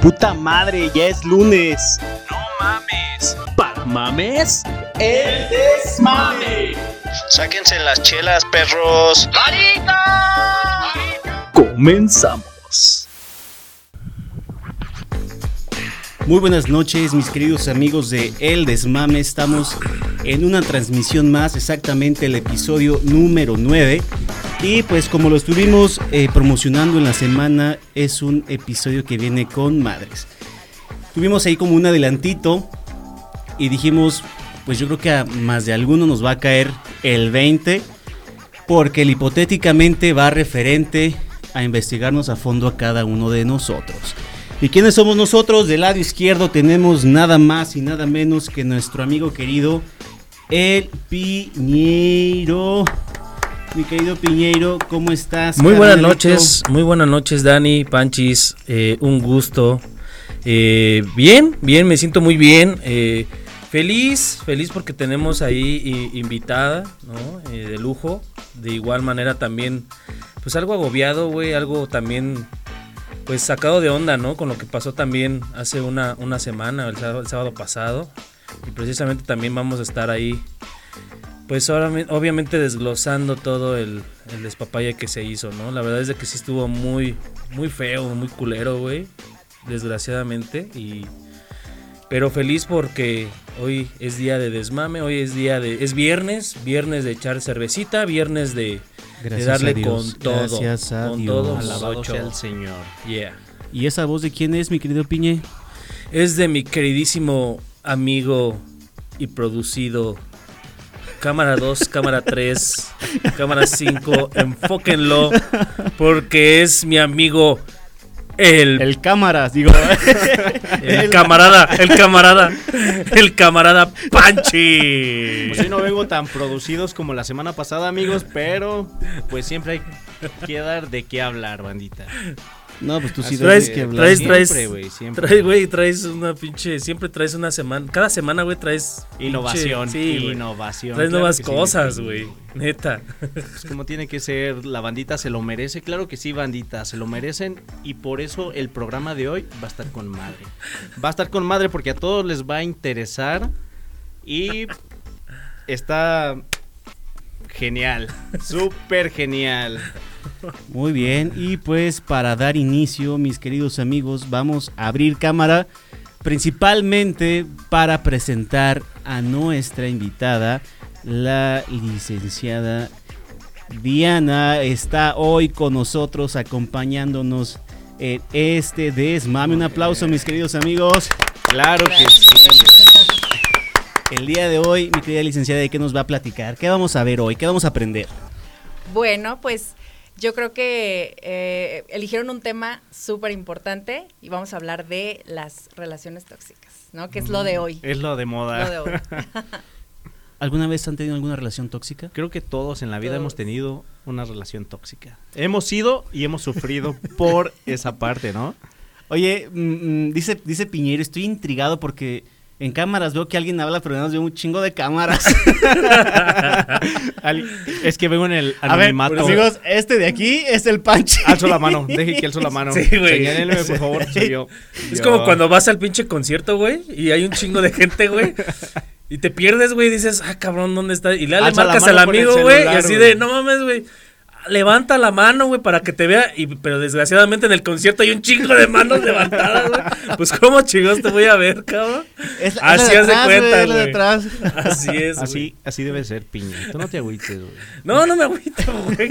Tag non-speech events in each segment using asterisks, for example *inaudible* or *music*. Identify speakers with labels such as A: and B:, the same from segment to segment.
A: Puta madre, ya es lunes.
B: No mames.
A: ¿Para mames?
B: El desmame.
C: Sáquense las chelas, perros.
A: Comenzamos. Muy buenas noches, mis queridos amigos de El Desmame. Estamos en una transmisión más, exactamente el episodio número 9. Y pues como lo estuvimos eh, promocionando en la semana, es un episodio que viene con madres. Tuvimos ahí como un adelantito y dijimos, pues yo creo que a más de alguno nos va a caer el 20, porque el hipotéticamente va referente a investigarnos a fondo a cada uno de nosotros. ¿Y quiénes somos nosotros? Del lado izquierdo tenemos nada más y nada menos que nuestro amigo querido El Piñeiro. Mi querido Piñeiro, ¿cómo estás?
D: Muy buenas noches, muy buenas noches Dani, Panchis, eh, un gusto. Eh, bien, bien, me siento muy bien. eh, feliz, feliz porque tenemos ahí invitada, ¿no? De lujo. De igual manera también, pues algo agobiado, güey, algo también, pues sacado de onda, ¿no? Con lo que pasó también hace una, una semana, el sábado, el sábado pasado. Y precisamente también vamos a estar ahí pues obviamente, obviamente desglosando todo el, el despapalle que se hizo, ¿no? La verdad es de que sí estuvo muy, muy feo, muy culero, güey. Desgraciadamente. Y. Pero feliz porque hoy es día de desmame, hoy es día de. Es viernes, viernes de echar cervecita, viernes de, darle
A: a Dios,
D: con todo.
A: Gracias a
D: con
A: Dios.
D: todo.
C: Alabado
D: ocho.
C: sea el Señor.
D: Yeah.
A: ¿Y esa voz de quién es, mi querido Piñe?
D: Es de mi queridísimo amigo y producido Cámara 2, Cámara 3, Cámara 5, enfóquenlo porque es mi amigo el,
A: El cámaras, digo.
D: el camarada, el camarada, el camarada Panchi.
E: Pues hoy no vengo tan producidos como la semana pasada, amigos, pero pues siempre hay que dar de qué hablar, bandita.
A: No, pues tú sí
D: Traes,
A: de
E: es,
A: qué hablar.
D: traes,
E: Siempre,
D: traes,
E: güey, siempre.
D: traes, güey, traes una pinche, siempre traes una semana, cada semana, güey, traes
E: Innovación,
D: pinche- sí,
E: innovación.
D: Traes
E: claro
D: nuevas
E: que
D: cosas, güey, neta.
E: Pues como tiene que ser, la bandita se lo merece, claro que sí, bandita, se lo merecen y por eso el programa de hoy va a estar con madre. Va a estar con madre porque a todos les va a interesar y está genial, súper genial.
A: Muy bien, y pues para dar inicio, mis queridos amigos, vamos a abrir cámara principalmente para presentar a nuestra invitada, la licenciada Diana. Está hoy con nosotros acompañándonos en este desmame. Un aplauso, mis queridos amigos.
E: Claro que sí.
A: El día de hoy, mi querida licenciada, ¿de qué nos va a platicar? ¿Qué vamos a ver hoy? ¿Qué vamos a aprender?
F: Bueno, pues yo creo que eh, eligieron un tema súper importante y vamos a hablar de las relaciones tóxicas, ¿no? Que es lo de hoy.
E: Es lo de moda.
F: Lo de hoy. *laughs*
A: ¿Alguna vez han tenido alguna relación tóxica?
E: Creo que todos en la vida
F: Todos.
E: hemos tenido una relación tóxica. Hemos sido y hemos sufrido *laughs* por esa parte, ¿no?
A: Oye, mm, mm, dice, dice Piñero, estoy intrigado porque en cámaras veo que alguien habla, pero nos veo un chingo de cámaras. *laughs*
E: Es que vengo en el
A: A ver,
E: anonimato.
A: amigos, este de aquí es el Panchi.
E: Alzo la mano, deje que alzo la mano.
D: Sí, güey.
E: Señálenme, por favor, soy yo.
D: Es
E: Yo.
D: como cuando vas al pinche concierto, güey, y hay un chingo de gente, güey. Y te pierdes, güey, y dices, ah, cabrón, ¿dónde está? Y le, le marcas al amigo, güey, y así de, no mames, güey. Levanta la mano, güey, para que te vea. Y, pero desgraciadamente en el concierto hay un chingo de manos levantadas, güey. Pues, ¿cómo chingos te voy a ver, cabrón?
A: Es la-
D: Así
A: es la
D: haz
A: de atrás,
D: cuenta,
A: güey, la.
D: Así es, güey.
E: Así, así debe ser, piña. Tú no te agüites, güey.
D: No, no me agüito, güey.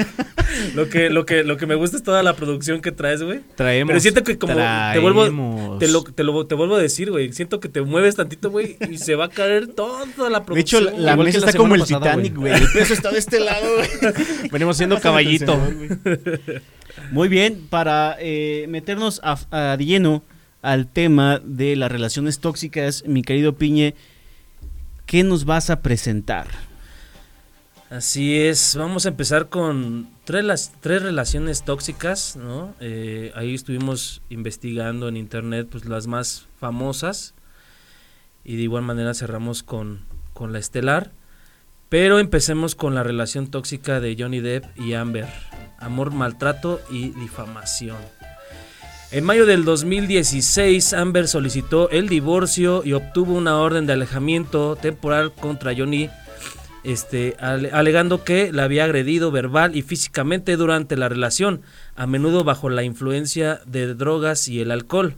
D: Lo que, lo, que, lo que me gusta es toda la producción que traes, güey.
E: Traemos.
D: Pero siento que como te vuelvo, te lo, te, lo, te vuelvo a decir, güey. Siento que te mueves tantito, güey, y se va a caer toda la
A: De hecho,
D: producción.
A: la
E: Igual
A: mesa
E: la
A: está como el
E: pasada,
A: Titanic,
E: güey.
A: güey. El peso está de este lado, güey.
E: Venimos siendo *laughs* caballito. *laughs*
A: Muy bien, para eh, meternos a, a lleno al tema de las relaciones tóxicas, mi querido Piñe, ¿qué nos vas a presentar?
D: Así es, vamos a empezar con tres, las, tres relaciones tóxicas, ¿no? Eh, ahí estuvimos investigando en internet pues las más famosas y de igual manera cerramos con, con la estelar, pero empecemos con la relación tóxica de Johnny Depp y Amber, amor, maltrato y difamación. En mayo del 2016, Amber solicitó el divorcio y obtuvo una orden de alejamiento temporal contra Johnny, este, ale- alegando que la había agredido verbal y físicamente durante la relación, a menudo bajo la influencia de drogas y el alcohol.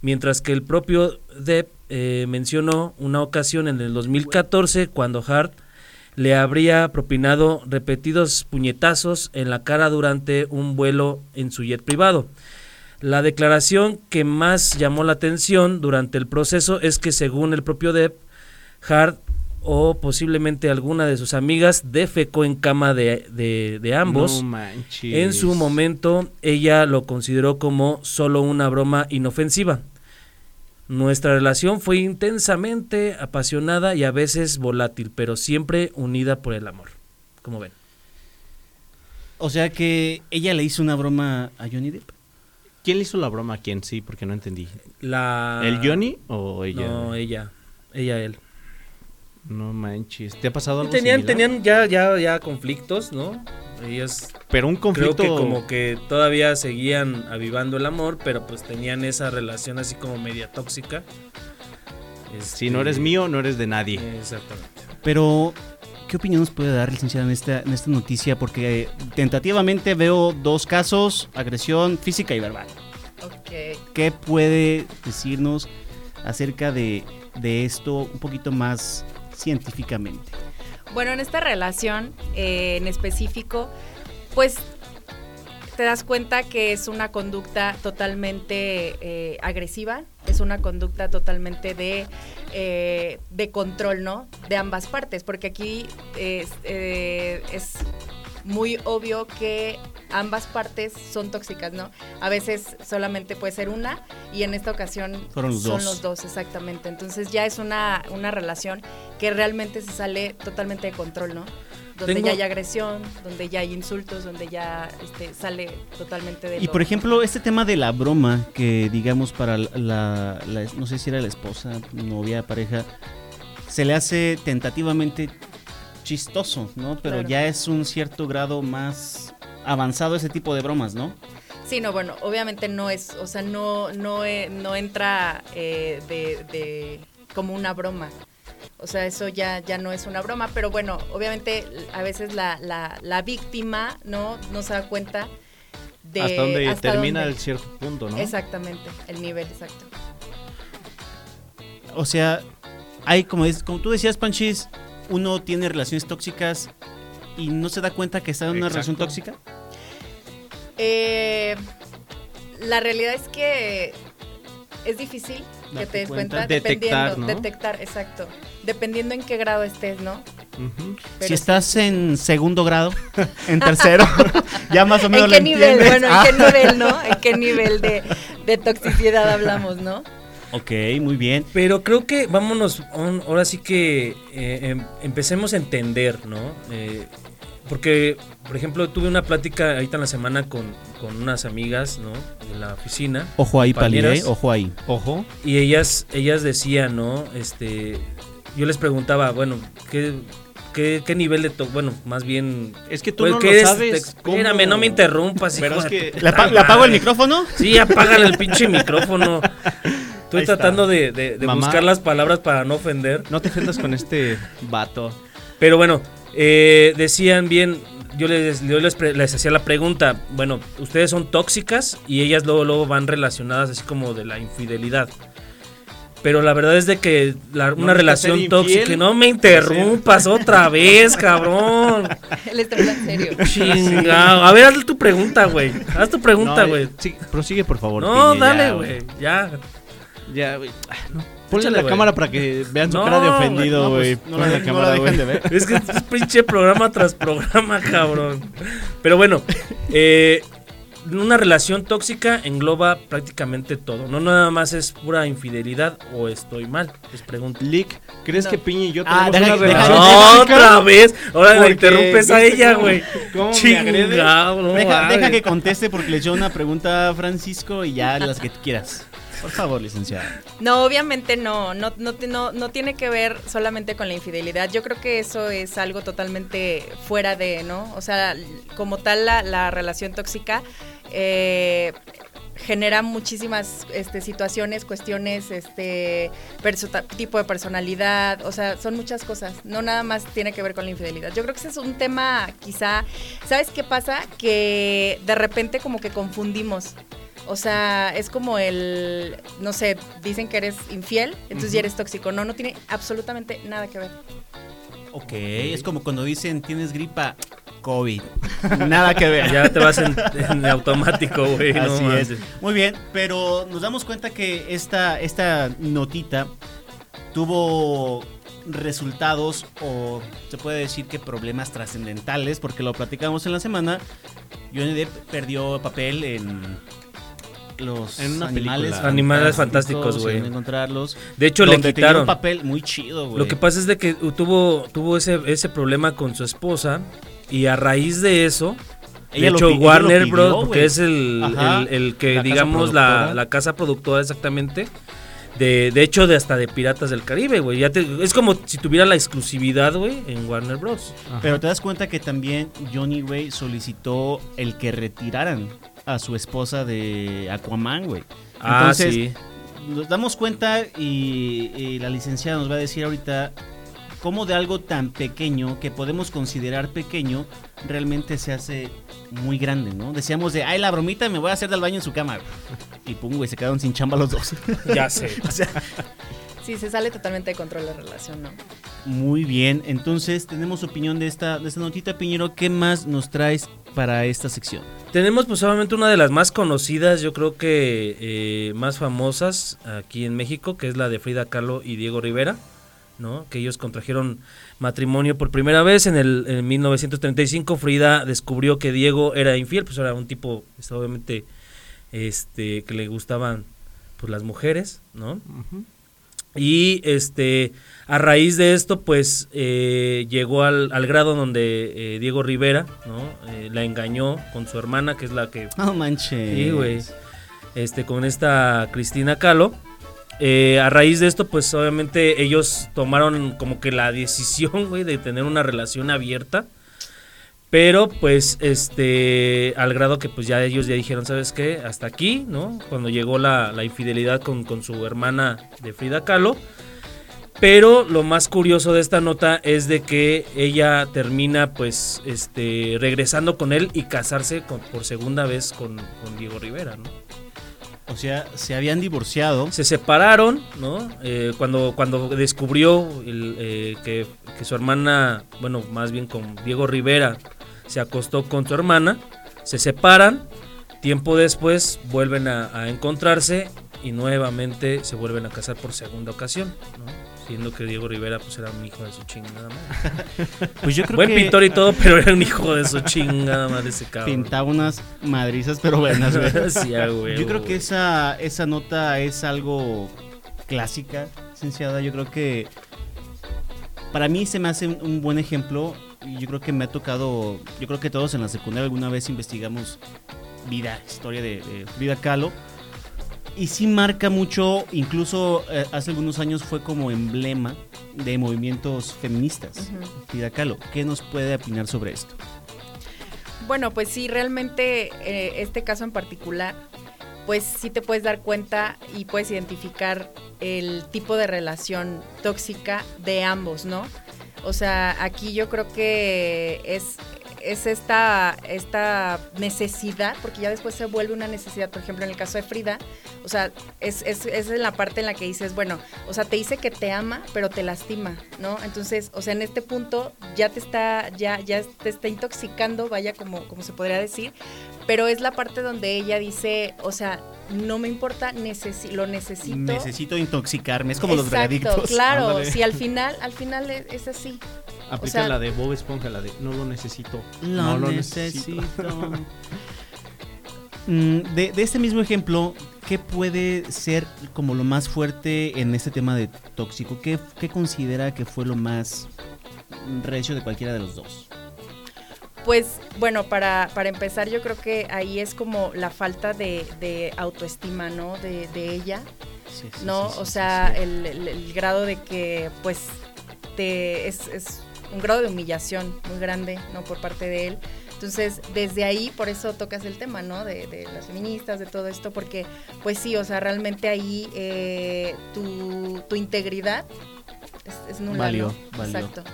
D: Mientras que el propio Depp eh, mencionó una ocasión en el 2014 cuando Hart le habría propinado repetidos puñetazos en la cara durante un vuelo en su jet privado. La declaración que más llamó la atención durante el proceso es que según el propio Depp, Hart o posiblemente alguna de sus amigas defecó en cama de, de- de ambos.
E: No manches.
D: En su momento, ella lo consideró como solo una broma inofensiva. Nuestra relación fue intensamente apasionada y a veces volátil, pero siempre unida por el amor. Como ven.
A: O sea que ella le hizo una broma a Johnny Depp.
E: ¿Quién le hizo la broma a quién? Sí, porque no entendí.
D: La...
E: ¿El Johnny o ella?
D: No, ella. Ella, él.
E: No manches. ¿Te ha pasado algo
D: Tenían,
E: similar?
D: tenían ya, ya, ya conflictos, ¿no? Ellas
E: Pero un conflicto...
D: creo que como que todavía seguían avivando el amor, pero pues tenían esa relación así como media tóxica.
E: Si no
D: Este,
E: eres mío, no eres de nadie.
D: Exactamente.
A: Pero, ¿qué opinión nos puede dar, licenciada, en esta, en esta noticia? Porque eh, tentativamente veo dos casos, agresión física y verbal.
F: Ok.
A: ¿Qué puede decirnos acerca de, de esto un poquito más científicamente?
F: Bueno, en esta relación eh, en específico, pues te das cuenta que es una conducta totalmente eh, agresiva, es una conducta totalmente de, eh, de control, ¿no? De ambas partes, porque aquí es, es muy obvio que ambas partes son tóxicas, ¿no? A veces solamente puede ser una y en esta ocasión
A: Fueron los
F: son
A: dos.
F: los dos, exactamente. Entonces ya es una, una relación que realmente se sale totalmente de control, ¿no? Donde
D: Tengo-
F: ya hay agresión, donde ya hay insultos, donde ya este, sale totalmente de
A: Y
F: lo-
A: por ejemplo, este tema de la broma, que digamos para la, la- la- no sé si era la esposa, novia, pareja, se le hace tentativamente chistoso, ¿no? Pero
F: Claro.
A: ya es un cierto grado más avanzado ese tipo de bromas, ¿no?
F: Sí, no, bueno, obviamente no es, o sea, no, no, eh, no entra eh, de, de- como una broma. O sea, eso ya, ya no es una broma, pero bueno, obviamente a veces la, la, la víctima no, no se da cuenta de
E: hasta donde
F: hasta
E: termina
F: dónde.
E: el cierto punto, ¿no?
F: Exactamente, el nivel exacto.
A: O sea, hay como, es, como tú decías, Panchis, uno tiene relaciones tóxicas y no se da cuenta que está en una
E: Exacto.
A: relación tóxica.
F: Eh, la realidad es que es difícil que te des
A: cuenta.
F: cuenta,
E: Detectar,
F: dependiendo,
E: ¿no?
F: detectar, exacto, dependiendo en qué grado estés, ¿no?
A: Si estás en segundo grado, *laughs* en tercero, *laughs* ya más o menos
F: ¿En
A: lo
F: qué nivel?
A: entiendes.
F: Bueno, ¿en
A: Ah.
F: qué nivel, no? ¿En qué nivel de, de toxicidad hablamos, no?
A: Ok, muy bien.
D: Pero creo que vámonos, ahora sí que eh, em- empecemos a entender, ¿no? Eh, porque, por ejemplo, tuve una plática ahorita en la semana con, con unas amigas, ¿no? De la oficina.
A: Ojo ahí, Pali,
D: compañeras,
A: ¿eh? Ojo ahí.
E: Ojo.
D: Y ellas, ellas decían, ¿no? Este, yo les preguntaba, bueno, ¿qué, qué, qué nivel de to bueno, más bien...
E: Es que tú
D: pues,
E: no
D: ¿qué
E: lo
D: es?
E: sabes.
D: Espérame, no me interrumpas.
E: Pero es que-
A: ¿Le, apago el micrófono?
D: Sí, apágale el pinche micrófono. Estoy
E: Ahí está.
D: tratando de, de- de
E: Mamá.
D: buscar las palabras para no ofender.
E: No te ofendas con este vato.
D: Pero bueno, eh, decían bien, yo les, yo les, les hacía la pregunta, bueno, ustedes son tóxicas y ellas luego, luego van relacionadas así como de la infidelidad. Pero la verdad es de que la-
E: ¿No
D: una relación tóxica, no me interrumpas otra vez, cabrón. *laughs*
F: Él está hablando en serio. *laughs*
D: Chingado. A ver, haz tu pregunta, güey. Haz tu pregunta, güey.
E: sí, prosigue, por favor.
D: No,
E: Piñe,
D: dale,
E: ya,
D: güey. Ya.
E: Ya, güey. Ah, no. Ponle la cámara para que vean su
D: No,
E: cara de
D: güey,
E: ofendido,
A: no,
E: güey.
A: pues, no
E: Ponle
A: la-
E: cámara,
A: la dejan
E: güey.
A: de ver.
D: Es que es pinche programa tras programa, cabrón. Pero bueno, eh, una relación tóxica engloba prácticamente todo. No nada más es pura infidelidad o estoy mal. Les pregunto.
E: Lick, ¿crees
F: No.
E: que Piña y yo
A: Ah,
E: tenemos
A: deja-
E: una
A: deja-
E: relación
A: deja-
E: tóxica?
D: ¡Otra vez! Ahora la interrumpes a
E: ¿viste
D: ella,
E: cómo-
D: güey.
E: cómo me agrede?
D: Chingado, no
A: Deja, deja que conteste porque le echó una pregunta a Francisco y ya las que tú quieras. Por favor, licenciada.
F: No, obviamente no, no, no, tiene que ver solamente con la infidelidad. Yo creo que eso es algo totalmente fuera de, ¿no? O sea, como tal la, la relación tóxica, eh, genera muchísimas este, situaciones, cuestiones, este tipo de personalidad, o sea, son muchas cosas. No nada más tiene que ver con la infidelidad. Yo creo que ese es un tema, quizá, ¿sabes qué pasa? Que de repente como que confundimos. O sea, es como el, no sé, dicen que eres infiel, entonces ya eres tóxico. No, no tiene absolutamente nada que ver.
A: Ok, es como cuando dicen tienes gripa, COVID. *laughs* Nada que ver.
D: Ya te vas en, en automático, güey.
A: Así es. Muy bien, pero nos damos cuenta que esta, esta notita tuvo resultados o se puede decir que problemas trascendentales porque lo platicamos en la semana. Johnny Depp perdió papel en los
E: En una
A: animales,
E: película.
D: Animales fantásticos, güey.
A: en encontrarlos.
D: De hecho, le
A: Donde
D: quitaron.
A: un papel muy chido, güey.
D: Lo que pasa es de que tuvo, tuvo ese, ese problema con su esposa y a raíz de eso,
A: Ella
D: de
A: lo
D: hecho Warner
A: lo pidió,
D: Bros, porque es el, el, el que
E: la casa
D: digamos la, la casa productora exactamente, de, de hecho de hasta de Piratas del Caribe, güey. Ya te- es como si tuviera la exclusividad, güey, en Warner Bros.
A: Pero te das cuenta que también Johnny, güey, solicitó el que retiraran a su esposa de Aquaman, güey.
D: Ah, sí.
A: nos damos cuenta y, y la licenciada nos va a decir ahorita cómo de algo tan pequeño que podemos considerar pequeño realmente se hace muy grande, ¿no? Decíamos de, ay, la bromita me voy a hacer del baño en su cama. güey". Y pum, güey, se quedaron sin chamba los dos.
D: Ya sé. *laughs*
A: o sea,
F: Sí, se sale totalmente de control la relación, ¿no?
A: muy bien. Entonces, tenemos opinión de esta, de esta notita, Piñero. ¿Qué más nos traes para esta sección?
D: Tenemos pues obviamente una de las más conocidas, yo creo que eh, más famosas aquí en México, que es la de Frida Kahlo y Diego Rivera, ¿no? Que ellos contrajeron matrimonio por primera vez en el en 1935. Frida descubrió que Diego era infiel, pues era un tipo, pues, obviamente, este, que le gustaban pues las mujeres, ¿no? Y este, a raíz de esto, pues eh, llegó al, al grado donde eh, Diego Rivera, ¿no? Eh, la engañó con su hermana, que es la que
A: No manches.
D: Sí, güey. Este, con esta Cristina Kahlo. Eh, a raíz de esto, pues obviamente ellos tomaron como que la decisión, güey, de tener una relación abierta. Pero pues, este, al grado que pues ya ellos ya dijeron, ¿sabes qué? Hasta aquí, ¿no? Cuando llegó la, la infidelidad con, con su hermana de Frida Kahlo. Pero lo más curioso de esta nota es de que ella termina pues este regresando con él y casarse con- por segunda vez con, con Diego Rivera, ¿no?
A: O sea, se habían divorciado.
D: Se separaron, ¿no? Eh, cuando, cuando descubrió el, eh, que, que su hermana, bueno, más bien con Diego Rivera, se acostó con su hermana, se separan, tiempo después vuelven a, a encontrarse y nuevamente se vuelven a casar por segunda ocasión, ¿no? Siendo que Diego Rivera pues era un hijo de su chingada madre. *laughs*
A: Pues yo creo
D: Buen
A: que
D: pintor y todo, pero era un hijo de su chingada madre ese cabrón.
A: pintaba unas madrizas, pero buenas, güey. *laughs*
D: Sí,
A: Yo creo que esa, esa nota es algo clásica, licenciada. Yo creo que para mí se me hace un, un buen ejemplo. Yo creo que me ha tocado, yo creo que todos en la secundaria alguna vez investigamos vida, historia de, de Frida Kahlo. Y sí marca mucho, incluso eh, hace algunos años fue como emblema de movimientos feministas.
F: Ujú.
A: Frida Kahlo, ¿qué nos puede opinar sobre esto?
F: Bueno, pues sí, realmente eh, este caso en particular, pues sí te puedes dar cuenta y puedes identificar el tipo de relación tóxica de ambos, ¿no? O sea, aquí yo creo que es, es esta, esta necesidad, porque ya después se vuelve una necesidad, por ejemplo, en el caso de Frida, o sea, es, es, es en la parte en la que dices, bueno, o sea, te dice que te ama, pero te lastima, ¿no? Entonces, o sea, en este punto ya te está, ya, ya te está intoxicando, vaya como, como se podría decir, pero es la parte donde ella dice, o sea, no me importa, necesi lo necesito.
A: Necesito intoxicarme, es como los veredictos.
F: Claro,
E: Ándale.
F: si al final, al final es, es así.
E: Aplica
F: O sea-
E: la de Bob Esponja, la de no lo necesito.
A: Lo
E: no lo
A: necesito. *laughs* Mm, de, de este mismo ejemplo, ¿qué puede ser como lo más fuerte en este tema de tóxico? ¿Qué, qué considera que fue lo más recio de cualquiera de los dos?
F: Pues bueno, para, para empezar yo creo que ahí es como la falta de, de autoestima, ¿no? De, de ella,
A: Sí, sí,
F: ¿no?
A: sí, sí,
F: o
A: sí,
F: sea,
A: sí.
F: El, el- el grado de que pues te, es, es un grado de humillación muy grande, ¿no? Por parte de él. Entonces desde ahí, por eso tocas el tema, ¿no? De, de las feministas, de todo esto, porque, pues sí, o sea, realmente ahí eh, tu, tu integridad es, es nula,
E: Valió,
F: ¿no?
E: valió.
F: Exacto.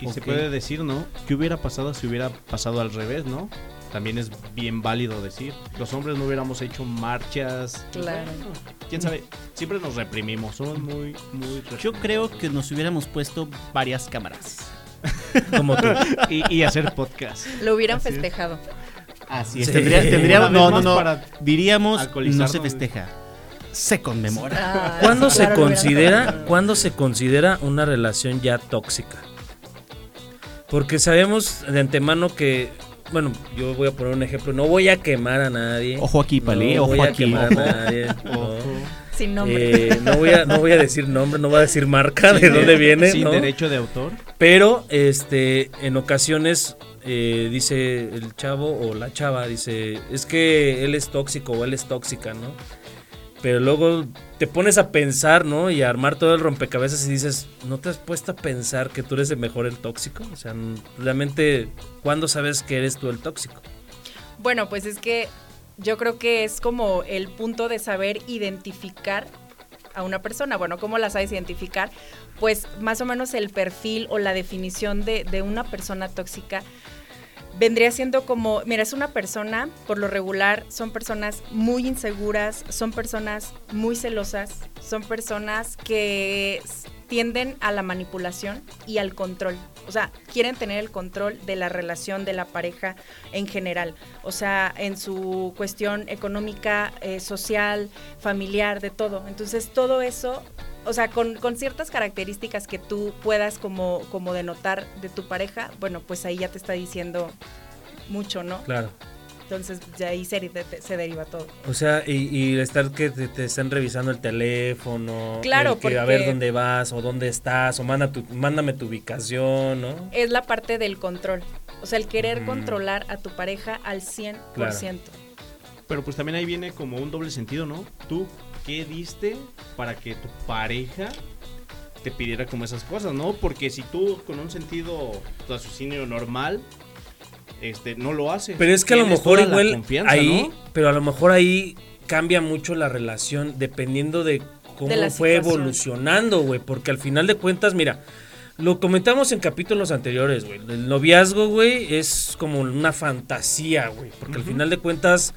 E: Y se puede decir, ¿no? ¿Qué hubiera pasado si hubiera pasado al revés, no? También es bien válido decir. Los hombres no hubiéramos hecho marchas.
F: Claro.
E: Quién sabe, siempre nos reprimimos, somos muy, muy.
A: Yo creo que nos hubiéramos puesto varias cámaras. *laughs*
D: Como tú.
E: y, y hacer podcast.
F: Lo hubieran
E: Así es.
F: festejado.
A: Así es.
D: Sí.
A: Tendría- tendríamos-
E: Una
A: no, no, no.
E: para
A: Diríamos, no se festeja. Se conmemora.
F: Ah,
D: ¿Cuándo
F: sí,
D: se considera, cuándo se considera una relación ya tóxica? Porque sabemos de antemano que, bueno, yo voy a poner un ejemplo, no voy a quemar a nadie.
A: Ojo aquí, Palé,
D: no
A: ojo
D: voy a
A: aquí.
D: quemar
A: ojo.
D: a nadie. no.
E: Ojo.
F: Sin nombre.
D: Eh, no, voy a, no voy a decir nombre, no voy a decir marca de dónde viene,
E: Sin
D: ¿no?
E: derecho de autor.
D: Pero este en ocasiones eh, dice el chavo o la chava, dice, es que él es tóxico o él es tóxica, ¿no? Pero luego te pones a pensar, ¿no? Y a armar todo el rompecabezas y dices, ¿no te has puesto a pensar que tú eres el mejor el tóxico? O sea, realmente, ¿cuándo sabes que eres tú el tóxico?
F: Bueno, pues es que yo creo que es como el punto de saber identificar a una persona. Bueno, ¿cómo la sabes identificar? Pues más o menos el perfil o la definición de, de una persona tóxica vendría siendo como, mira, es una persona, por lo regular, son personas muy inseguras, son personas muy celosas, son personas que tienden a la manipulación y al control. O sea, quieren tener el control de la relación de la pareja en general. O sea, en su cuestión económica, eh, social, familiar, de todo. Entonces, todo eso, o sea, con, con ciertas características que tú puedas como, como denotar de tu pareja, bueno, pues ahí ya te está diciendo mucho, ¿no?
D: Claro.
F: Entonces, de ahí se, de- se deriva todo.
D: O sea, y, y estar que te, te estén revisando el teléfono,
F: Claro,
D: el que a ver
F: porque-
D: dónde vas o dónde estás o manda tu, mándame tu ubicación, ¿no?
F: Es la parte del control. O sea, el querer
D: Mm.
F: controlar a tu pareja al 100%.
E: Pero pues también ahí viene como un doble sentido, ¿no? Tú, ¿qué diste para que tu pareja te pidiera como esas cosas, ¿no? Porque si tú con un sentido raciocinio normal, este, no lo haces.
D: Pero es que a lo mejor igual ahí,
E: ¿no?
D: pero a lo mejor ahí cambia mucho la relación dependiendo de cómo
F: De
D: fue
F: situación.
D: evolucionando, güey, porque al final de cuentas, mira, lo comentamos en capítulos anteriores, güey. El noviazgo, güey, es como una fantasía, güey, porque al final de cuentas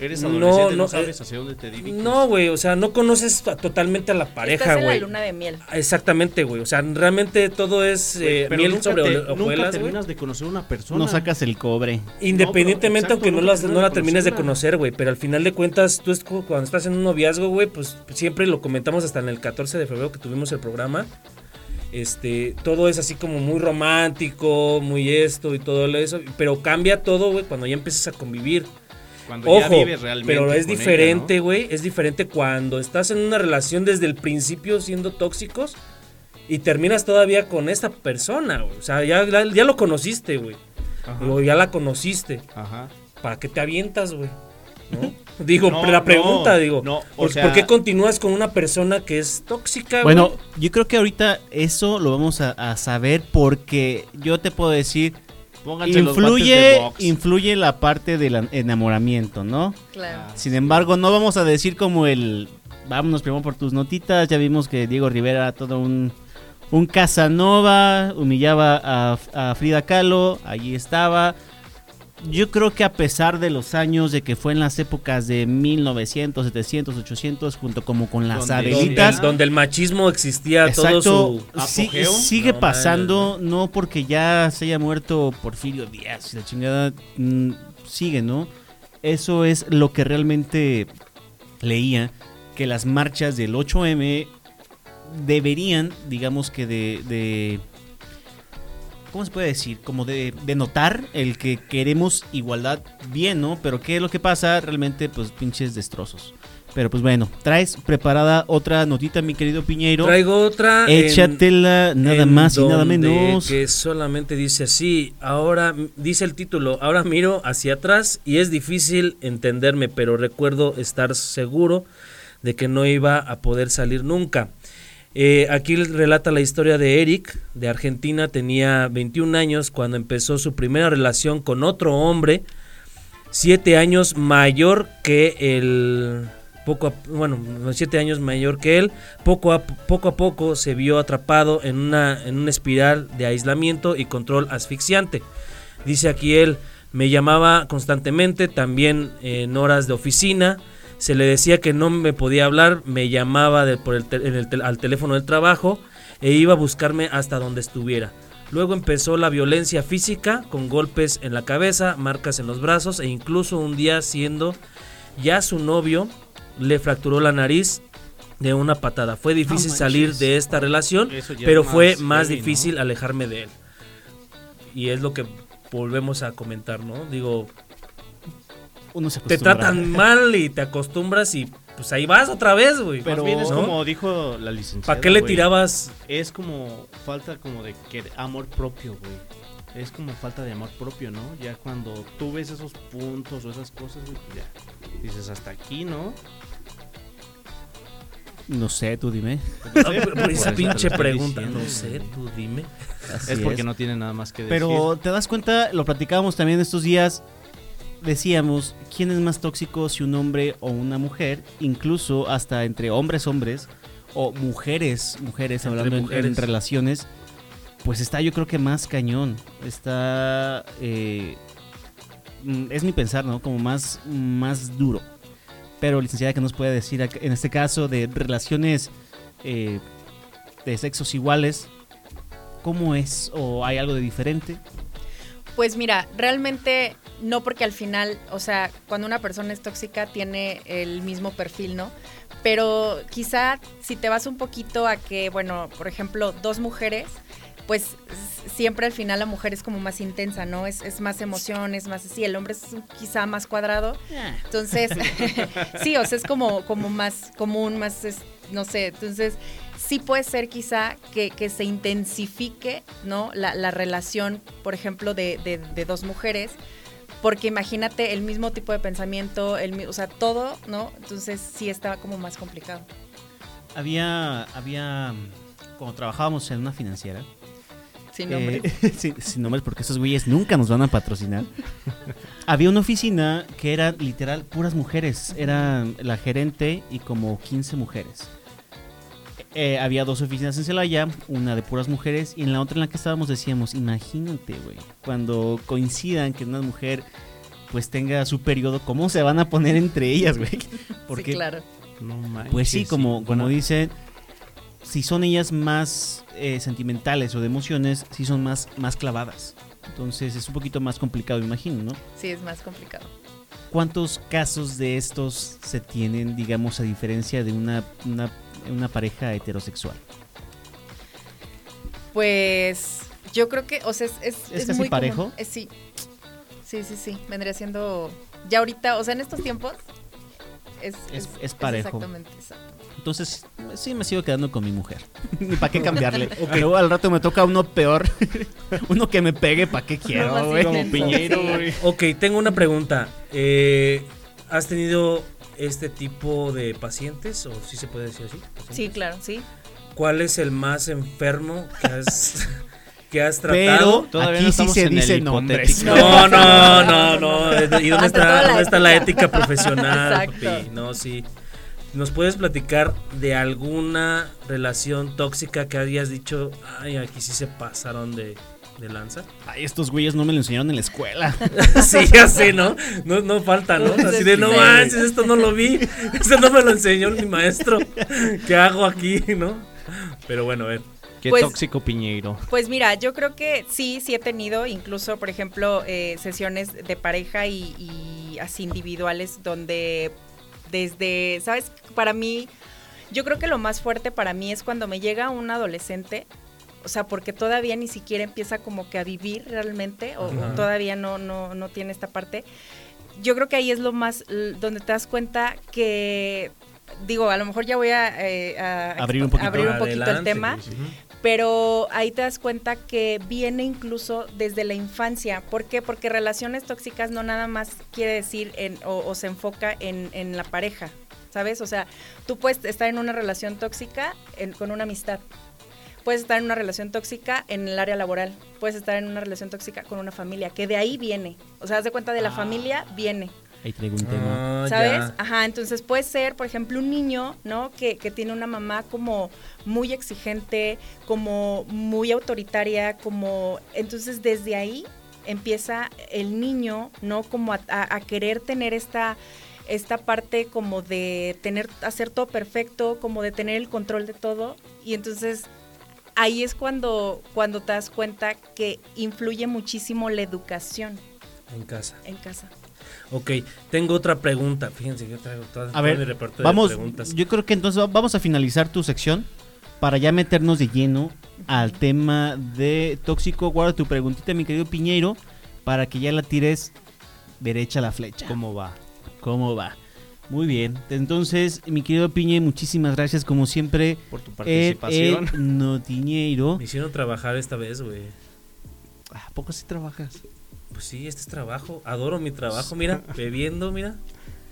E: Eres
D: No,
E: adolescente, no,
D: no,
E: sabes
D: eh,
E: hacia dónde te diriges.
D: no, güey, o sea, no conoces a- totalmente a la pareja, güey.
F: luna de miel.
D: Exactamente, güey. O sea, realmente todo es eh, miel
E: nunca
D: sobre
E: te- nunca
D: hojuelas, güey.
E: terminas de conocer una persona.
A: No sacas el cobre.
D: Independientemente,
E: No, pero,
D: aunque no, las-
E: no
D: la termines de conocer, güey. Pero al final de cuentas, tú es cu- cuando estás en un noviazgo, güey, pues siempre lo comentamos hasta en el 14 de febrero que tuvimos el programa. Este, todo es así como muy romántico, muy esto y todo eso. Pero cambia todo, güey, cuando ya empiezas a convivir.
E: Cuando ya
D: Ojo,
E: vives realmente
D: pero es diferente,
E: ¿no?
D: güey. Es diferente cuando estás en una relación desde el principio siendo tóxicos y terminas todavía con esta persona, güey. O sea, ya, ya, ya lo conociste, güey.
E: Ajá.
D: O ya la conociste.
E: Ajá.
D: ¿Para qué te avientas, güey? ¿No? *laughs* Digo,
E: No,
D: la
E: no,
D: pregunta, digo.
E: no, o
D: ¿por,
E: sea-
D: por qué continúas con una persona que es tóxica,
A: Bueno,
D: güey?
A: yo creo que ahorita eso lo vamos a, a saber porque yo te puedo decir,
E: Pónganse los guantes
A: influye,
E: de box.
A: influye la parte del enamoramiento, ¿no?
F: Claro.
A: Sin embargo, no vamos a decir como el, vámonos primero por tus notitas, ya vimos que Diego Rivera era todo un, un Casanova, humillaba a, a Frida Kahlo, allí estaba. Yo creo que a pesar de los años de que fue en las épocas de 1900, 700, 800, junto como con las
E: Donde-
D: donde,
A: Adelitas,
D: donde el machismo existía
A: Exacto,
D: todo su...
E: apogeo.
A: sigue
D: No
A: pasando, no porque ya se haya muerto Porfirio Díaz y la chingada, mm, sigue, ¿no? Eso es lo que realmente leía, que las marchas del 8M deberían, digamos que de... de ¿Cómo se puede decir? Como de, de notar el que queremos igualdad bien, ¿no? Pero ¿qué es lo que pasa? Realmente, pues pinches destrozos. Pero pues bueno, traes preparada otra notita, mi querido Piñeiro.
D: Traigo otra... en-
A: Échatela nada
D: en
A: más y nada menos.
D: Que solamente dice así, ahora dice el título, ahora miro hacia atrás y es difícil entenderme, pero recuerdo estar seguro de que no iba a poder salir nunca. Eh, aquí relata la historia de Eric, de Argentina, tenía 21 años cuando empezó su primera relación con otro hombre, siete años mayor que el poco a- bueno siete años mayor que él poco a poco a poco se vio atrapado en una en una espiral de aislamiento y control asfixiante. Dice aquí él me llamaba constantemente también en horas de oficina se le decía que no me podía hablar me llamaba de- por el en al teléfono del trabajo e iba a buscarme hasta donde estuviera Luego empezó la violencia física con golpes en la cabeza, marcas en los brazos e incluso un día siendo ya su novio le fracturó la nariz de una patada. Fue difícil salir de esta relación, pero
E: es
D: fue
E: más
D: más
E: heavy, ¿no?
D: difícil alejarme de él. Y es lo que volvemos a comentar, ¿no? Digo,
A: Uno se
D: te tratan mal y te acostumbras y pues ahí vas otra vez, güey.
E: Pero bien es
D: ¿no?
E: como dijo la licenciada.
D: ¿Para qué le
E: güey.
D: tirabas?
E: Es como falta como de que amor propio, güey. Es como falta de amor propio, ¿no? Ya cuando tú ves esos puntos o esas cosas, güey, pues ya dices hasta aquí, ¿no?
A: No sé, tú dime.
D: Ah, por- por
E: Por eso
D: esa pinche pregunta.
E: diciendo,
D: No sé, tú dime.
A: Así
E: es porque no tiene nada más que decir.
A: Pero te das cuenta, lo platicábamos también estos días, decíamos, ¿quién es más tóxico si un hombre o una mujer? Incluso hasta entre hombres, hombres, o mujeres, mujeres,
D: Entre
A: hablando en- En,
D: mujeres.
A: relaciones, pues está yo creo que más cañón. Está, eh, mm, es mi pensar, ¿no? Como más, más duro. Pero licenciada, ¿qué nos puede decir en este caso de relaciones eh, de sexos iguales? ¿Cómo es? ¿O hay algo de diferente?
F: Pues mira, realmente no porque al final, o sea, cuando una persona es tóxica tiene el mismo perfil, ¿no? Pero quizá si te vas un poquito a que, bueno, por ejemplo, dos mujeres, pues siempre al final la mujer es como más intensa, ¿no? Es, es más emoción, es más así, el hombre es quizá más cuadrado. Entonces, *laughs* *laughs* sí, o sea, es como, como más común, más, es- no sé, entonces sí puede ser quizá que, que se intensifique, ¿no? La, la relación, por ejemplo, de, de- de dos mujeres, porque imagínate el mismo tipo de pensamiento, el, o sea, todo, ¿no? Entonces sí está como más complicado.
A: Había, había, cuando trabajábamos en una financiera,
F: Sin nombre.
A: eh, *laughs* sin, sin nombres porque esos güeyes nunca nos van a patrocinar, *laughs* había una oficina que era literal puras mujeres, era la gerente y como 15 mujeres. Eh, había dos oficinas en Celaya, una de puras mujeres y en la otra en la que estábamos decíamos, imagínate, güey, cuando coincidan que una mujer pues tenga su periodo, ¿cómo se van a poner entre ellas, güey? *laughs* Porque
F: sí, claro.
E: No manches,
A: pues sí, como, como
E: Bueno,
A: dicen, si son ellas más eh, sentimentales o de emociones, sí son más, más clavadas. Entonces es un poquito más complicado, imagino, ¿no?
F: Sí, es más complicado.
A: ¿Cuántos casos de estos se tienen, digamos, a diferencia de una, una, una pareja heterosexual?
F: Pues yo creo que, o sea, es, es,
A: ¿Es
F: es muy
A: parejo?
F: común. Eh, sí, sí, sí, sí. Vendría siendo, ya ahorita, o sea, en estos tiempos es,
A: Es- es parejo.
F: exactamente, exacto.
A: Entonces, sí me sigo quedando con mi mujer. *laughs* Ni para qué cambiarle. *laughs* Luego al rato me toca uno peor. *laughs* uno que me pegue, ¿para qué quiero, güey?
F: intenso,
E: Piñero,
F: sí.
E: güey.
D: Ok, tengo una pregunta. Eh, ¿Has tenido este tipo de pacientes? ¿O sí se puede decir así?
F: Sí, claro, sí.
D: ¿Cuál es el más enfermo que has, *laughs* que has
A: Pero
D: tratado?
E: Todavía
A: aquí
E: no
A: sí se dice nombres.
D: No, no, no, no. ¿Y dónde está, dónde está la
F: ética.
D: profesional? Papi? No, sí. ¿Nos puedes platicar de alguna relación tóxica que hayas dicho, ay, aquí sí se pasaron de, de lanza?
A: Ay, estos güeyes no me lo enseñaron en la escuela. *laughs*
D: sí, ya sé, ¿no? No, no falta, ¿no? Así de, no manches, esto no lo vi, esto no me lo enseñó mi maestro. ¿Qué hago aquí, no? Pero bueno, a ver.
E: Qué
F: Pues-
E: tóxico Piñeiro.
F: Pues mira, yo creo que sí, sí he tenido incluso, por ejemplo, eh, sesiones de pareja y, y así individuales donde desde, ¿sabes? Para mí, yo creo que lo más fuerte para mí es cuando me llega un adolescente, o sea, porque todavía ni siquiera empieza como que a vivir realmente, o, todavía no, no, no tiene esta parte. Yo creo que ahí es lo más, donde te das cuenta que, digo, a lo mejor ya voy a, eh, a
A: Abrir un poquito.
F: abrir un poquito el tema. Pero ahí te das cuenta que viene incluso desde la infancia. ¿Por qué? Porque relaciones tóxicas no nada más quiere decir en, o, o se enfoca en, en la pareja, ¿sabes? O sea, tú puedes estar en una relación tóxica en- con una amistad. Puedes estar en una relación tóxica en el área laboral. Puedes estar en una relación tóxica con una familia, que de ahí viene. O sea, haz de cuenta de la familia viene.
A: Ahí traigo un tema.
D: Ah,
F: ¿Sabes?
D: ya.
F: Ajá, entonces puede ser, por ejemplo, un niño, ¿no? Que, que tiene una mamá como muy exigente, como muy autoritaria, como... Entonces desde ahí empieza el niño, ¿no? Como a, a- a querer tener esta esta parte como de tener hacer todo perfecto, como de tener el control de todo y entonces ahí es cuando cuando te das cuenta que influye muchísimo la educación
D: En casa.
F: en casa.
D: Ok, tengo otra pregunta. Fíjense que yo traigo toda,
A: A ver,
D: de
A: Vamos,
D: preguntas.
A: yo creo que entonces va- vamos a finalizar tu sección para ya meternos de lleno al tema de tóxico. Guarda tu preguntita, mi querido Piñeiro, para que ya la tires derecha a la flecha.
E: ¿Cómo va?
A: ¿Cómo va? Muy bien. Entonces, mi querido Piñe, muchísimas gracias como siempre.
E: Por tu
A: El,
E: participación.
A: el Notiñeiro.
D: Me hicieron trabajar esta vez, güey.
E: ¿A poco sí trabajas?
D: Pues sí, este es trabajo. Adoro mi trabajo, mira. *laughs* bebiendo, mira.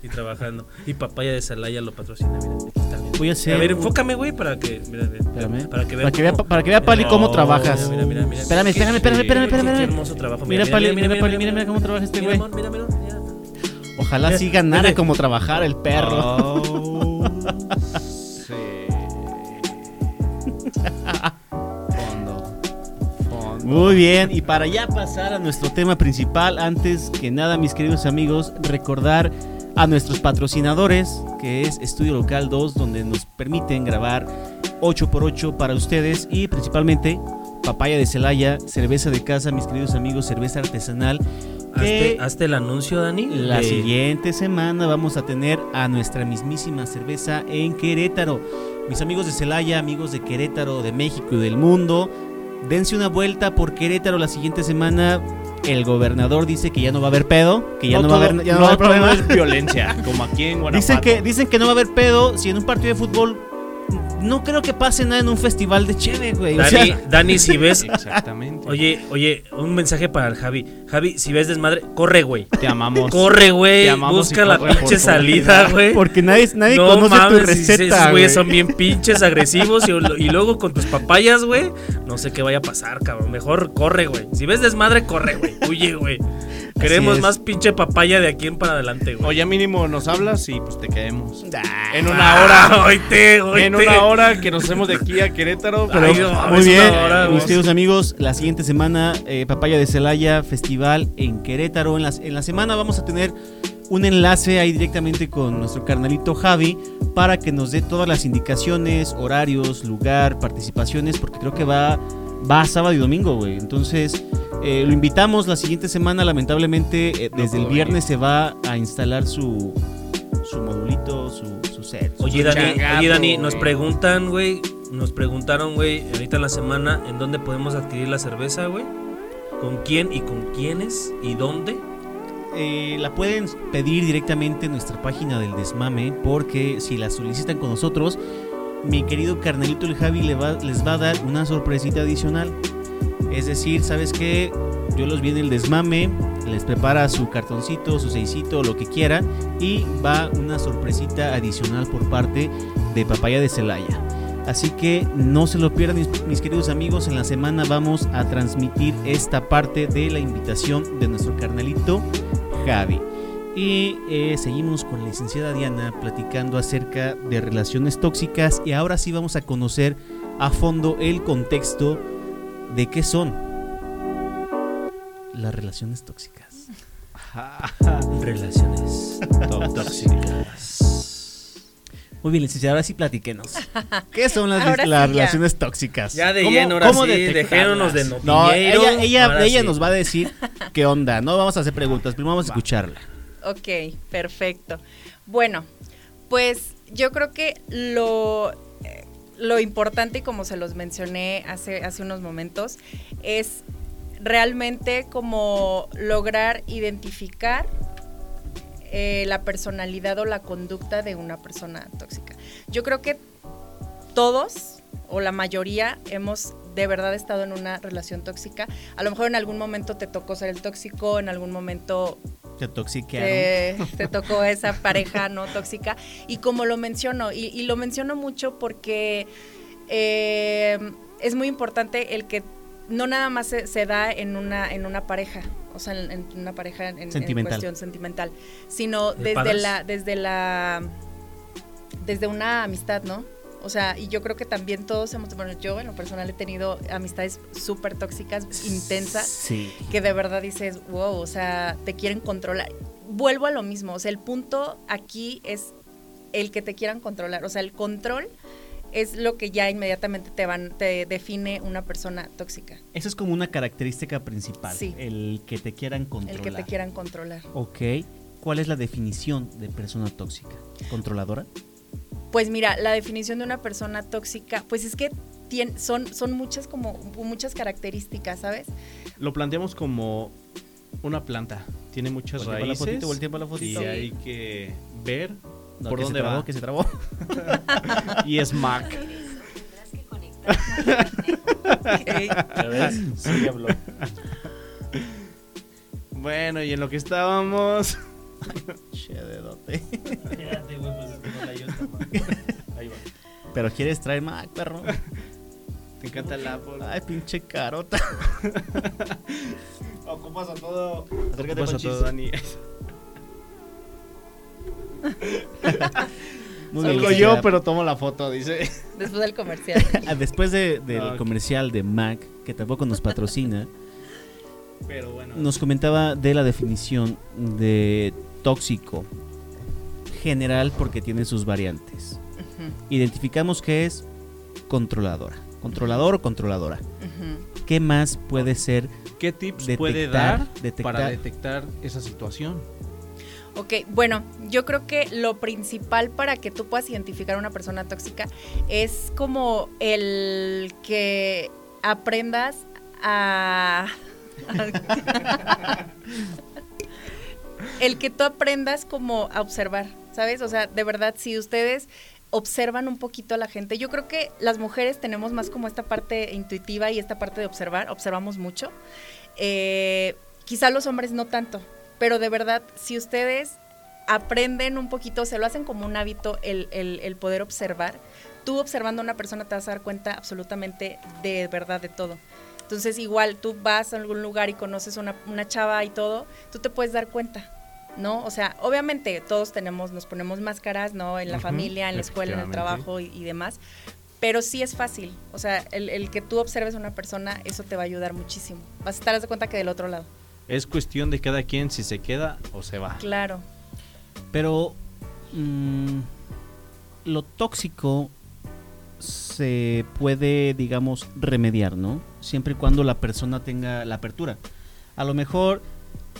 D: Y trabajando. Y papaya de Salaya lo patrocina, mira. Mira.
A: Voy a hacer.
D: A ver, enfócame, güey, para que. Mira, mira. Para que vea.
A: Para que vea,
D: cómo-
A: para que vea Pali, cómo trabajas.
D: Mira, mira, mira.
A: Espérame, espérame, espérame, espérame,
D: qué-
A: espérame.
D: Qué hermoso trabajo.
A: Mira, Pali, mira, Pali, mira, mira cómo trabaja este güey.
D: mira, mira, mira.
A: Ojalá sí ganara como trabajar el perro.
E: Oh, sí. Fondo. Fondo.
A: Muy bien, y para ya pasar a nuestro tema principal, antes que nada, mis queridos amigos, recordar a nuestros patrocinadores, que es Estudio Local 2, donde nos permiten grabar 8x8 para ustedes y principalmente papaya de Celaya, cerveza de casa, mis queridos amigos, cerveza artesanal. Que
D: Hazte, hazte el anuncio, Dani.
A: la
D: de-
A: siguiente semana vamos a tener a nuestra mismísima cerveza en Querétaro. Mis amigos de Celaya, amigos de Querétaro, de México y del mundo, dense una vuelta por Querétaro la siguiente semana. El gobernador dice que ya no va a haber pedo, que ya no, va a haber, ya no va a haber
E: todo
A: problema.
E: es violencia, como aquí en *laughs* Guanajuato.
A: Dicen que, dicen que no va a haber pedo si en un partido de fútbol no creo que pase nada en un festival de cheve, güey. O
D: Dani,
A: sea,
D: Dani, si ves. *laughs*
E: Exactamente.
D: Oye, oye, un mensaje para el Javi. Javi, si ves desmadre, corre, güey.
E: te amamos.
D: Corre, güey. Busca la
E: corre,
D: pinche salida, güey.
A: porque nadie, nadie
D: no
A: conoce tu
D: mames, si- si
A: receta,
D: esos
A: güey.
D: güeyes son bien pinches agresivos y, y luego con tus papayas, güey. No sé qué vaya a pasar, cabrón. Mejor corre, güey. Si ves desmadre, corre, güey. Huye, güey. Queremos más pinche papaya de aquí en para adelante, güey.
E: Oye, mínimo nos hablas y pues te quedemos.
A: Ah,
E: En una hora.
D: Oíte, oíte.
E: En una hora que nos hacemos de aquí a Querétaro.
A: Pero
D: Ay, no,
A: muy bien,
D: hora,
A: queridos amigos, la siguiente semana, eh, Papaya de Celaya, festival en Querétaro. En la, en la semana vamos a tener un enlace ahí directamente con nuestro carnalito Javi para que nos dé todas las indicaciones, horarios, lugar, participaciones, porque creo que va, va sábado y domingo, güey. Entonces, eh, lo invitamos la siguiente semana, lamentablemente, eh, desde el viernes se va a instalar su, su modulito, su, su set. su-
D: Oye, Dani, oye, Dani, nos preguntan, güey. Nos preguntaron, güey, ahorita en la semana, ¿en dónde podemos adquirir la cerveza, güey? ¿Con quién y con quiénes? ¿Y dónde?
A: Eh, la pueden pedir directamente en nuestra página del desmame porque si la solicitan con nosotros, mi querido carnalito el Javi les va a dar una sorpresita adicional. Es decir, ¿sabes qué? Yo los vi en el desmame, les prepara su cartoncito, su seisito, lo que quiera y va una sorpresita adicional por parte de Papaya de Celaya. Así que no se lo pierdan mis, queridos amigos, en la semana vamos a transmitir esta parte de la invitación de nuestro carnalito Javi. Y eh, seguimos con la licenciada Diana platicando acerca de relaciones tóxicas y ahora sí vamos a conocer a fondo el contexto de qué son las relaciones tóxicas. *laughs*
D: Relaciones tóxicas.
A: Muy bien, licenciada, ahora sí platiquenos. *laughs* ¿Qué son las,
F: sí,
A: relaciones tóxicas?
D: Ya de
A: ¿Cómo-
D: lleno, ahora
A: cómo
D: sí, dejémonos de
A: No, ella, ella, ella
D: sí.
A: nos va a decir qué onda. No vamos a hacer preguntas, primero vamos a escucharla.
F: Ok, perfecto. Bueno, pues yo creo que lo, eh, lo importante, y como se los mencioné hace, hace unos momentos, es realmente como lograr identificar eh, la personalidad o la conducta de una persona tóxica. Yo creo que todos o la mayoría hemos de verdad estado en una relación tóxica. A lo mejor en algún momento te tocó ser el tóxico, en algún momento
A: Te toxiquearon.
F: te, te tocó esa pareja no tóxica. Y como lo menciono, y, y lo menciono mucho porque eh, es muy importante el que no nada más se, se da en una, en una pareja, o sea, en, en una pareja en, cuestión sentimental, sino
D: ¿De
F: desde la, desde la, desde una amistad, ¿no? O sea, y yo creo que también todos hemos, bueno, yo en lo personal he tenido amistades súper tóxicas, intensas,
A: Sí.
F: que de verdad dices, wow, o sea, te quieren controlar. Vuelvo a lo mismo, o sea, el punto aquí es el que te quieran controlar, o sea, el control es lo que ya inmediatamente te van te define una persona tóxica,
A: Esa es como una característica principal.
F: Sí.
A: El que te quieran controlar.
F: el que te quieran controlar.
A: Ok. ¿Cuál es la definición de persona tóxica? ¿Controladora?
F: Pues mira, la definición de una persona tóxica, pues es que tien- son son muchas como muchas características, ¿sabes?
E: Lo planteamos como una planta. Tiene muchas
A: Voltea para la
E: raíces.
A: fotito, voltea para la
E: y
A: fotito.
F: Sí.
E: hay que ver
A: No,
E: por dónde
A: se trabó,
E: va.
A: que se trabó. *laughs*
E: Y es Mac. *laughs*
D: ¿Ya ves? Sí, habló.
E: Bueno, y en lo que estábamos. *laughs*
A: Che, dedote.
D: Espérate, güey, pues no la. Ahí va.
A: Pero quieres traer Mac, perro.
E: Te encanta el Apple.
A: Ay, pinche carota.
E: Ocupas a todo.
A: Acércate,
E: Ocupas a todo, Dani.
A: Muy
E: Salgo
A: bien,
E: yo, pero tomo la foto, dice.
F: Después del comercial. *laughs*
A: Ah, Después de- del
E: Ah,
A: comercial de Mac, que tampoco nos patrocina,
E: Pero bueno.
A: nos comentaba de la definición de tóxico general porque tiene sus variantes. Identificamos que es controladora. Controlador o controladora. ¿Qué más puede ser?
E: ¿Qué tips
A: Detectar-
E: puede dar
A: detectar-
E: para detectar esa situación?
F: Ok, bueno, yo creo que lo principal para que tú puedas identificar a una persona tóxica es como el que aprendas a... *laughs* el que tú aprendas como a observar, ¿sabes? O sea, de verdad, si ustedes observan un poquito a la gente, yo creo que las mujeres tenemos más como esta parte intuitiva y esta parte de observar, observamos mucho. Eh, quizá los hombres no tanto, pero de verdad, si ustedes aprenden un poquito, se lo hacen como un hábito el, el- el poder observar, tú observando a una persona te vas a dar cuenta absolutamente de verdad de todo. Entonces igual tú vas a algún lugar y conoces una, una chava y todo, tú te puedes dar cuenta, ¿no? O sea, obviamente todos tenemos, nos ponemos máscaras, ¿no? En la familia, en la escuela, en el trabajo y, y demás. Pero sí es fácil, o sea, el, el que tú observes a una persona, eso te va a ayudar muchísimo. Vas a estar de cuenta que del otro lado.
E: Es cuestión de cada quien si se queda o se va.
F: Claro.
A: Pero mm, lo tóxico se puede, digamos, remediar, ¿no? Siempre y cuando la persona tenga la apertura. A lo mejor,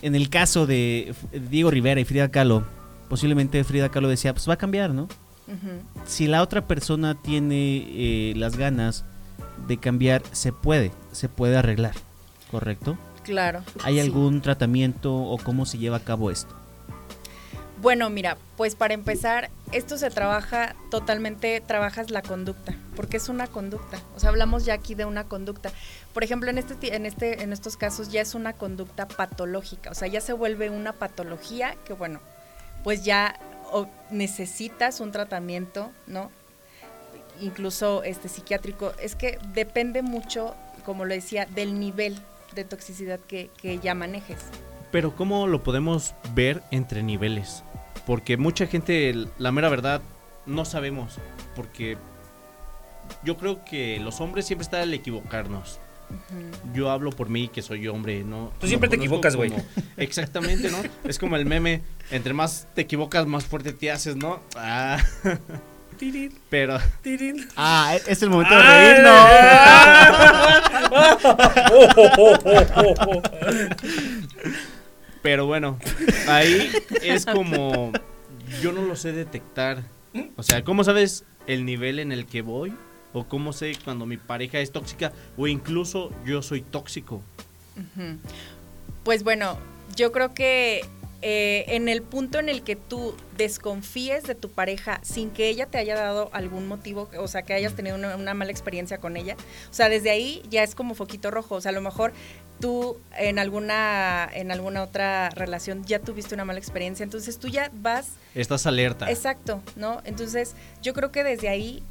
A: en el caso de Diego Rivera y Frida Kahlo, posiblemente Frida Kahlo decía, pues va a cambiar, ¿no? Si la otra persona tiene eh, las ganas de cambiar, se puede, se puede arreglar, ¿correcto?
F: Claro.
A: ¿Hay
F: sí.
A: algún tratamiento o cómo se lleva a cabo esto?
F: Bueno, mira, pues para empezar, esto se trabaja totalmente, trabajas la conducta, porque es una conducta. O sea, hablamos ya aquí de una conducta. Por ejemplo, en este, en este, en estos casos ya es una conducta patológica. O sea, ya se vuelve una patología que, bueno, pues ya o necesitas un tratamiento, ¿no? Incluso este psiquiátrico. Es que depende mucho, como lo decía, del nivel de toxicidad que, que ya manejes.
E: Pero ¿cómo lo podemos ver entre niveles? Porque mucha gente, la mera verdad, no sabemos. Porque yo creo que los hombres siempre están al equivocarnos. Yo hablo por mí, que soy hombre, ¿no?
D: Tú siempre te equivocas, güey.
E: Exactamente, ¿no? Es como el meme, entre más te equivocas, más fuerte te haces, ¿no? Ah. *laughs* Pero,
A: Ah, es el momento de reírnos. *laughs*
E: pero bueno, ahí es como, yo no lo sé detectar. O sea, ¿cómo sabes el nivel en el que voy? ¿O cómo sé cuando mi pareja es tóxica? O incluso yo soy tóxico.
F: Pues bueno, yo creo que eh, en el punto en el que tú desconfíes de tu pareja sin que ella te haya dado algún motivo, o sea, que hayas tenido una, una mala experiencia con ella, o sea, desde ahí ya es como foquito rojo, o sea, a lo mejor tú en alguna en alguna otra relación ya tuviste una mala experiencia, entonces tú ya vas
E: Estás alerta.
F: exacto, ¿no? Entonces, yo creo que desde ahí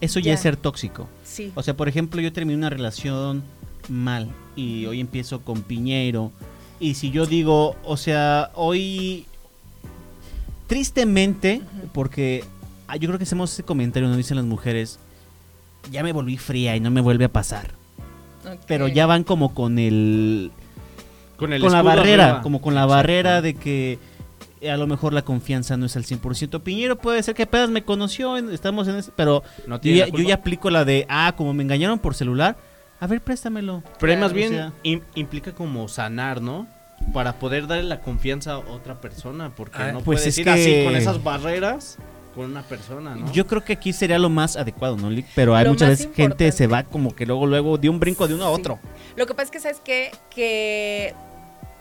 A: Eso ya,
F: Ya.
A: es ser tóxico.
F: sí.
A: O sea, por ejemplo, yo terminé una relación mal y hoy empiezo con Piñeiro. Y si yo digo, o sea, hoy tristemente, porque ah, yo creo que hacemos ese comentario, nos dicen las mujeres, ya me volví fría y no me vuelve a pasar. Pero ya van como con el
E: Con, el
A: con la barrera,
E: arriba.
A: como con la barrera de que eh, a lo mejor la confianza no es al 100%. Piñero puede ser que apenas me conoció, estamos en ese, pero
E: No
A: yo ya aplico la de, ah, como me engañaron por celular, a ver, préstamelo.
E: Pero ahí más
A: O
E: bien
A: sea-
E: im- implica como sanar, ¿no? Para poder darle la confianza a otra persona, porque
D: Ah,
E: no
A: pues
E: puedes
A: es
E: ir
A: que-
E: así con esas barreras con una persona, ¿no?
A: Yo creo que aquí sería lo más adecuado, ¿no? Lick? Pero hay
F: Lo
A: muchas veces gente se va
F: importante.
A: como que luego, luego de un brinco de uno a otro.
F: Lo que pasa es que sabes qué? que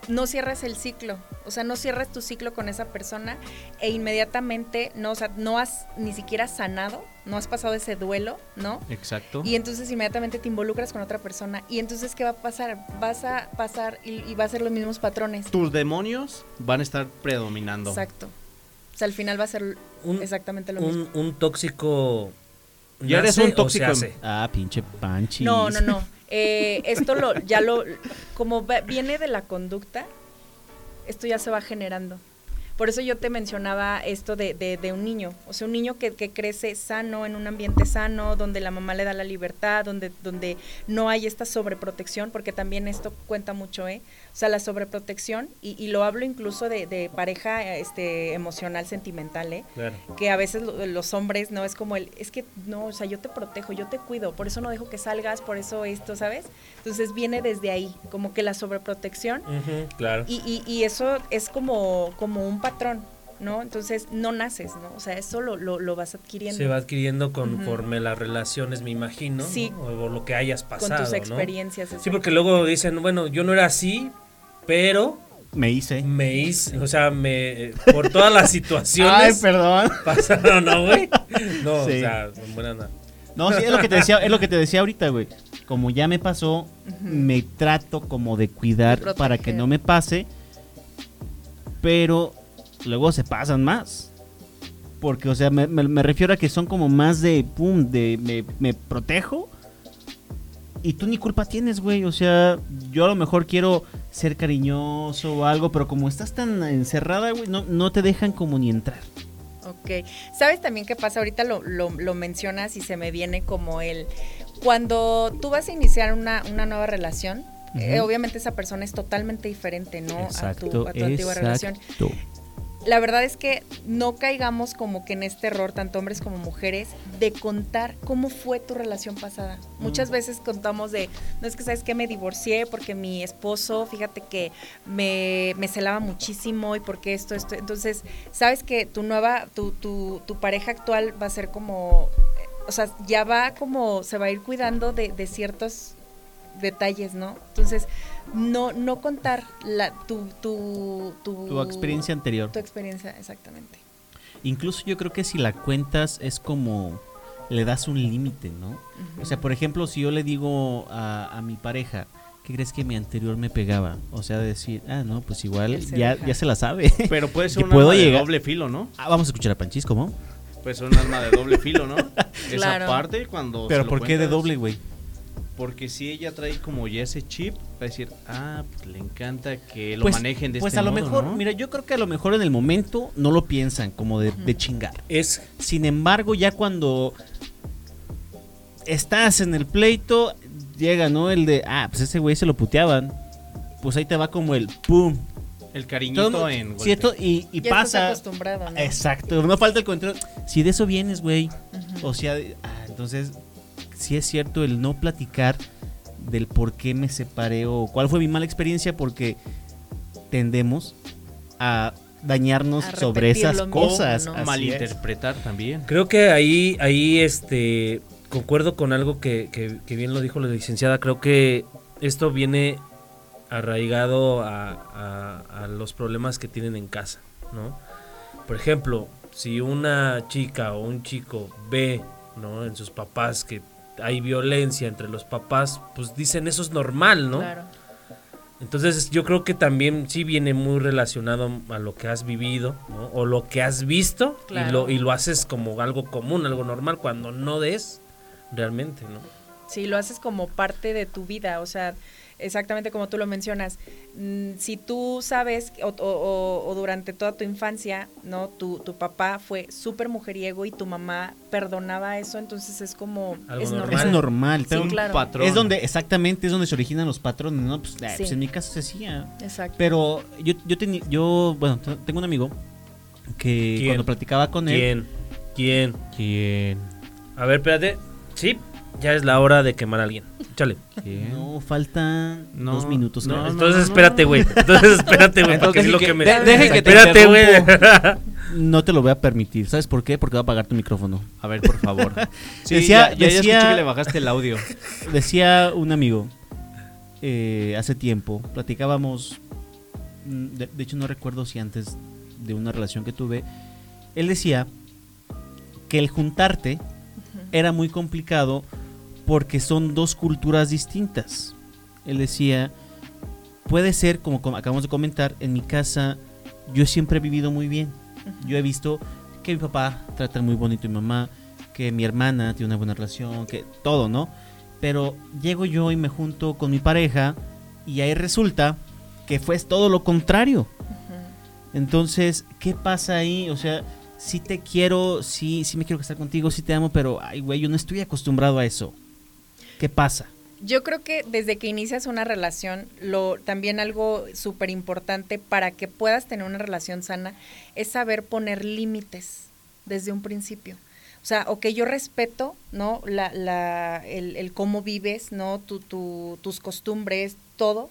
F: no cierras el ciclo, o sea, no cierras tu ciclo con esa persona e inmediatamente no, o sea, no has ni siquiera sanado, no has pasado ese duelo, ¿no?
E: Exacto.
F: Y entonces inmediatamente te involucras con otra persona y entonces qué va a pasar? Vas a pasar y, y va a ser los mismos patrones.
E: Tus demonios van a estar predominando.
F: Exacto. O sea, al final va a ser
D: Un,
F: exactamente lo mismo.
D: un, un tóxico.
E: Ya eres un tóxico?
A: Ah, pinche panchis.
F: No, no, no. Eh, esto lo, ya lo, como viene de la conducta, esto ya se va generando. Por eso yo te mencionaba esto de, de- de un niño, o sea, un niño que, que crece sano, en un ambiente sano, donde la mamá le da la libertad, donde, donde no hay esta sobreprotección, porque también esto cuenta mucho, ¿eh? O sea, la sobreprotección, y, y lo hablo incluso de, de pareja este, emocional, sentimental, ¿eh?
D: Claro.
F: que a veces lo- los hombres no es como el es que no o sea yo te protejo yo te cuido por eso no dejo que salgas por eso esto sabes entonces viene desde ahí como que la sobreprotección
D: Ujú, claro.
F: y, y- y eso es como como un patrón no entonces no naces no o sea eso lo, lo, lo vas adquiriendo
D: Se va adquiriendo conforme las relaciones, me imagino.
F: Sí.
D: ¿no? O, lo que hayas
F: con
D: pasado.
F: tus
D: ¿no?
F: experiencias
D: Sí,
F: exacto.
D: porque luego dicen, bueno, yo no era así, pero
A: Me hice.
D: me hice, o sea, me por todas las *laughs* situaciones
A: Ay, perdón.
D: pasaron, ¿no, güey? *laughs* No,
A: Sí.
D: o sea, son buenas na-
A: No, sí, es lo que te decía, es lo que te decía ahorita, güey. Como ya me pasó, me trato como de cuidar
F: proteger.
A: para que no me pase, pero luego se pasan más. Porque, o sea, me, me- me refiero a que son como más de, pum, de me, me protejo. Y tú ni culpa tienes, güey. O sea, yo a lo mejor quiero ser cariñoso o algo, pero como estás tan encerrada, güey, no, no te dejan como ni entrar.
F: Ok. ¿Sabes también qué pasa? Ahorita lo, lo, lo mencionas y se me viene como el... Cuando tú vas a iniciar una, una nueva relación, eh, obviamente esa persona es totalmente diferente, ¿no?
A: Exacto,
F: a tu, a tu antigua relación. La verdad es que no caigamos como que en este error, tanto hombres como mujeres, de contar cómo fue tu relación pasada. Muchas veces contamos de, no es que sabes que me divorcié porque mi esposo, fíjate que me, me celaba muchísimo y porque esto, esto. Entonces, sabes que tu nueva, tu, tu, tu pareja actual va a ser como, o sea, ya va como, se va a ir cuidando de, de ciertos detalles, ¿no? Entonces, no, no contar la, tu, tu, tu,
A: Tu experiencia anterior.
F: tu experiencia, exactamente.
A: Incluso yo creo que si la cuentas es como le das un límite, ¿no? O sea, por ejemplo, si yo le digo a, a mi pareja, ¿qué crees que mi anterior me pegaba? O sea, decir, ah, no, pues igual
F: se
A: ya,
F: deja.
A: ya se la sabe. *laughs*
E: Pero puede ser *laughs* un arma de doble filo, ¿no?
A: Ah, vamos a escuchar a Panchis, ¿cómo?
E: Puede ser un arma de doble filo, ¿no? *laughs*
F: Claro.
E: Esa parte cuando...
A: Pero
E: se lo
A: ¿por qué de doble, güey?
E: Porque si ella trae como ya ese chip, va a decir, ah, pues le encanta que lo
A: Pues,
E: manejen de
A: pues
E: este
A: a lo
E: modo,
A: mejor,
E: ¿no?
A: mira, yo creo que a lo mejor en el momento no lo piensan como de, de chingar.
D: Es
A: Sin embargo, ya cuando estás en el pleito, llega, ¿no? El de, ah, pues ese güey se lo puteaban. Pues ahí te va como el pum.
E: El cariñito
A: Todo-
E: en...
A: sí, esto- y, y
F: ya estás
A: pasa.
F: acostumbrado, ¿no?
A: Exacto, no falta el control. Si de eso vienes, güey. O sea, ah, entonces, sí es cierto el no platicar del por qué me separé o cuál fue mi mala experiencia, porque tendemos a dañarnos
F: A
A: sobre esas cosas.
F: ¿no?
A: es.
E: malinterpretar también.
D: Creo que ahí, ahí este, concuerdo con algo que, que- que bien lo dijo la licenciada. Creo que esto viene arraigado a, a- a los problemas que tienen en casa, ¿no? Por ejemplo, si una chica o un chico ve, ¿no? En sus papás que hay violencia entre los papás, pues dicen eso es normal, ¿no?
F: Claro.
D: Entonces yo creo que también sí viene muy relacionado a lo que has vivido, ¿no? O lo que has visto y, lo, y lo haces como algo común, algo normal, cuando no es realmente, ¿no?
F: Sí, lo haces como parte de tu vida, o sea, exactamente como tú lo mencionas. Mm, Si tú sabes o, o- o- o durante toda tu infancia, ¿no? Tu, tu papá fue súper mujeriego y tu mamá perdonaba eso, entonces es como...
D: Algo
F: es
D: normal.
F: normal.
A: Es normal.
F: Sí, claro.
E: patrón.
A: Es donde, exactamente, es donde se originan los patrones, ¿no? Pues, eh,
F: Sí.
A: pues en mi caso se hacía.
F: Exacto.
A: Pero yo, yo, teni- yo bueno, tengo un amigo que
D: ¿Quién?
A: cuando platicaba con él...
D: ¿Quién? ¿Quién?
A: ¿Quién?
D: A ver, espérate. Sí, ya es la hora de quemar a alguien. Échale.
A: No, faltan
E: No,
A: dos minutos.
E: no,
A: creo.
E: no,
D: Entonces espérate, güey. Entonces espérate, güey. Porque
E: Entonces,
D: es lo
E: que-
D: que me...
E: de- deje que te
D: espérate, güey. *laughs*
A: No te lo voy a permitir. ¿Sabes por qué? Porque va a apagar tu micrófono.
E: A ver, por favor. *laughs* Sí,
A: Decía-
E: ya, ya, ya
A: decía-
E: escuché que le bajaste el audio.
A: Decía un amigo eh, hace tiempo, platicábamos, mm, de, de hecho no recuerdo si antes de una relación que tuve, él decía que el juntarte era muy complicado porque son dos culturas distintas. Él decía, puede ser, como, acabamos de comentar, en mi casa yo siempre he vivido muy bien. Yo he visto que mi papá trata muy bonito a mi mamá, que mi hermana tiene una buena relación, que todo, ¿no? Pero llego yo y me junto con mi pareja y ahí resulta que fue todo lo contrario. Entonces, ¿qué pasa ahí? O sea, sí te quiero, sí, sí me quiero casar contigo, sí te amo, pero, ay, güey, yo no estoy acostumbrado a eso. ¿Qué pasa?
F: Yo creo que desde que inicias una relación, lo también algo súper importante para que puedas tener una relación sana es saber poner límites desde un principio. O sea, ok, yo respeto, ¿no? La, la, el, el cómo vives, ¿no? Tu, tu, tus costumbres, todo.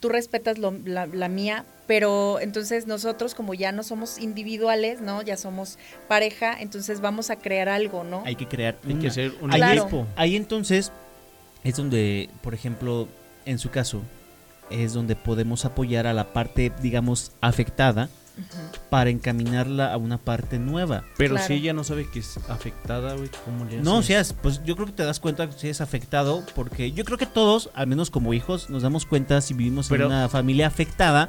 F: Tú respetas lo- la, la mía, pero entonces nosotros como ya no somos individuales, ¿no? Ya somos pareja, entonces vamos a crear algo, ¿no?
A: Hay que crear
E: Hay que
A: una.
E: ser un
F: Claro.
A: ahí entonces es donde, por ejemplo, en su caso, es donde podemos apoyar a la parte, digamos, afectada para encaminarla a una parte nueva.
E: Pero
F: Claro.
E: si ella no sabe que es afectada, güey, ¿cómo le haces?
A: No, o sea, es- pues yo creo que te das cuenta si es afectado, porque yo creo que todos, al menos como hijos, nos damos cuenta si vivimos
E: Pero-
A: en una familia afectada.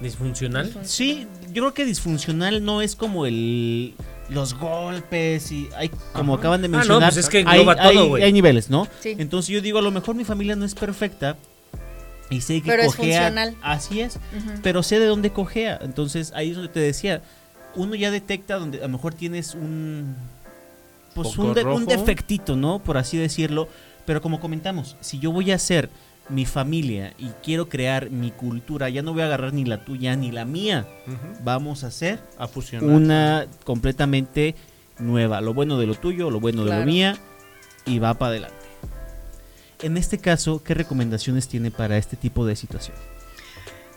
D: ¿Disfuncional?
A: Sí, yo creo que disfuncional no es como el los golpes y hay como
E: Ajá.
A: acaban de
D: Ah, no,
A: mencionar.
D: pues es que
A: hay,
D: engloba todo,
A: hay-
D: güey.
A: hay niveles, ¿no?
F: Sí.
A: Entonces yo digo, a lo mejor mi familia no es perfecta y sé que
F: Pero es
A: cojea. Así es, pero sé de dónde cojea. Entonces ahí es donde te decía, uno ya detecta donde a lo mejor tienes un pues un, de- un
E: rojo.
A: defectito, ¿no? Por así decirlo. Pero como comentamos, si yo voy a hacer mi familia y quiero crear mi cultura, ya no voy a agarrar ni la tuya ni la mía. Vamos a hacer
E: A fusionar.
A: una completamente nueva. Lo bueno de lo tuyo, lo bueno de lo mía y va para adelante. En este caso, ¿qué recomendaciones tiene para este tipo de situación?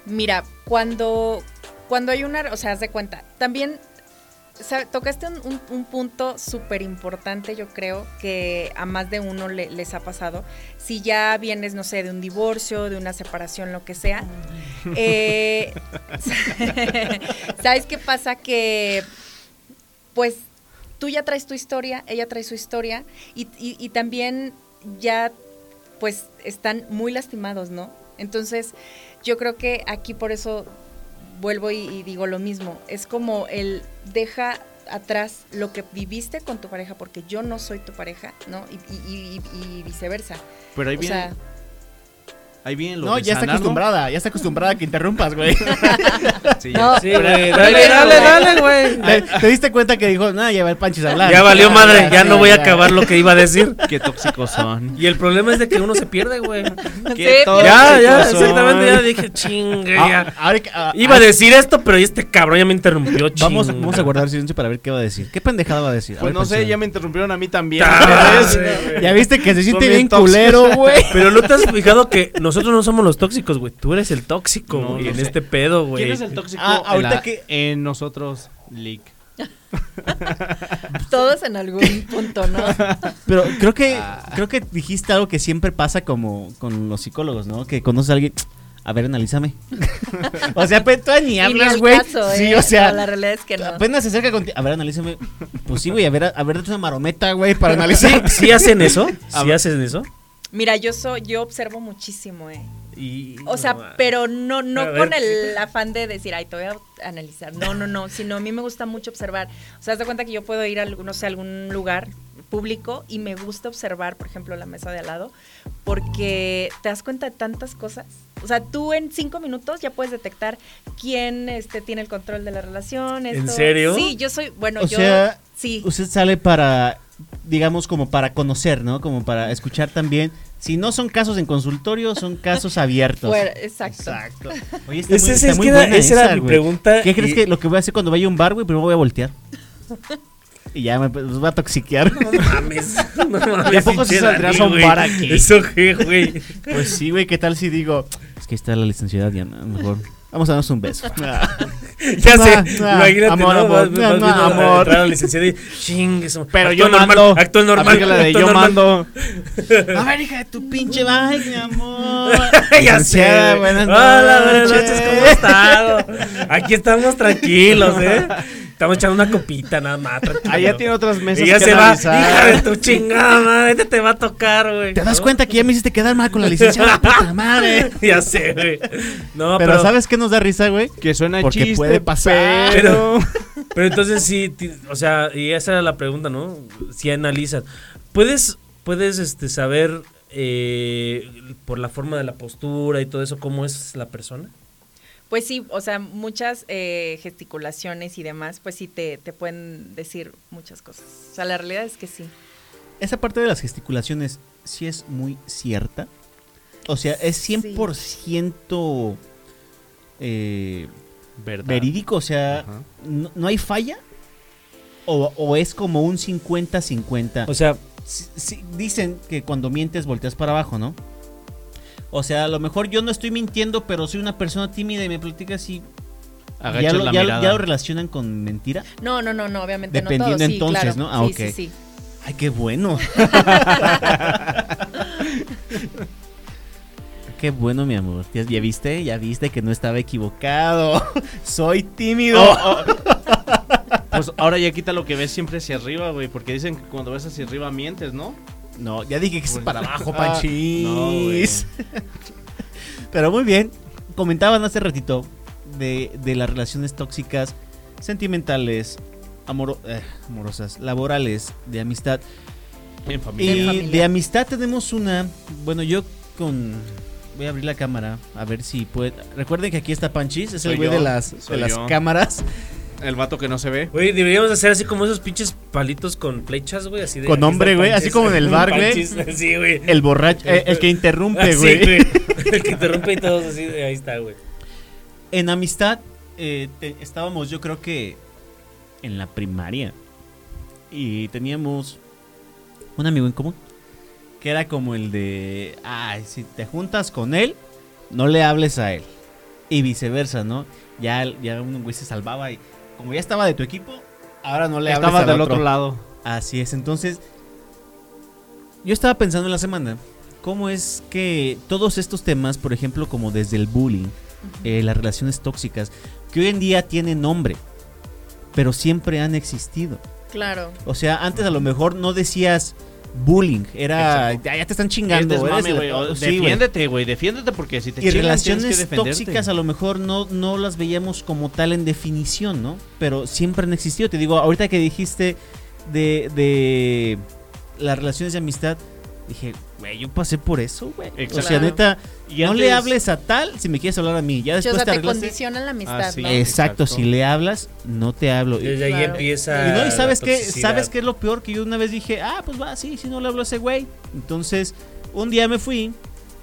F: Mira, cuando, cuando hay una, o sea, haz de cuenta, también tocaste un, un- un punto súper importante, yo creo, que a más de uno le- les ha pasado. Si ya vienes, no sé, de un divorcio, de una separación, lo que sea. *laughs* eh, *laughs* ¿Sabes qué pasa? Que, pues, tú ya traes tu historia, ella trae su historia, y, y- y también ya, pues, están muy lastimados, ¿no? Entonces, yo creo que aquí por eso vuelvo y, y digo lo mismo. Es como el deja atrás lo que viviste con tu pareja, porque yo no soy tu pareja, ¿no? Y, y- y- y viceversa.
E: Pero ahí
F: O
E: viene,
F: sea,
E: ahí viene lo
A: No,
E: de
A: ya está acostumbrada, ya está acostumbrada a que interrumpas, güey. *laughs*
E: Sí,
F: No.
E: ya.
D: Sí, güey.
F: Pero-
D: Dale, dale, dale, güey.
A: ¿Te, te diste cuenta que dijo, nada, ya va el Panchis a hablar?
D: Ya valió madre, ya no voy a
A: ya.
D: acabar lo que iba a decir. *laughs*
E: Qué tóxicos son.
D: Y el problema es de que uno se pierde, güey. *laughs*
E: Qué
F: Sí,
E: tóxicos
D: Ya, ya,
E: son.
D: exactamente, ya dije, chingue,
A: Ah,
D: ya.
A: ah,
D: Iba
A: ah,
D: a decir esto, pero este cabrón ya me interrumpió,
A: Vamos,
D: chinga.
A: vamos a guardar silencio para ver qué va a decir. ¿Qué pendejada va a decir? A
E: Pues
A: ver,
E: no sé, ya me interrumpieron a mí también.
D: Ah,
A: Ya viste que se siente
E: bien
A: culero, *laughs* güey.
D: Pero no te has fijado que nosotros no somos los tóxicos, güey. Tú eres el tóxico, güey, en este pedo, güey.
E: ¿Quién es el tóxico
A: Ah, ahorita
E: en, la-
A: que-
E: en nosotros, Lick? *laughs*
F: todos en algún *laughs* punto, ¿no?
A: Pero creo que
E: Ah.
A: creo que dijiste algo que siempre pasa como con los psicólogos, ¿no? Que conoces a alguien, A ver, analízame. *laughs* o sea, pues tú ni hablas, güey.
F: caso,
A: Sí,
F: ¿eh?
A: o sea,
F: No, la realidad es que no.
A: apenas se acerca contigo. A ver, analízame. Pues sí, güey, a ver, a ver, una marometa, güey, para analizar.
D: ¿Sí hacen eso? ¿Sí hacen eso?
F: Mira, yo soy, yo observo muchísimo, eh.
D: Y,
F: O sea,
D: no,
F: pero no,
D: A
F: no
D: ver.
F: con el afán de decir, ay, te voy a analizar. No, no, no. Sino a mí me gusta mucho observar. O sea, haz de cuenta que yo puedo ir a algún, no sé, a algún lugar público y me gusta observar, por ejemplo, la mesa de al lado, porque te das cuenta de tantas cosas. O sea, tú en cinco minutos ya puedes detectar quién este, tiene el control de la relación.
D: ¿En serio?
F: Sí, yo soy, bueno,
A: O
F: yo
A: sea,
F: sí.
A: Usted sale para, digamos, como para conocer, ¿no? Como para escuchar también. Si no son casos en consultorio, son casos abiertos.
F: Fuera, exacto.
A: Exacto. Oye, está
D: Ese-
A: muy,
D: ese-
A: está
D: es
A: muy
D: era-
A: buena
D: esa era
A: esa,
D: mi pregunta
A: ¿Qué crees que lo que voy a hacer cuando vaya a un bar, güey? Primero voy a voltear. *laughs* y ya me los voy a toxiquear.
D: No mames. No mames.
E: ¿Y a poco
D: pinche
E: sí saldrías
D: Dani,
E: a un
D: güey?
E: bar aquí?
D: Eso qué, güey.
A: pues sí, güey, ¿qué tal si digo? Es que ahí está la licenciada Diana, mejor. Vamos a darnos un beso. *laughs*
D: Ya
A: No,
D: sé,
A: no,
D: imagínate,
A: amor,
D: ¿no?
A: amor,
D: Vas- vas
A: amor.
D: a y ching, eso.
E: Pero yo
D: normal,
E: mando.
D: Actúa normal.
E: La de yo
D: normal.
E: mando. *laughs*
A: a ver, hija de tu pinche madre, mi amor. *laughs*
D: ya sé.
A: Buenas
D: Hola, buenas
A: noches.
D: noches, ¿cómo has estado? Aquí estamos tranquilos, ¿eh? Estamos echando una copita nada más. tranquilo.
E: Allá tiene otras mesas
D: Y ya
E: que
D: se va.
E: analizar.
D: Hija de tu chingada madre, este te va a tocar, güey.
A: ¿Te das
D: ¿No?
A: cuenta que ya me hiciste quedar mal con la licenciada? *laughs* Puta madre. *laughs*
D: ya sé, güey. No,
A: Pero,
D: pero,
A: ¿sabes qué nos da risa, güey?
E: Que suena
A: Porque
E: chiste,
A: puede pasar.
E: pero...
D: Pero entonces sí, o sea, y esa era la pregunta, ¿no? Si analizas, ¿puedes, puedes este, saber eh, por la forma de la postura y todo eso cómo es la persona?
F: Pues sí, o sea, muchas eh, gesticulaciones y demás, pues sí te, te pueden decir muchas cosas. O sea, la realidad es que sí.
A: Esa parte de las gesticulaciones sí es muy cierta. O sea, es 100% eh,
E: ¿Verdad?
A: verídico. O sea, no, no hay falla. O, o es como un 50-50.
D: O sea,
A: Sí, sí, dicen que cuando mientes volteas para abajo, ¿no? O sea, a lo mejor yo no estoy mintiendo, pero soy una persona tímida y me platicas y ya lo,
E: la
A: ya lo- ya lo relacionan con mentira.
F: No, no, no, no, obviamente
A: Dependiendo
F: no todo. Sí,
A: entonces,
F: claro.
A: ¿no? Ah,
F: sí,
A: ok.
F: sí, sí.
A: Ay, qué bueno. *laughs* *laughs* qué bueno, mi amor. ¿Ya, ya viste? Ya viste que no estaba equivocado. *laughs* Soy tímido.
E: Oh, Pues ahora ya quita lo que ves siempre hacia arriba, güey. Porque dicen que cuando ves hacia arriba mientes, ¿no?
A: No, ya dije que es para abajo,
E: Ah,
A: Panchis.
E: no, güey. *laughs*
A: Pero muy bien. Comentaban hace ratito de, de las relaciones tóxicas, sentimentales, amoro- eh, amorosas, laborales, de amistad.
E: En familia.
A: Y
F: En familia.
A: de amistad tenemos una. Bueno, yo con. Voy a abrir la cámara a ver si puede. Recuerden que aquí está Panchis, es el güey de las, de las cámaras.
E: El vato que no se ve.
D: güey, deberíamos hacer así como esos pinches palitos con flechas, güey, así de
A: Con nombre, güey, así como en el bar, güey. *laughs*
D: Sí, güey.
A: El borracho, eh, el que interrumpe, güey. *laughs*
D: El que interrumpe y todos así, ahí está, güey.
A: En amistad eh, te- estábamos, yo creo que en la primaria. Y teníamos un amigo en común. Que era como el de, ay, si te juntas con él, no le hables a él. Y viceversa, ¿no? Ya, ya un güey se salvaba y como ya estaba de tu equipo, ahora no le
E: Estaba del otro lado.
A: Así es, entonces yo estaba pensando en la semana, ¿cómo es que todos estos temas, por ejemplo, como desde el bullying, eh, las relaciones tóxicas, que hoy en día tienen nombre, pero siempre han existido?
F: Claro.
A: O sea, antes a lo mejor no decías bullying, era,
E: Exacto.
A: ya, te están
E: Es
A: chingando. eres
E: desmame,
A: sí.
E: Defiéndete, güey. Defiéndete porque si te
A: Y
E: chingan,
A: relaciones
E: que
A: tóxicas a lo mejor no, no las veíamos como tal en definición, ¿no? Pero siempre han existido. Te digo, ahorita que dijiste de, de las relaciones de amistad, dije, güey, yo pasé por eso, güey. O sea, neta,
E: Y
A: no
E: antes-
A: le hables a tal si me quieres hablar a mí. Ya después
F: o sea,
A: te
F: te condicionan la amistad,
E: Ah, sí.
F: ¿no?
A: Exacto,
E: Exacto.
A: si le hablas, no te hablo. Y,
D: Desde ahí
F: Claro.
D: empieza.
A: y no, y sabes
D: la
A: qué, sabes qué es lo peor que yo una vez dije, ah, pues va, sí, si no le hablo a ese güey. Entonces, un día me fui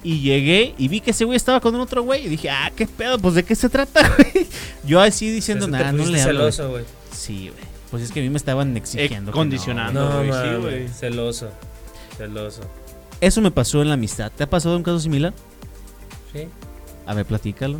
A: y llegué y vi que ese güey estaba con otro güey y dije, ah, qué pedo, pues de qué se trata, *laughs* güey. Yo así diciendo, nada, no le hablo. güey".
D: celoso, güey.
A: Sí, güey. Pues es que a mí me estaban exigiendo.
E: Eh, condicionando.
A: güey.
D: No,
E: sí, güey.
D: celoso. Celoso.
A: Eso me pasó en la amistad. ¿Te ha pasado un caso similar?
D: Sí.
A: A ver, platícalo.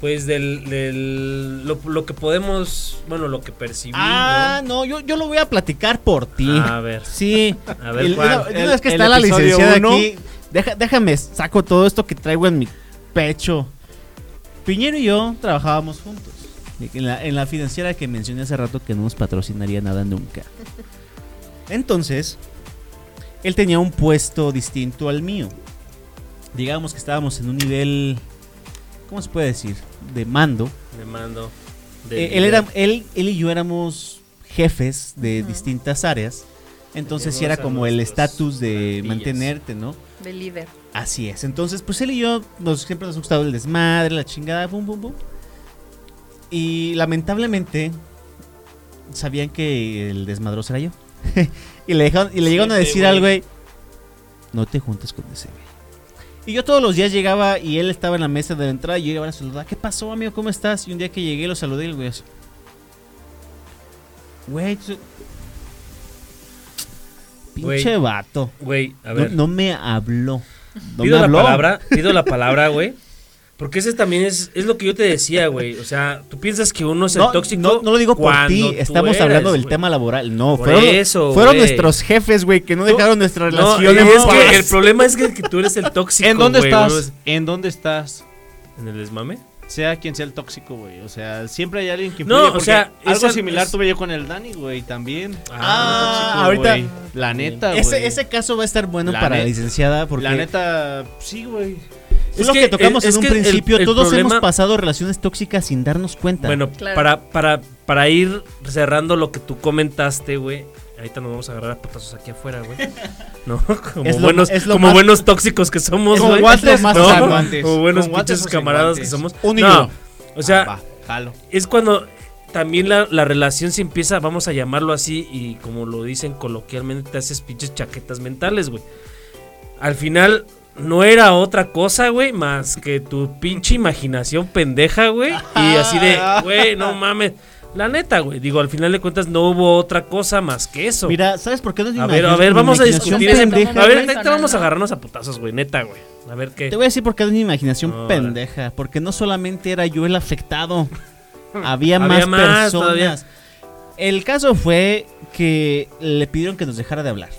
D: Pues del, del lo, lo que podemos, bueno, lo que percibí,
A: Ah, no, yo, yo lo voy a platicar por ti.
D: ¿no? A ver,
A: Sí.
D: a ver
A: El- una
E: El-
A: vez que
E: el
A: está la
E: episodio
A: licenciada
E: uno.
A: aquí, deja- déjame, saco todo esto que traigo en mi pecho. Piñero y yo trabajábamos juntos. En la, en la financiera que mencioné hace rato que no nos patrocinaría nada nunca. Entonces, él tenía un puesto distinto al mío. Digamos que estábamos en un nivel, ¿cómo se puede decir? De mando.
D: Le mando.
A: Eh, él, era, él, él y yo éramos jefes de distintas áreas. Entonces sí era como el estatus de
D: plantillas.
A: mantenerte, ¿no?
F: De líder.
A: Así es. Entonces, pues él y yo nos, siempre nos ha gustado el desmadre, la chingada, pum, pum, pum. Y lamentablemente sabían que el desmadroso era yo. *laughs* y le, dejaron- y le llegaron a decir
D: güey.
A: al güey, no te juntes con ese güey. Y yo todos los días llegaba y él estaba en la mesa de la entrada y yo llegaba a saludar. ¿Qué pasó, amigo? ¿Cómo estás? Y un día que llegué lo saludé y el güey así. Güey, tú- pinche vato.
D: Güey, a
A: No,
D: ver.
A: no me habló. No
D: pido
A: me
D: la palabra, pido la palabra, güey. Porque ese también es, es lo que yo te decía, güey. O sea, tú piensas que uno es el
A: No,
D: tóxico.
A: no, no lo digo por ti, estamos
D: eres,
A: hablando del tema laboral. No,
D: Por
A: fueron,
D: eso,
A: fueron nuestros jefes, güey, que no dejaron nuestra
D: No,
A: relación en
D: es
A: paz.
D: que el problema es que, que tú eres el tóxico.
E: ¿En dónde estás? ¿En dónde estás?
D: ¿En el desmame?
E: Sea quien sea el tóxico, güey. O sea, siempre hay alguien que
D: No, o sea,
E: algo similar
D: es-
E: tuve yo con el Dani, güey, también.
A: Ah,
E: Tóxico,
A: ahorita-
E: güey. La neta, güey.
A: Ese, ese caso va a estar bueno
E: La
A: para la licenciada porque
E: La neta, sí, güey.
A: Es
D: Es
A: lo
D: que-
A: que, tocamos
D: es
A: en un
D: que
A: principio.
D: el
A: Todos
D: problema-
A: hemos pasado relaciones tóxicas sin darnos cuenta.
D: Bueno,
F: Claro.
D: para, para, para ir cerrando lo que tú comentaste, güey. Ahorita nos vamos a agarrar a putazos aquí afuera, güey. *laughs* ¿No? Como,
A: Es lo-
D: buenos,
A: es lo
D: como
A: más-
D: buenos tóxicos que somos, *laughs*
A: Con
D: güey.
A: guantes
D: ¿No?
A: más sano.
D: Como buenos pinches camaradas que somos.
A: Un y
D: no, o sea,
E: Ah, Va, jalo.
D: es cuando también la, la relación se empieza, vamos a llamarlo así, y como lo dicen coloquialmente, te haces pinches chaquetas mentales, güey. Al final no era otra cosa, güey, más que tu pinche imaginación pendeja, güey. Y así de, güey, no mames. La neta, güey. Digo, al final de cuentas no hubo otra cosa más que eso.
A: Mira, ¿sabes por qué no es mi
D: a ver, a ver, vamos a discutir ese.
A: pendeja?
D: A ver, ahorita vamos a agarrarnos a putazos, güey, neta, güey. A ver qué.
A: Te voy a decir por qué es mi imaginación pendeja. Porque no solamente era yo el afectado. Había, *laughs*
D: Había
A: más,
D: más
A: personas.
D: todavía.
A: El caso fue que le pidieron que nos dejara de hablar.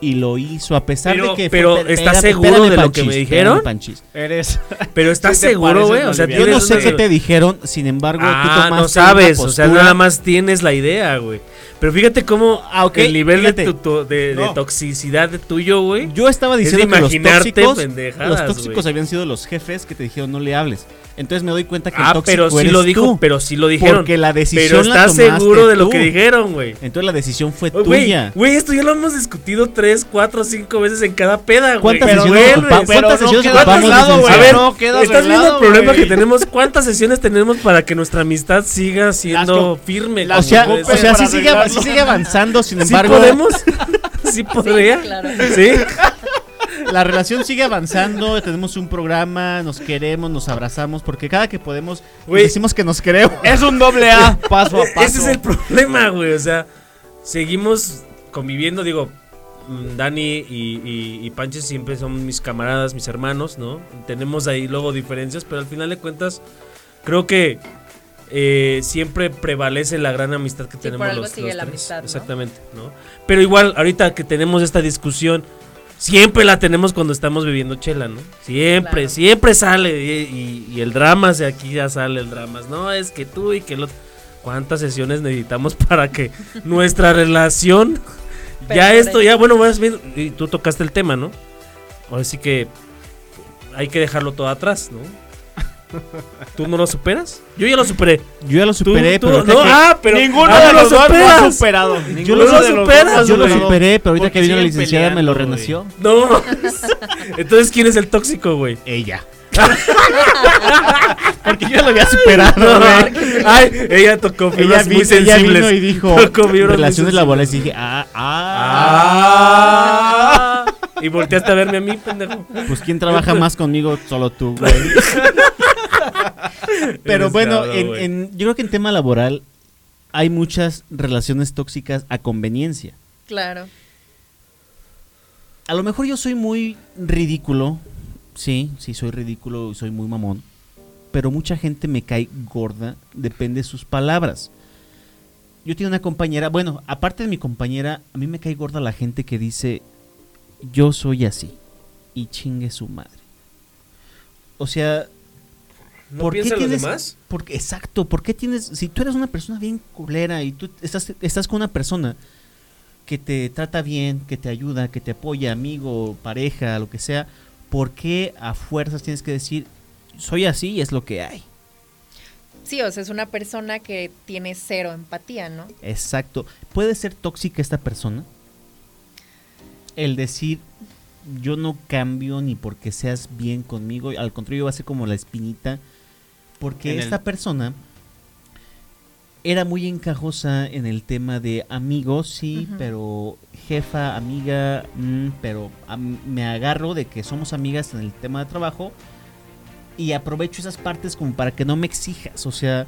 A: Y lo hizo a pesar
D: Pero-
A: de que...
D: pero,
A: fue-
D: ¿estás
A: espérame,
D: seguro
A: espérame,
D: de lo que me dijeron?
A: Panchis.
E: Eres.
D: Pero estás *laughs* seguro, güey. O sea,
A: Yo no sé qué te dijeron, sin embargo, tú
D: Ah,
A: tomaste
D: no sabes,
A: una
D: o sea, nada más tienes la idea, güey. Pero fíjate cómo
A: Ah,
D: el nivel de,
A: fíjate.
D: tu- tu- de, de toxicidad de tuyo, güey.
A: Yo estaba
D: Es
A: diciendo
D: de
A: que los tóxicos, los tóxicos habían sido los jefes que te dijeron no le hables. Entonces me doy cuenta que el
D: Ah,
A: tóxico
D: pero sí
A: eres
D: lo dijo,
A: tú,
D: pero sí lo dijeron.
A: Porque la decisión
D: pero
A: la
D: estás seguro de lo
A: tú.
D: que dijeron, güey.
A: Entonces la decisión fue
D: Oh,
A: tuya.
D: güey, esto ya lo hemos discutido tres, cuatro, cinco veces en cada peda, güey.
A: ¿Cuántas
D: Pero
A: sesiones
D: vuelves.
A: ocupa-
E: Pero
A: ¿Cuántas
E: no
A: sesiones ocupamos,
E: güey.
D: A ver,
E: no queda
D: ¿estás viendo el problema
E: güey.
D: que tenemos? ¿Cuántas sesiones tenemos para que nuestra amistad siga siendo firme?
A: O sea, o sea sí, sigue, sí sigue avanzando, sin
D: ¿Sí
A: embargo,
D: podemos? *laughs* ¿Sí podría?
F: claro.
D: ¿Sí?
A: La relación sigue avanzando, tenemos un programa, nos queremos, nos abrazamos, porque cada que podemos
D: Güey.
A: decimos que nos queremos.
E: Es un doble A, *laughs* paso a paso.
D: Ese es el problema, güey. O sea, seguimos conviviendo, digo. mm, Dani y, y, y Panches siempre son mis camaradas, mis hermanos, ¿no? Tenemos ahí luego diferencias, pero al final de cuentas, creo que eh, siempre prevalece la gran amistad que
F: por
D: tenemos
F: algo
D: los,
F: sigue
D: los
F: la
D: tres.
F: amistad, ¿no?
D: Exactamente, ¿no? Pero igual, ahorita que tenemos esta discusión, siempre la tenemos cuando estamos bebiendo chela, ¿no? Siempre,
F: Claro.
D: siempre sale. Y, y- y el drama, de aquí ya sale el drama. No, es que tú y que el otro. ¿Cuántas sesiones necesitamos *laughs* para que nuestra relación... *laughs* ya esto, ya, bueno, más bien, y tú tocaste el tema, ¿no? Ahora sí que hay que dejarlo todo atrás, ¿no? ¿Tú no lo superas? Yo ya lo superé.
A: Yo ya lo
D: Tú-
A: superé,
D: tú-
A: pero
D: no,
A: que-
D: ah, pero
E: Ninguno
D: ah,
E: de
D: lo
E: los dos lo ha
D: superas.
E: superado.
A: yo
E: Ninguno
A: lo superas,
D: dos
A: yo lo superé, pero ahorita que vino la licenciada me lo renació.
D: No. *laughs* Entonces, ¿quién es el tóxico, güey?
A: Ella. *laughs* Porque yo ya lo había superado,
D: No,
A: güey. *laughs*
D: Ay, ella tocó
A: Ella,
D: fibras
A: vi-
D: muy
A: ella
D: sensibles.
A: vino y dijo relaciones laborales y dije, ah, ah,
D: Ah. Y volteaste a verme a mí, pendejo.
A: Pues quién trabaja más conmigo, solo tú, güey. *laughs* Pero
D: Eres
A: bueno,
D: cabrón,
A: en,
D: güey.
A: en- yo creo que en tema laboral hay muchas relaciones tóxicas a conveniencia.
F: Claro.
A: A lo mejor yo soy muy ridículo. Sí, sí, soy ridículo y soy muy mamón. Pero mucha gente me cae gorda, depende de sus palabras. Yo tengo una compañera, bueno, aparte de mi compañera, a mí me cae gorda la gente que dice, yo soy así. Y chingue su madre. O sea,
D: ¿No
A: ¿por qué
D: piensan los
A: tienes-
D: demás?
A: Porque, exacto, ¿por qué tienes, si tú eres una persona bien culera y tú estás, estás con una persona que te trata bien, que te ayuda, que te apoya, amigo, pareja, lo que sea, ¿por qué a fuerzas tienes que decir, soy así y es lo que hay?
F: Sí, o sea, es una persona que tiene cero empatía, ¿no?
A: Exacto. ¿Puede ser tóxica esta persona? El decir, yo no cambio ni porque seas bien conmigo, al contrario va a ser como la espinita, porque
E: En el-
A: esta persona era muy encajosa en el tema de amigos, sí, pero jefa, amiga, mm, pero me agarro de que somos amigas en el tema de trabajo y aprovecho esas partes como para que no me exijas, o sea,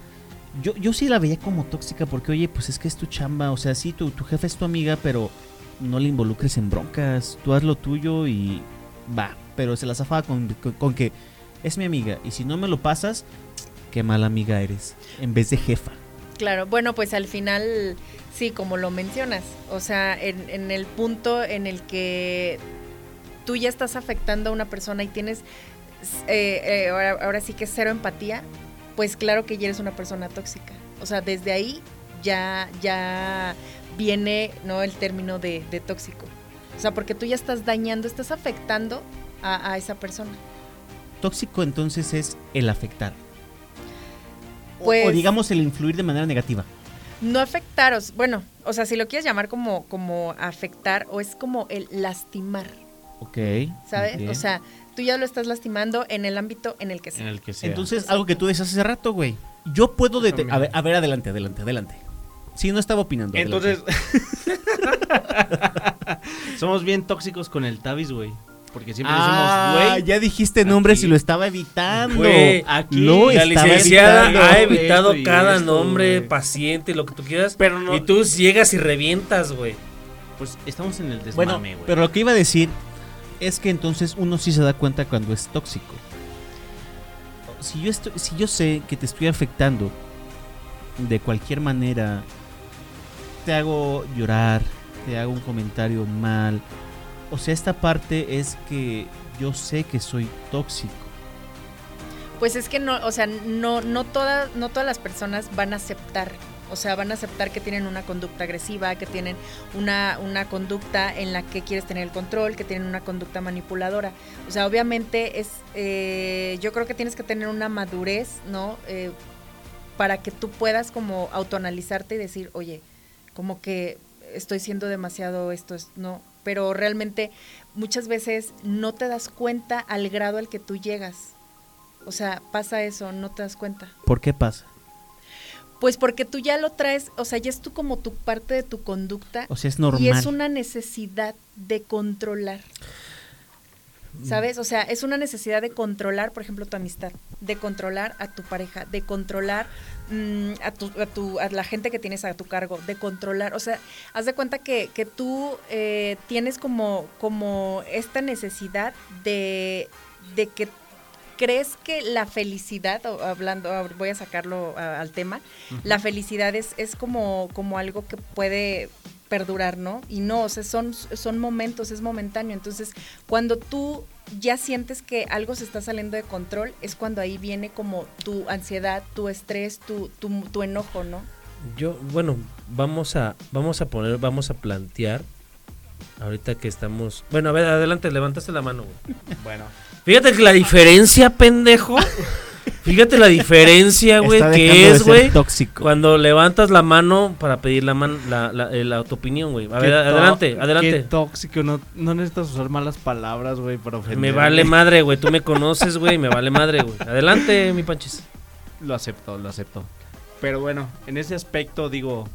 A: yo, yo sí la veía como tóxica porque, oye, pues es que es tu chamba, o sea, sí, tu, tu jefe es tu amiga, pero no le involucres en broncas, tú haz lo tuyo y va, pero se la zafaba con, con- que es mi amiga y si no me lo pasas, qué mala amiga eres, en vez de jefa.
F: Claro, bueno, pues al final, sí, como lo mencionas, o sea, en, en el punto en el que tú ya estás afectando a una persona y tienes, eh, eh, ahora, ahora sí que cero empatía, pues claro que ya eres una persona tóxica. O sea, desde ahí ya, ya viene, ¿no? El término de, de tóxico. O sea, porque tú ya estás dañando, estás afectando a, a esa persona.
A: Tóxico entonces es el afectar. O- o,
F: Pues-
A: digamos el influir de manera negativa.
F: No afectaros, bueno, o sea, si lo quieres llamar como, como afectar o es como el lastimar.
A: Ok.
F: ¿sabes? O sea, tú ya lo estás lastimando en el ámbito en el que
E: En
F: sea.
E: el que sea.
A: Entonces, algo que tú decías hace rato, güey. Yo puedo... dete-
E: También.
A: a, ver, a ver, adelante, adelante, adelante. Sí, no estaba opinando.
E: Entonces, *laughs* somos bien tóxicos con el Tavis, güey. Porque siempre
A: Ah,
E: decimos, güey.
A: ya dijiste nombres
E: aquí.
A: y lo estaba evitando.
D: Güey,
E: aquí
A: Lo
D: La licenciada
A: evitando.
D: ha evitado
E: Esto
D: cada
E: esto,
D: nombre, paciente, lo que tú quieras.
E: Pero no-
D: Y tú llegas y revientas, güey.
E: Pues estamos en el desmame,
A: Bueno,
E: güey.
A: pero lo que iba a decir es que entonces uno sí se da cuenta cuando es tóxico. Si yo, estoy, si yo sé que te estoy afectando de cualquier manera, te hago llorar, te hago un comentario mal. O sea, esta parte es que yo sé que soy tóxico.
F: Pues es que no, o sea, no, no todas, no todas las personas van a aceptar. O sea, van a aceptar que tienen una conducta agresiva, que tienen una, una conducta en la que quieres tener el control, que tienen una conducta manipuladora. O sea, obviamente es, eh, yo creo que tienes que tener una madurez, ¿no? Eh, para que tú puedas como autoanalizarte y decir, oye, como que estoy siendo demasiado esto, es- no. Pero realmente muchas veces no te das cuenta al grado al que tú llegas. O sea, pasa eso, no te das cuenta.
A: ¿Por qué pasa?
F: Pues porque tú ya lo traes, o sea, ya es tú como tu parte de tu conducta
A: O sea, es normal.
F: y es una necesidad de controlar. ¿Sabes? O sea, es una necesidad de controlar, por ejemplo, tu amistad, de controlar a tu pareja, de controlar mm, a, tu, a, tu- a la gente que tienes a tu cargo, de controlar. O sea, haz de cuenta que, que tú eh, tienes como, como esta necesidad de, de que crees que la felicidad, hablando, voy a sacarlo al tema, la felicidad es, es como, como algo que puede perdurar, ¿no? Y no, o sea, son, son momentos, es momentáneo. Entonces, cuando tú ya sientes que algo se está saliendo de control, es cuando ahí viene como tu ansiedad, tu estrés, tu, tu, tu enojo, ¿no?
D: Yo, bueno, vamos a, vamos a poner, vamos a plantear. Ahorita que estamos. Bueno, a ver, adelante, levantaste la mano, güey.
E: Bueno.
D: Fíjate que la diferencia, pendejo. *laughs* Fíjate la diferencia, güey, que es, güey.
A: tóxico.
D: Cuando levantas la mano para pedir la, man, la, la, eh, la- tu opinión, güey. A ver, adelante,
E: Qué
D: adelante.
E: tóxico, no, no necesitas usar malas palabras, güey, para ofender.
D: Me vale *laughs* madre, güey. Tú me conoces, güey. Me vale madre, güey. Adelante, mi panchis.
E: Lo acepto, lo acepto. Pero bueno, en ese aspecto digo...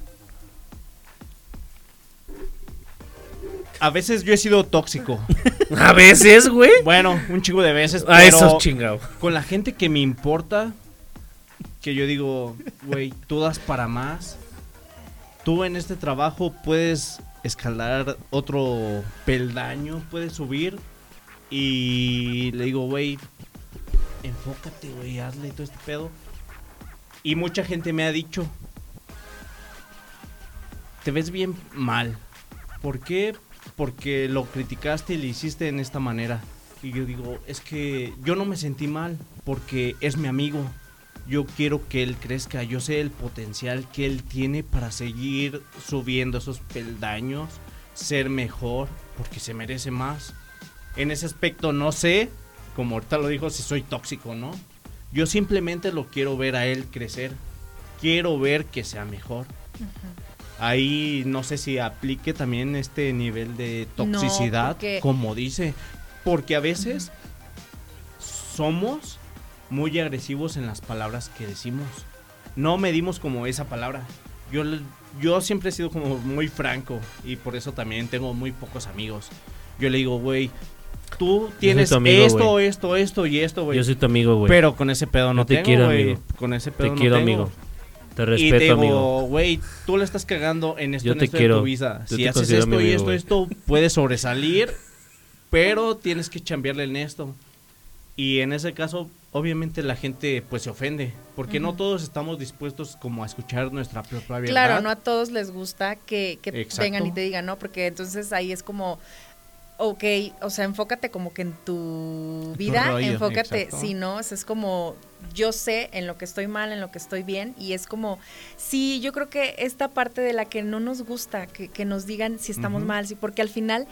E: A veces yo he sido tóxico.
D: A veces, güey.
E: Bueno, un chingo de veces,
D: A
E: pero
D: esos chingado.
E: con la gente que me importa, que yo digo, güey, tú das para más. Tú en este trabajo puedes escalar otro peldaño, puedes subir. Y le digo, güey, enfócate, güey, hazle todo este pedo. Y mucha gente me ha dicho, te ves bien mal. ¿Por qué? Porque lo criticaste y le hiciste en esta manera. Y yo digo, es que yo no me sentí mal porque es mi amigo. Yo quiero que él crezca, yo sé el potencial que él tiene para seguir subiendo esos peldaños, ser mejor, porque se merece más. En ese aspecto no sé, como ahorita lo dijo, si soy tóxico no. Yo simplemente lo quiero ver a él crecer. Quiero ver que sea mejor. Ahí no sé si aplique también este nivel de
F: No,
E: toxicidad,
F: porque-
E: como dice. Porque a veces somos muy agresivos en las palabras que decimos. No medimos como esa palabra. Yo, yo siempre he sido como muy franco y por eso también tengo muy pocos amigos. Yo le digo, güey, tú tienes
D: amigo,
E: esto, esto, esto y esto, güey.
D: Yo soy tu amigo, güey.
E: Pero con ese pedo no
D: Yo te
E: tengo,
D: quiero, amigo.
E: Con ese pedo
D: Te
E: no
D: quiero,
E: tengo.
D: amigo. Te
E: Y
D: respeto,
E: te
D: amigo.
E: digo, güey, tú le estás cagando en esto,
D: Yo
E: en
D: te
E: esto
D: quiero.
E: de tu vida.
D: Yo
E: Si
D: te
E: haces esto y
D: amigo,
E: esto, esto, puedes sobresalir, pero tienes que chambearle en esto. Y en ese caso, obviamente la gente pues se ofende, porque no todos estamos dispuestos como a escuchar nuestra propia verdad.
F: Claro, no a todos les gusta que, vengan y te digan, ¿no? Porque entonces ahí es como, ok, o sea, enfócate como que en tu vida,
E: rollo,
F: enfócate,
E: exacto.
F: si no, o sea, es como, yo sé en lo que estoy mal, en lo que estoy bien, y es como, sí, yo creo que esta parte de la que no nos gusta, que, que nos digan si estamos mal, sí, porque al final...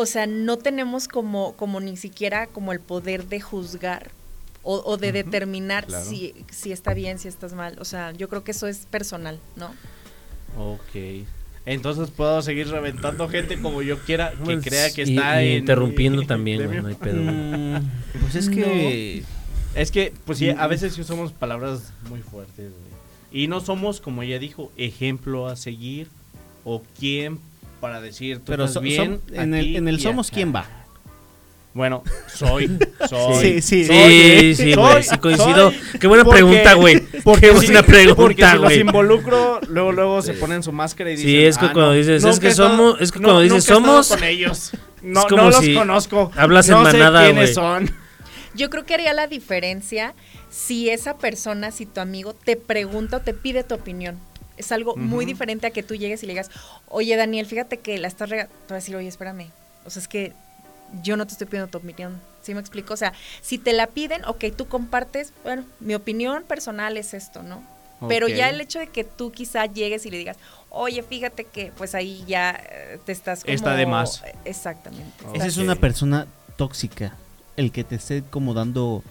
F: O sea, no tenemos como, como ni siquiera como el poder de juzgar o, o de determinar
E: claro.
F: si, si está bien, si estás mal. O sea, yo creo que eso es personal, ¿no?
E: Ok. Entonces puedo seguir reventando gente como yo quiera, que
D: Pues,
E: crea que está
D: y
E: en-
D: interrumpiendo
E: en
D: también, güey, no hay pedo.
A: Mm, pues es que.
E: Es que, pues sí, a veces sí usamos palabras muy fuertes, güey. Y no somos, como ella dijo, ejemplo a seguir o quién para decir, tú
A: Pero
E: estás
A: so-
E: bien.
A: som- en,
E: aquí
A: el, en el Somos. ¿quién va?
E: Bueno, soy, soy.
A: Sí, sí.
D: Sí, sí, güey,
E: soy-
D: sí coincido.
E: soy-
D: Qué buena
E: porque-
D: pregunta, güey.
E: Porque
D: Qué buena
E: Porque
D: pregunta,
E: si los involucro, luego luego se ponen su máscara y
D: Sí,
E: dicen.
D: es que
E: "Ah,
D: cuando
E: no,
D: dices, es que somos- es que
E: no,
D: cuando dices, somos-
E: con ellos. No,
D: como
E: no los
D: si
E: conozco.
D: hablas en
E: no
D: manada,
E: sé quiénes
D: güey.
E: son.
F: Yo creo que haría la diferencia si esa persona, si tu amigo te pregunta o te pide tu opinión. Es algo muy diferente a que tú llegues y le digas, oye Daniel, fíjate que la estás regando. Te va a decir, oye, espérame. O sea, es que yo no te estoy pidiendo tu opinión. ¿Sí me explico? O sea, si te la piden, ok, tú compartes, bueno, mi opinión personal es esto, ¿no? Pero ya el hecho de que tú quizá llegues y le digas, oye, fíjate que, pues ahí ya eh, te estás como...
E: Está de más.
F: Exactamente.
E: Ok.
A: Esa es una persona tóxica. El que te esté como dando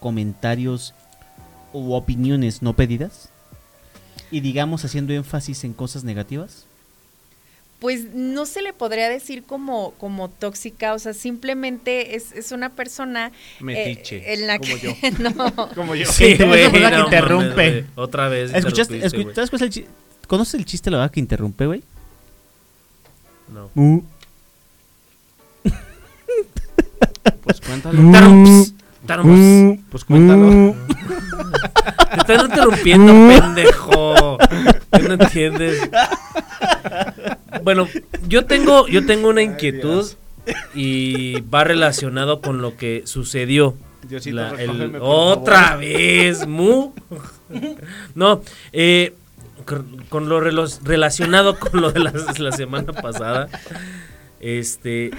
A: comentarios u opiniones no pedidas. Y digamos haciendo énfasis en cosas negativas.
F: Pues no se le podría decir como, como tóxica, o sea, simplemente es, es una persona eh,
E: Metiche,
F: en la
E: como
F: que
E: yo. *laughs*
F: no, *laughs*
E: Como yo.
D: Sí, *laughs* güey.
A: que
D: no
A: interrumpe.
D: mames. Otra vez.
A: ¿Escuchaste?
D: interrumpiste,
A: escu-
D: güey.
A: ¿sabes cuál es el chi- ¿Conoces el chiste la verdad que interrumpe, güey?
D: No.
E: Pues cuéntalo.
D: Tarumps, tarumps.
E: Pues cuéntalo. *laughs*
D: Te están interrumpiendo, pendejo. ¿Qué no entiendes? Bueno, yo tengo, yo tengo una inquietud y va relacionado con lo que sucedió.
E: Diosito,
D: La- el-
E: por
D: otra
E: favor.
D: vez, mu. No, eh, con, con lo relacionado con lo de la, la semana pasada. Este,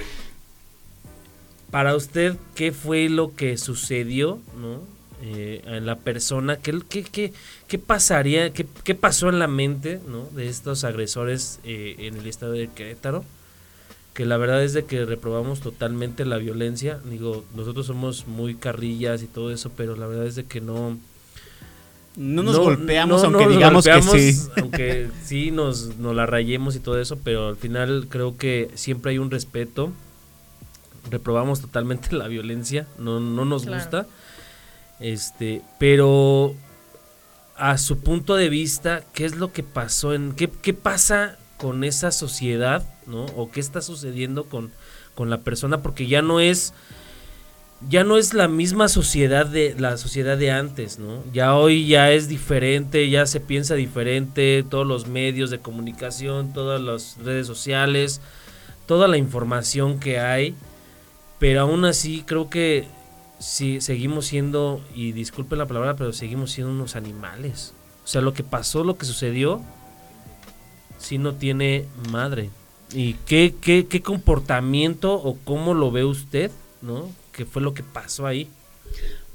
D: para usted, ¿qué fue lo que sucedió, no? Eh, a la persona, ¿qué, qué, qué, qué pasaría, qué, qué pasó en la mente, no? De estos agresores eh, en el estado de Querétaro que la verdad es de que reprobamos totalmente la violencia. Digo, nosotros somos muy carrillas y todo eso, pero la verdad es de que no...
A: No nos
D: no-
A: golpeamos,
D: no
A: aunque
D: nos
A: digamos
D: golpeamos,
A: que sí.
D: Aunque sí nos, nos la rayemos y todo eso, pero al final creo que siempre hay un respeto. Reprobamos totalmente *laughs* la violencia, no, no nos
F: Claro.
D: gusta. Este, pero a su punto de vista, ¿qué es lo que pasó en qué, qué pasa con esa sociedad, ¿no? O qué está sucediendo con, con la persona porque ya no es ya no es la misma sociedad de la sociedad de antes, ¿no? Ya hoy ya es diferente, ya se piensa diferente, todos los medios de comunicación, todas las redes sociales, toda la información que hay, pero aún así creo que sí seguimos siendo y disculpen la palabra, pero seguimos siendo unos animales. O sea, lo que pasó, lo que sucedió sí no tiene madre. ¿Y qué, qué, qué comportamiento o cómo lo ve usted ¿no? ¿Qué fue lo que pasó ahí?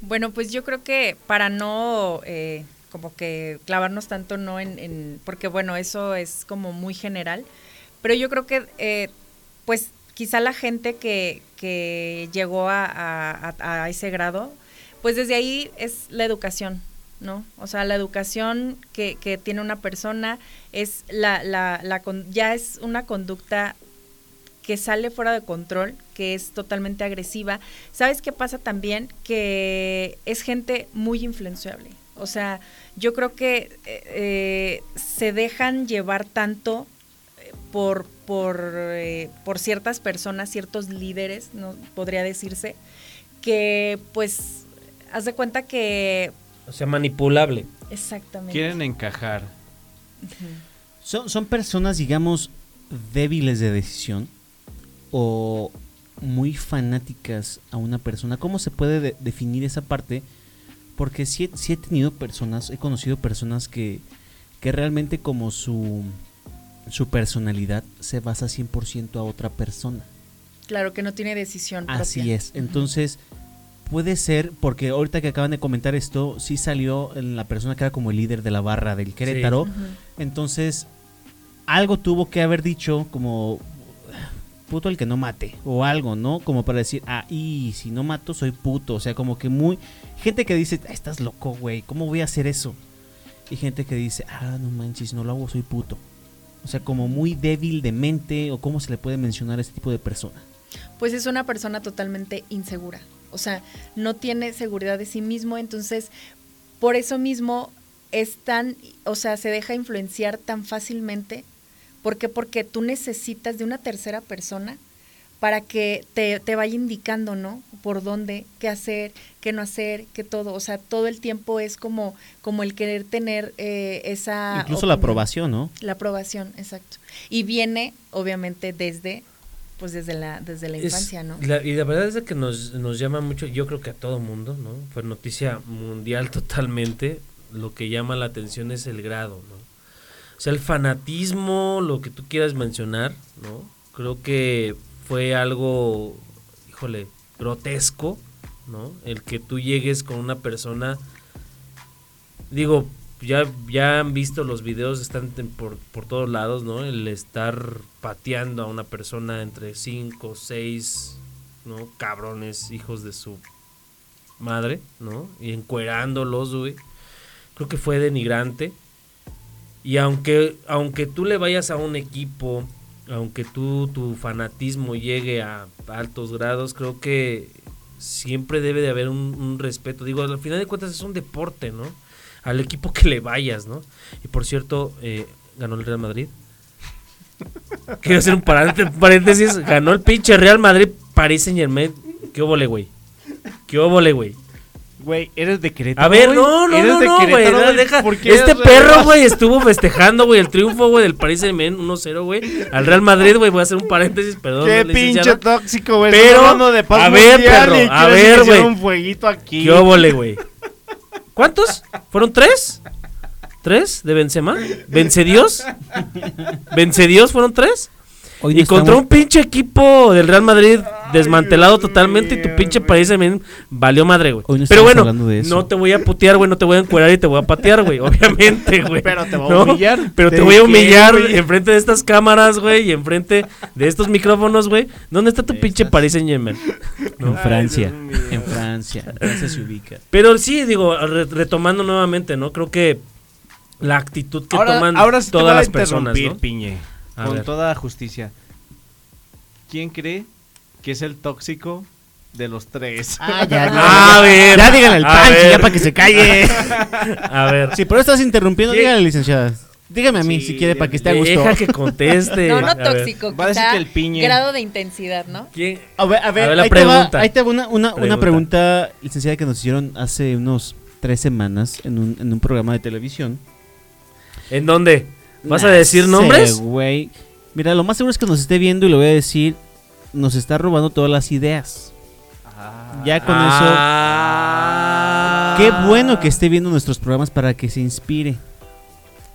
F: Bueno, pues yo creo que para no eh, como que clavarnos tanto no en, en- porque bueno, eso es como muy general, pero yo creo que eh, pues quizá la gente que, que llegó a, a- ese grado, pues desde ahí es la educación, ¿no? O sea, la educación que, que tiene una persona es la, la, la ya es una conducta que sale fuera de control, que es totalmente agresiva. ¿Sabes qué pasa también? Que es gente muy influenciable. O sea, yo creo que eh, eh, se dejan llevar tanto eh, por, por, eh, por ciertas personas, ciertos líderes, no podría decirse, que pues haz de cuenta que
D: O sea, manipulable.
F: exactamente.
E: Quieren encajar.
A: Son, son personas, digamos, débiles de decisión o muy fanáticas a una persona. ¿Cómo se puede de- definir esa parte? Porque sí, he- sí he tenido personas, he conocido personas que, que realmente como su, su personalidad se basa 100% a otra persona.
F: Claro que no tiene decisión.
A: Así es. Entonces, puede ser, porque ahorita que acaban de comentar esto, sí salió en la persona que era como el líder de la barra del Querétaro. Entonces, algo tuvo que haber dicho como puto el que no mate o algo, ¿no? Como para decir, ah, y si no mato soy puto, o sea, como que muy gente que dice, "Ah, estás loco, güey, ¿cómo voy a hacer eso? Y gente que dice, ah, no manches, no lo hago soy puto. O sea, como muy débil de mente o cómo se le puede mencionar a este tipo de persona.
F: pues es una persona totalmente insegura. O sea, no tiene seguridad de sí mismo, entonces por eso mismo es tan, o sea, se deja influenciar tan fácilmente. ¿Por qué? Porque tú necesitas de una tercera persona para que te, te vaya indicando, ¿no? Por dónde, qué hacer, qué no hacer, qué todo. O sea, todo el tiempo es como, como el querer tener eh, esa...
A: Incluso la aprobación, ¿no?
F: La aprobación, exacto. Y viene, obviamente, desde, pues desde la, desde la
D: Es-
F: infancia, ¿no?
D: la- y la verdad es que nos, nos llama mucho, yo creo que a todo mundo, ¿no? Fue noticia mundial *laughs* totalmente. Lo que llama la atención es el grado, ¿no? O sea, el fanatismo, lo que tú quieras mencionar, ¿no? Creo que fue algo, híjole, grotesco, ¿no? El que tú llegues con una persona, digo, ya, ya han visto los videos, están por, por todos lados, ¿no? El estar pateando a una persona entre cinco, seis, ¿no? Cabrones, hijos de su madre, ¿no? Y encuerándolos, güey. Creo que fue denigrante. Y aunque, aunque tú le vayas a un equipo, aunque tú, tu fanatismo llegue a altos grados, creo que siempre debe de haber un, un respeto. Digo, al final de cuentas es un deporte, ¿no? Al equipo que le vayas, ¿no? Y por cierto, eh, ganó el Real Madrid. *laughs* Quiero hacer un paréntesis. Ganó el pinche Real Madrid, París Saint Germain. ¿Qué óvole, güey? ¿Qué óvole, güey?
E: Güey, eres de Querétaro.
D: A ver,
E: güey?
D: no, no,
E: Eres
D: no, no, güey. No,
E: güey.
D: deja.
E: ¿Por qué
D: Este perro, güey, estuvo festejando, güey, el triunfo, güey, del Paris Saint-Germain 1-0, güey. Al Real Madrid, güey, voy a hacer un paréntesis, perdón.
E: Qué pinche tóxico, güey.
D: Pero,
E: de paz
D: a ver, perro,
E: y
D: a ver, güey.
E: un fueguito aquí.
D: ¿Qué óvole, güey? ¿Cuántos? ¿Fueron tres? ¿Tres de Benzema? ¿Vencedios? ¿Vencedios fueron tres?
A: Hoy
D: y
A: no
D: contra
A: estamos-
D: un pinche equipo del Real Madrid desmantelado totalmente y tu pinche país también valió madre, güey.
A: No
D: Pero bueno,
A: hablando de eso.
D: no te voy a putear, güey, no te voy a encuerar y te voy a patear, güey, *laughs* obviamente, güey.
E: Pero te voy a humillar.
D: Pero te
E: ¿De
D: voy a humillar
E: güey?
D: enfrente de estas cámaras, güey, y enfrente de estos micrófonos, güey. ¿Dónde está tu pinche Saint-Germain?
A: En Francia,
E: Dios mío.
A: en Francia, en Francia se ubica.
D: Pero sí, digo, re- retomando nuevamente, ¿no? Creo que la actitud que
E: ahora,
D: toman
E: ahora sí te voy
D: todas
E: a
D: las personas,
E: interrumpir,
D: ¿no?
E: Piñe,
D: A
E: con
D: ver.
E: toda justicia. ¿Quién cree que es el tóxico de los tres?
A: Ah, ya, *laughs*
D: A ver.
A: Ya díganle al
D: A
A: Panchi,
D: ver.
A: ya para que se calle. *laughs*
D: A ver.
A: Si por eso estás interrumpiendo, dígale, licenciada. Dígame a mí
E: Sí,
A: si quiere para que esté a gusto.
D: Deja que conteste.
F: No, no
D: A ver.
F: tóxico,
E: Va a decir
F: quizá
E: que el piñe.
F: grado de intensidad, ¿no?
D: ¿Quién?
A: A ver, a ver,
D: A ver, la
A: ahí, te va,
D: pregunta.
A: ahí te va una, una, una
D: Pregunta.
A: pregunta, licenciada, que nos hicieron hace unos tres semanas en un, en un programa de televisión.
D: ¿En dónde? ¿Vas a
A: Nah,
D: decir
A: sé,
D: nombres?
A: güey. Mira, lo más seguro es que nos esté viendo y lo voy a decir. Nos está robando todas las ideas. Ya con
D: Ah.
A: eso. Qué bueno que esté viendo nuestros programas para que se inspire.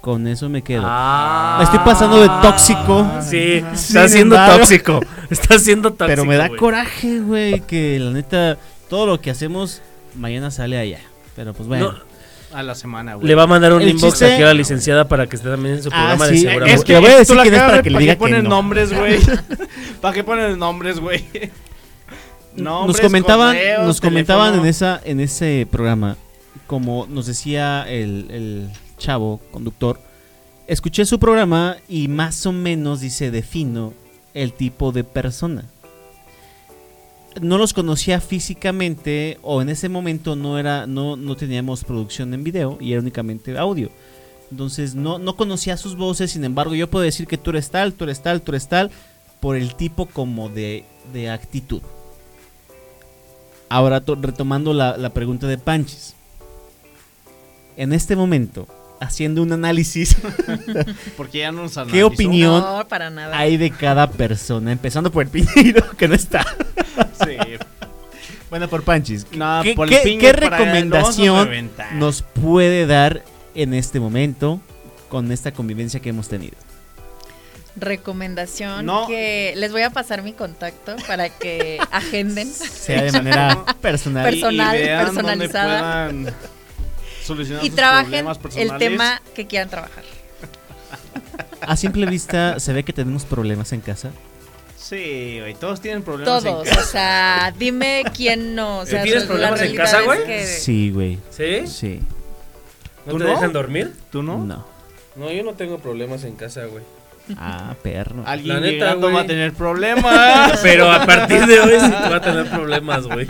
A: Con eso me quedo.
D: Ah.
A: Estoy pasando de tóxico.
D: Sí, está siendo
A: embargo-
D: tóxico. *laughs* Está siendo tóxico.
A: Pero me da coraje, güey, que la neta, todo lo que hacemos mañana sale allá. Pero pues bueno.
D: No,
E: A la semana, güey.
D: le va a mandar un
A: El
D: inbox
A: chiste-
D: aquí a la licenciada para que esté también en su
A: Ah,
D: programa
A: sí,
D: de
A: es
D: seguramente.
A: que- le voy a decir quién es para que le diga que
E: ponen
A: no.
E: nombres, güey? *laughs* ¿Para qué ponen nombres, güey?
A: nos
E: Nombres,
A: comentaban,
E: correos,
A: nos comentaban en esa, en ese programa, como nos decía el, el chavo conductor, escuché su programa y más o menos dice defino el tipo de persona. No los conocía físicamente o en ese momento no era, no, no teníamos producción en video y era únicamente audio. Entonces no, no conocía sus voces, sin embargo yo puedo decir que tú eres tal, tú eres tal, tú eres tal, por el tipo como de, de actitud. Ahora to- retomando la, la pregunta de Panchis. En este momento, haciendo un análisis, *laughs*
E: Porque ya no nos
A: ¿qué
E: analizó.
A: opinión
F: No, para nada.
A: hay de cada persona? Empezando por el Piñeiro, *laughs* que no está.
E: Sí.
A: Bueno, por Panchis.
E: No,
A: ¿Qué,
E: por el
A: qué- qué recomendación nos puede dar en este momento con esta convivencia que hemos tenido?
F: Recomendación
E: No.
F: que les voy a pasar mi contacto para que *laughs* agenden.
A: Sea de manera personal.
F: Perso- personal,
E: y, y vean dónde
F: personalizada.
E: puedan solucionar
F: y
E: sus
F: trabajen
E: problemas
F: el tema que quieran trabajar.
A: A simple vista, se ve que tenemos problemas en casa.
E: Sí, güey, todos tienen problemas en
F: Todos,
E: casa.
F: o sea, dime quién no. O sea,
D: ¿Tienes problemas en casa,
F: es
D: güey?
F: que-
A: Sí, güey.
D: ¿Sí?
A: Sí.
D: ¿No
E: ¿Tú
D: te
E: no?
D: dejan dormir?
E: ¿Tú no?
A: No.
D: No, yo no tengo problemas en casa, güey.
A: Ah, perro.
E: Alguien
D: La neta,
E: llegando va a tener problemas. *laughs*
D: Pero a partir de hoy sí va a tener problemas, güey.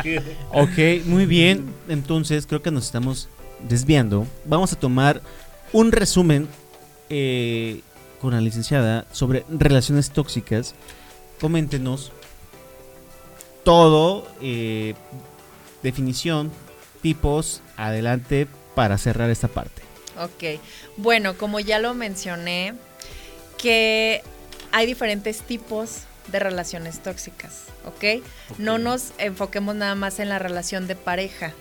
A: Ok, muy bien. Entonces creo que nos estamos desviando. Vamos a tomar un resumen eh, con la licenciada sobre relaciones tóxicas. Coméntenos todo, eh, definición, tipos, adelante para cerrar esta parte.
F: Ok. Bueno, como ya lo mencioné, que hay diferentes tipos de relaciones tóxicas, ¿ok? No nos enfoquemos nada más en la relación de pareja,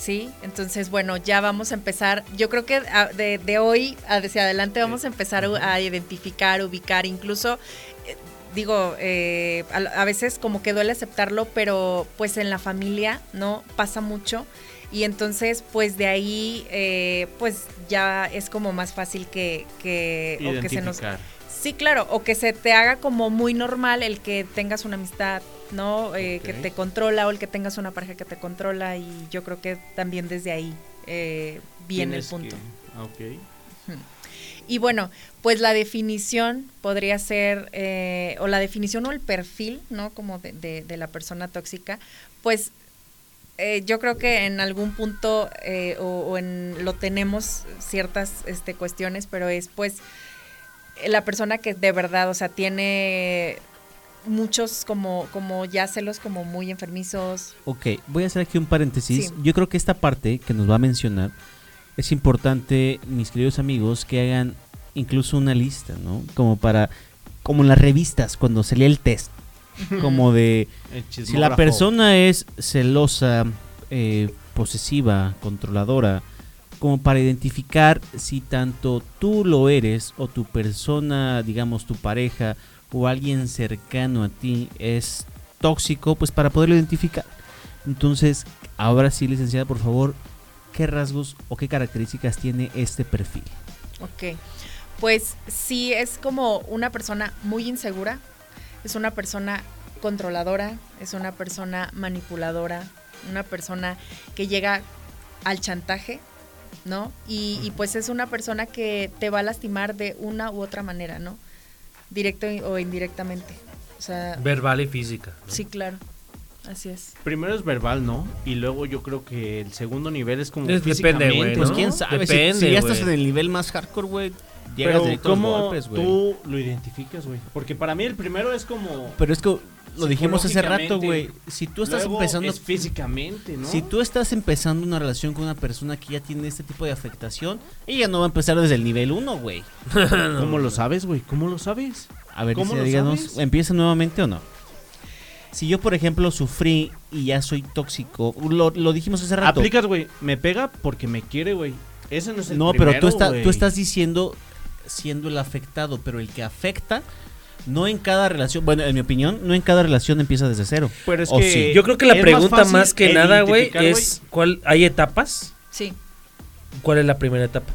F: ¿sí? Entonces, bueno, ya vamos a empezar. Yo creo que ah, de, de hoy hacia adelante vamos a empezar a, identificar, ubicar, incluso. eh, Digo, eh, a, a veces como que duele aceptarlo, pero pues en la familia, ¿no? Pasa mucho. Y entonces, pues de ahí, eh, pues ya es como más fácil que, que, o que se nos... Sí, claro, o que se te haga como muy normal el que tengas una amistad, ¿no? Eh, Que te controla o el que tengas una pareja que te controla y yo creo que también desde ahí eh, viene el punto.
E: que- ah, ok.
F: Y bueno, pues la definición podría ser, eh, o la definición o el perfil, ¿no? Como de, de- de la persona tóxica, pues eh, yo creo que en algún punto eh, o, o en lo tenemos ciertas este, cuestiones, pero es pues la persona que de verdad, o sea, tiene muchos como, como ya celos como muy enfermizos.
A: Ok, voy a hacer aquí un paréntesis.
F: Sí.
A: Yo creo que esta parte que nos va a mencionar es importante, mis queridos amigos, que hagan incluso una lista, ¿no? Como para, como en las revistas, cuando salía el test, como de si la persona es celosa, eh, posesiva, controladora, como para identificar si tanto tú lo eres o tu persona, digamos tu pareja o alguien cercano a ti es tóxico, pues para poderlo identificar. Entonces, ahora sí, licenciada, por favor, ¿qué rasgos o qué características tiene este perfil?
F: Ok, pues sí, es como una persona muy insegura, es una persona controladora, es una persona manipuladora, una persona que llega al chantaje, ¿no? Y, y, pues es una persona que te va a lastimar de una u otra manera, ¿no? Directo o indirectamente. O sea,
D: Verbal y física. ¿no?
F: sí, claro, así es.
E: Primero es verbal, ¿no? Y luego yo creo que el segundo nivel es como
D: Es- depende, güey,
A: Pues quién sabe, si-
D: Depende,
A: si, ya estás en el nivel más hardcore, güey, llegas
E: Pero ¿cómo
A: golpes,
E: tú lo identificas, güey? Porque para mí el primero es como...
A: Pero es que lo dijimos hace rato, güey. Si tú estás
E: Luego
A: empezando.
E: es físicamente, ¿no?
A: Si tú estás empezando una relación con una persona que ya tiene este tipo de afectación, ella no va a empezar desde el nivel 1, güey. *laughs*
E: ¿Cómo lo sabes, güey? ¿Cómo lo sabes?
A: A ver,
E: ¿Cómo
A: dice,
E: lo
A: díganos,
E: sabes?
A: ¿empieza nuevamente o no? Si yo, por ejemplo, sufrí y ya soy tóxico, lo, lo dijimos hace rato.
E: Aplicas, güey. Me pega porque me quiere, güey. Ese no es el
A: No,
E: primero,
A: pero tú, está- tú estás diciendo siendo el afectado, pero el que afecta, no en cada relación, bueno, en mi opinión, no en cada relación empieza desde cero.
E: Pero es
A: ¿O
E: que
A: sí?
D: Yo creo que la pregunta
E: fácil
D: más, que nada, güey, es ¿cuál hay etapas?
F: Sí.
D: ¿Cuál es la primera etapa?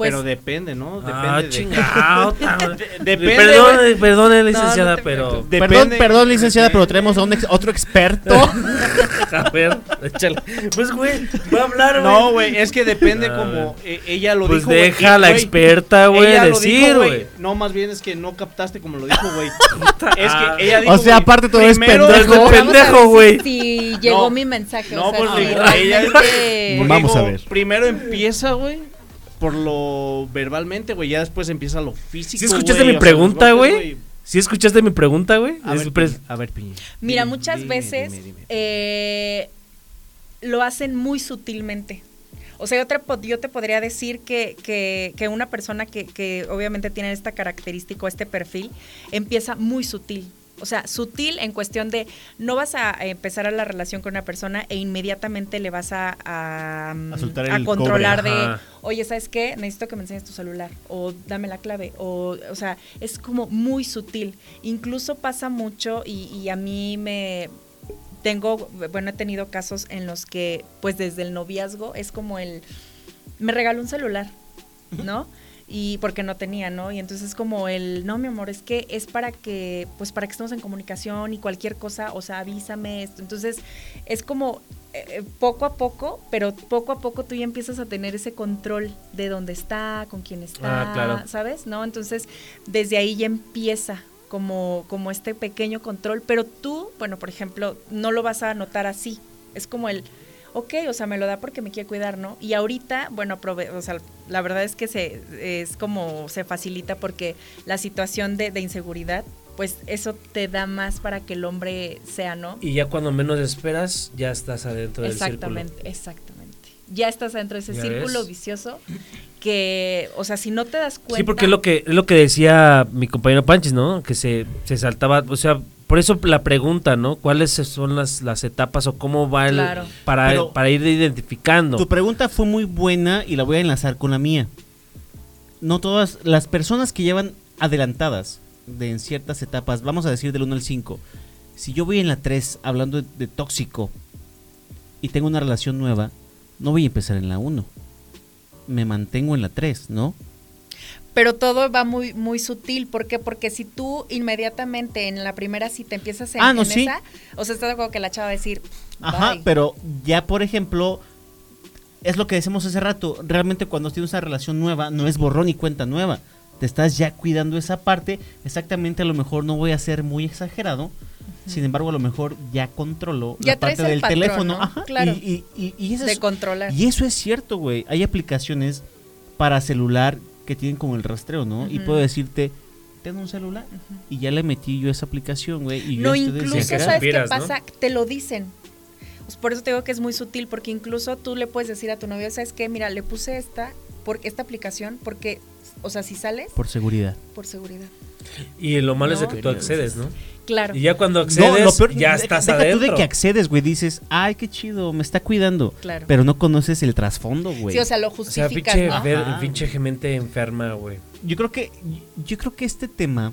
F: Pues
E: pero depende, ¿no? Depende
D: ah,
E: de-
D: chingado. *laughs*
E: Depende,
D: Perdón, perdone,
F: no
D: licenciada,
F: te
D: pero
E: Depende-
A: Perdón, perdón, licenciada, pero tenemos a un ex- otro experto. *laughs*
D: a ver, échale. Pues güey, va a hablar, güey.
E: No, güey, es que depende
D: Ah,
E: como eh, ella lo
D: Pues
E: dijo. güey,
D: deja a
E: y,
D: la
E: güey,
D: experta, güey, decir, güey.
E: No, más bien es que no captaste como lo dijo, güey. *laughs* es
D: Ah.
E: que ella dijo,
A: O sea,
E: güey,
A: aparte todo es pendejo.
D: A
F: pendejo,
D: güey.
F: Si llegó
E: No.
F: mi mensaje.
E: No,
F: o sea,
E: pues, ella-
A: Vamos a ver.
E: Primero empieza, güey, por lo verbalmente, güey, ya después empieza lo físico.
D: ¿Sí escuchaste mi pregunta, güey? ¿Sí escuchaste mi pregunta, güey?
E: A ver, a Piña.
F: Mira,
E: Dime,
F: muchas
E: dime,
F: veces
E: dime, dime.
F: eh, lo hacen muy sutilmente. O sea, yo te, yo te podría decir que, que- que una persona que, que obviamente tiene esta característica o este perfil empieza muy sutil. O sea, sutil en cuestión de no vas a empezar a la relación con una persona e inmediatamente le vas a, a,
A: A soltar
F: a
A: el
F: controlar
D: cobre.
F: de,
D: Ajá.
F: oye, ¿sabes qué? Necesito que me enseñes tu celular o dame la clave. O, o sea, es como muy sutil. Incluso pasa mucho y, y a mí me... Tengo, bueno, he tenido casos en los que, pues desde el noviazgo es como el, me regaló un celular, ¿no? *laughs* Y porque no tenía, ¿no? Y entonces es como el, no, mi amor, es que es para que, pues para que estemos en comunicación y cualquier cosa, o sea, avísame esto. Entonces es como eh, poco a poco, pero poco a poco tú ya empiezas a tener ese control de dónde está, con quién está,
D: Ah, claro.
F: ¿sabes? ¿No? Entonces desde ahí ya empieza como, como este pequeño control, pero tú, bueno, por ejemplo, no lo vas a notar así. Es como el, ok, o sea, me lo da porque me quiere cuidar, ¿no? Y ahorita, bueno, aprove- o sea, la verdad es que se, es como se facilita porque la situación de, de inseguridad, pues eso te da más para que el hombre sea, ¿no?
D: Y ya cuando menos esperas, ya estás adentro del
F: Exactamente, exactamente. Ya estás dentro de ese círculo
D: ves.
F: vicioso que, o sea, si no te das cuenta.
D: Sí, porque es lo que es lo que decía mi compañero Panchis, ¿no? Que se, se saltaba, o sea, por eso la pregunta, ¿no? ¿Cuáles son las, las etapas o cómo va el
F: Claro.
D: para,
A: Pero-
D: para ir identificando?
A: Tu pregunta fue muy buena y la voy a enlazar con la mía. No todas las personas que llevan adelantadas de en ciertas etapas, vamos a decir del 1 al 5. Si yo voy en la 3 hablando de, de tóxico y tengo una relación nueva, no voy a empezar en la 1. Me mantengo en la 3, ¿no?
F: Pero todo va muy muy sutil, ¿por qué? Porque si tú inmediatamente en la primera cita empiezas en,
A: Ah, no,
F: en
A: sí.
F: esa, o sea, estás de acuerdo que la chava va a decir,
A: Ajá,
F: bye.
A: pero ya por ejemplo, es lo que decimos hace rato, realmente cuando tienes una relación nueva, no es borrón y cuenta nueva. Te estás ya cuidando esa parte, exactamente a lo mejor no voy a ser muy exagerado, sin embargo a lo mejor ya controlo
F: Ya
A: la parte del
F: patrón,
A: teléfono.
F: ¿no?
A: Ajá,
F: Claro.
A: Y, y- y- y eso
F: de
A: es,
F: controlar.
A: y eso es cierto, güey. Hay aplicaciones para celular que tienen como el rastreo, ¿no? Y puedo decirte, tengo un celular y ya le metí yo esa aplicación, güey. y yo
F: No, incluso. ¿sabes qué
D: supieras, ¿no?
F: pasa? Te lo dicen. Pues por eso te digo que es muy sutil, porque incluso tú le puedes decir a tu novio, ¿sabes qué? Mira, le puse esta, porque, esta aplicación, porque, o sea, si sales,
A: Por seguridad.
F: por seguridad.
D: Y lo malo es de que tú accedes, ¿no?
F: Claro.
D: Y ya cuando accedes,
A: peor-
D: ya estás
A: deja
D: adentro.
A: tú de que accedes, güey, dices, ay, qué chido, me está cuidando.
F: Claro.
A: Pero no conoces el trasfondo, güey.
F: Sí, o sea, lo
D: o sea,
F: justificas,
D: pinche,
F: ¿no?
D: ver-
A: Ajá.
D: pinche gente enferma, güey.
A: yo creo que yo creo que este tema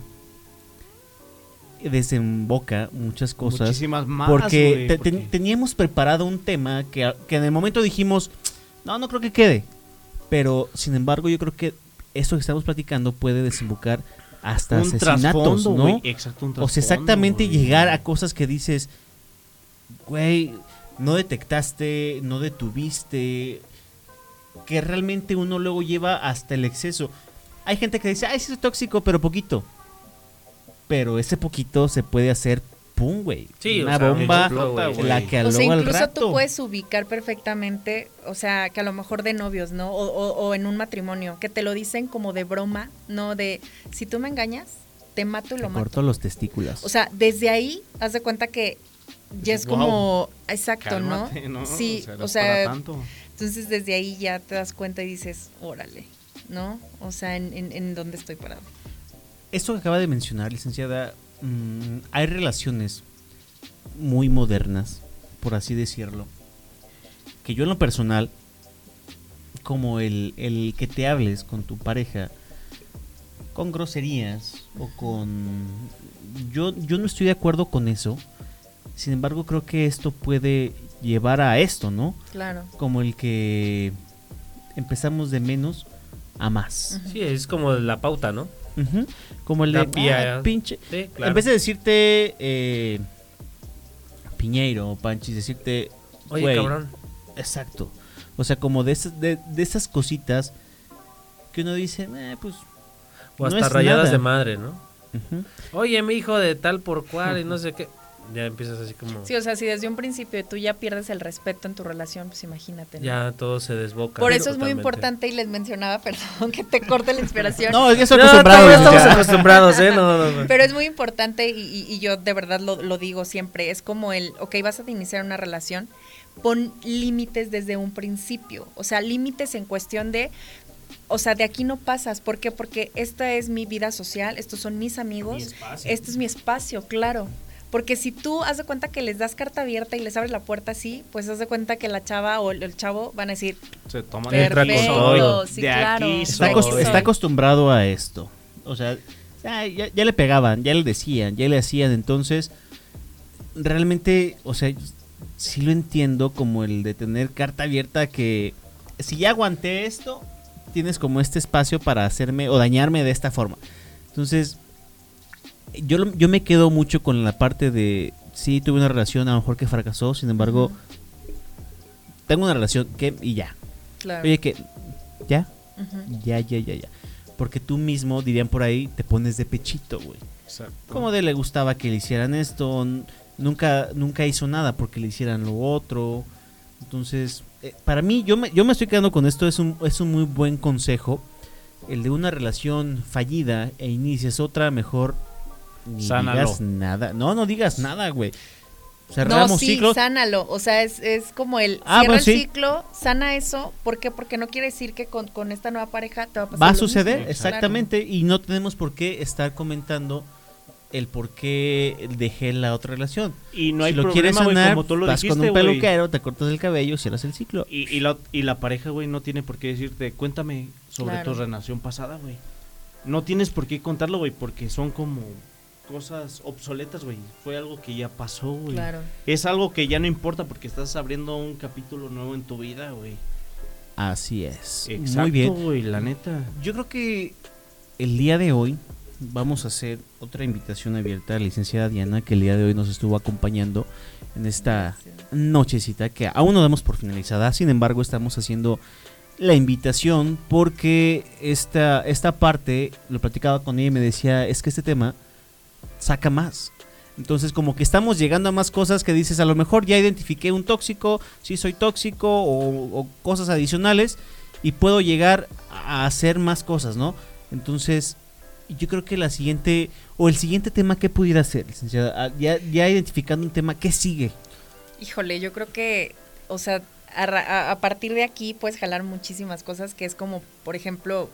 A: desemboca muchas cosas
E: Muchísimas más,
A: porque,
E: güey,
A: te-
E: porque-
A: ten- teníamos preparado un tema que, que en el momento dijimos, no, no creo que quede. Pero, sin embargo, yo creo que esto que estamos platicando puede desembocar hasta
E: un
A: asesinatos, ¿no?
E: güey, Exacto, un
A: O sea, exactamente llegar a cosas que dices, güey, no detectaste, no detuviste, que realmente uno luego lleva hasta el exceso. Hay gente que dice, ay, sí es tóxico, pero poquito. Pero ese poquito se puede hacer, pum, güey.
D: Sí, o
A: Una
D: sea,
A: bomba, la que
F: O sea,
A: al
F: incluso
A: rato.
F: tú puedes ubicar perfectamente, o sea, que a lo mejor de novios, ¿no? O, o- o en un matrimonio, que te lo dicen como de broma, no de, si tú me engañas, te mato y
A: Te
F: lo mato.
A: corto los testículos.
F: O sea, desde ahí, haz de cuenta que ya es
E: Wow.
F: como, exacto,
E: Cálmate,
F: ¿no?
E: ¿no?
F: Sí,
E: O sea, tanto.
F: entonces desde ahí ya te das cuenta y dices, órale, ¿no? O sea, en, en, en dónde estoy parado.
A: Esto que acaba de mencionar, licenciada, mm, hay relaciones muy modernas, por así decirlo, que yo en lo personal como el, el que te hables con tu pareja con groserías o con... Yo, yo no estoy de acuerdo con eso. Sin embargo, creo que esto puede llevar a esto, ¿no?
F: Claro.
A: Como el que empezamos de menos a más.
D: Sí, es como la pauta, ¿no?
A: Como el de "Ah, pinche.
D: Sí, claro.
A: En vez de decirte eh, Piñeiro o Panchis, decirte
D: Oye, cabrón.
A: Exacto. O sea, como de, esas- de, de esas cositas que uno dice, eh, pues.
D: O
A: no
D: hasta
A: es
D: rayadas
A: nada.
D: de madre, ¿no? Oye, mi hijo de tal por cual y no *laughs* sé qué. Ya empiezas así como...
F: Sí, o sea, si desde un principio tú ya pierdes el respeto en tu relación, pues imagínate. ¿no?
D: Ya todo se desboca.
F: Por eso es muy importante y les mencionaba, *laughs* perdón, que te corte la inspiración.
A: No, estoy
D: No,
A: acostumbrado.
D: todavía estamos
A: ya.
D: acostumbrados, ¿eh? No, no, no.
F: Pero es muy importante y, y- y yo de verdad lo, lo digo siempre, es como el, ok, vas a iniciar una relación, pon límites desde un principio, o sea, límites en cuestión de, o sea, de aquí no pasas, ¿por qué? Porque esta es mi vida social, estos son mis amigos, este es mi espacio, claro. Porque si tú haz de cuenta que les das carta abierta y les abres la puerta así, pues haz de cuenta que la chava o el, chavo van a decir,
E: Se toman
D: Entra con todo.
F: perfecto, sí,
E: De aquí
F: claro.
A: Está,
E: soy.
A: acos-
F: aquí
A: está
F: soy".
A: acostumbrado a esto. O sea, ya, ya- ya le pegaban, ya le decían, ya le hacían. Entonces, realmente, o sea, sí lo entiendo como el de tener carta abierta que si ya aguanté esto, tienes como este espacio para hacerme o dañarme de esta forma. Entonces, yo, yo me quedo mucho con la parte de, sí, tuve una relación a lo mejor que fracasó, sin embargo, tengo una relación que y ya.
F: Claro.
A: Oye, que ya, ya, ya, ya, ya. Porque tú mismo, dirían por ahí, te pones de pechito, güey. Como de le gustaba que le hicieran esto, nunca, nunca hizo nada porque le hicieran lo otro. Entonces, eh, para mí, yo me, yo me estoy quedando con esto, es un, es un muy buen consejo. El de una relación fallida e inicias otra, mejor ni
E: Sánalo.
A: digas nada. No, no digas nada, güey.
F: No,
A: Cerramos
F: sí,
A: ciclos.
F: sánalo. O sea, es, es como el
A: Ah,
F: cierra
A: bueno,
F: el
A: sí.
F: ciclo, sana eso. ¿Por qué? Porque no quiere decir que con, con esta nueva pareja te va a pasar.
A: Va a
F: lo
A: suceder,
F: mismo.
A: exactamente, y no tenemos por qué estar comentando el por qué dejé la otra relación.
E: Y no hay
A: si lo
E: problema,
A: quieres
E: güey,
A: sanar,
E: como tú lo
A: vas
E: dijiste,
A: con un peluquero, te cortas el cabello, cierras el ciclo.
E: Y, y, la, y la pareja, güey, no tiene por qué decirte, cuéntame sobre
F: Claro.
E: tu relación pasada, güey. No tienes por qué contarlo, güey, porque son como cosas obsoletas, güey. Fue algo que ya pasó, güey.
F: Claro.
E: Es algo que ya no importa porque estás abriendo un capítulo nuevo en tu vida, güey.
A: Así es.
E: Exacto,
A: Muy bien.
E: güey, la neta.
A: Yo creo que el día de hoy vamos a hacer otra invitación abierta a la licenciada Diana, que el día de hoy nos estuvo acompañando en esta nochecita que aún no damos por finalizada. Sin embargo, estamos haciendo la invitación porque esta, esta parte, lo platicaba con ella y me decía, es que este tema saca más. Entonces como que estamos llegando a más cosas que dices, a lo mejor ya identifiqué un tóxico, si soy tóxico o, cosas adicionales y puedo llegar a hacer más cosas, ¿no? Entonces yo creo que la siguiente o el siguiente tema que pudiera ser, licenciada, Ah, ya, ya identificando un tema, ¿qué sigue?
F: Híjole, yo creo que, o sea, a, ra- a- a partir de aquí puedes jalar muchísimas cosas, que es como, por ejemplo,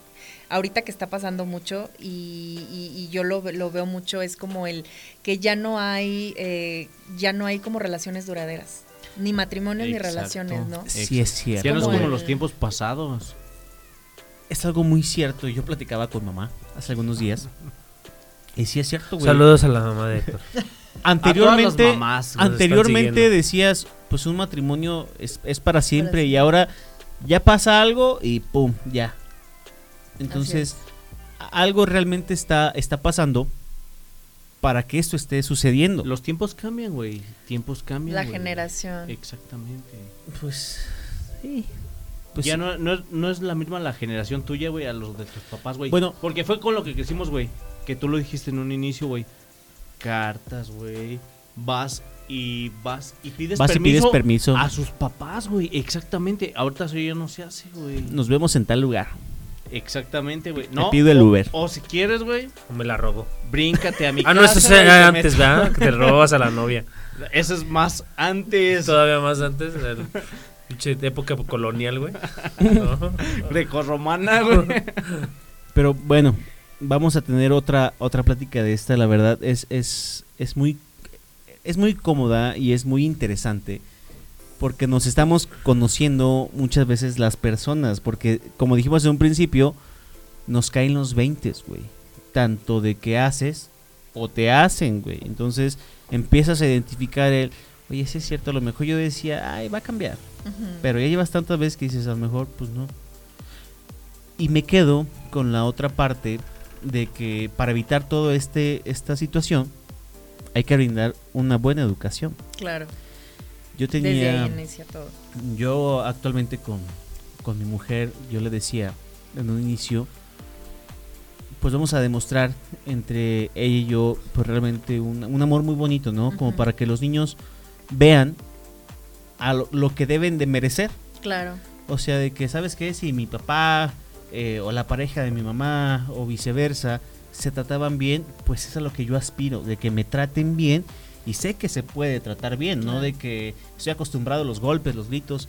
F: ahorita que está pasando mucho y, y- y yo lo, ve- lo veo mucho, es como el que ya no hay, eh, ya no hay como relaciones duraderas, ni matrimonios ni relaciones, ¿no?
A: Sí es cierto.
E: Ya no es
F: Como
E: como
F: el-
E: los tiempos pasados.
A: Es algo muy cierto. Yo platicaba con mamá hace algunos días. Y sí es cierto, güey.
D: Saludos a la mamá de Héctor. *laughs*
A: Anteriormente,
E: mamás
A: anteriormente decías, pues un matrimonio es, es para siempre y ahora ya pasa algo y pum, ya. Entonces, algo realmente está, está pasando para que esto esté sucediendo.
E: Los tiempos cambian, güey. Tiempos cambian.
F: La generación.
E: Exactamente.
A: Pues, sí. Pues,
E: ya no, no, es, no es la misma la generación tuya, güey, a los de tus papás, güey.
A: Bueno.
E: porque fue con lo que crecimos, güey. Que tú lo dijiste en un inicio, güey. Cartas, güey. Vas y vas y pides
A: Vas y
E: permiso
A: pides permiso.
E: a sus papás, güey. Exactamente. Ahorita eso ya no se hace, güey.
A: Nos vemos en tal lugar.
E: Exactamente, güey. No,
A: pido el Uber.
E: O, si quieres, güey,
D: O me la robo.
E: bríncate a mi *laughs*
D: Ah, no, eso
E: casa,
D: es
E: te
D: antes, ¿verdad? Que te robas a la novia. *laughs*
E: Eso es más antes.
D: Todavía más antes. pinche época colonial, güey. No. *laughs*
E: Grecorromana, güey.
A: Pero bueno, vamos a tener otra otra plática de esta, la verdad es es es muy es muy cómoda y es muy interesante porque nos estamos conociendo muchas veces las personas, porque como dijimos en un principio, nos caen los 20, güey. Tanto de que haces o te hacen, güey. Entonces empiezas a identificar el, oye, sí es cierto, a lo mejor yo decía, ay, va a cambiar. Pero ya llevas tantas veces que dices, a lo mejor, pues no. Y me quedo con la otra parte de que para evitar toda este, esta situación hay que brindar una buena educación.
F: Claro.
A: Yo
F: Desde
A: tenía,
F: ahí inicia todo.
A: yo actualmente con, con mi mujer, yo le decía en un inicio, pues vamos a demostrar entre ella y yo, pues realmente un, un amor muy bonito, ¿no? Como para que los niños vean a lo, lo que deben de merecer.
F: Claro.
A: O sea, de que, ¿sabes qué? Si mi papá eh, o la pareja de mi mamá o viceversa se trataban bien, pues es a lo que yo aspiro, de que me traten bien y sé que se puede tratar bien, no de que estoy acostumbrado a los golpes, los gritos.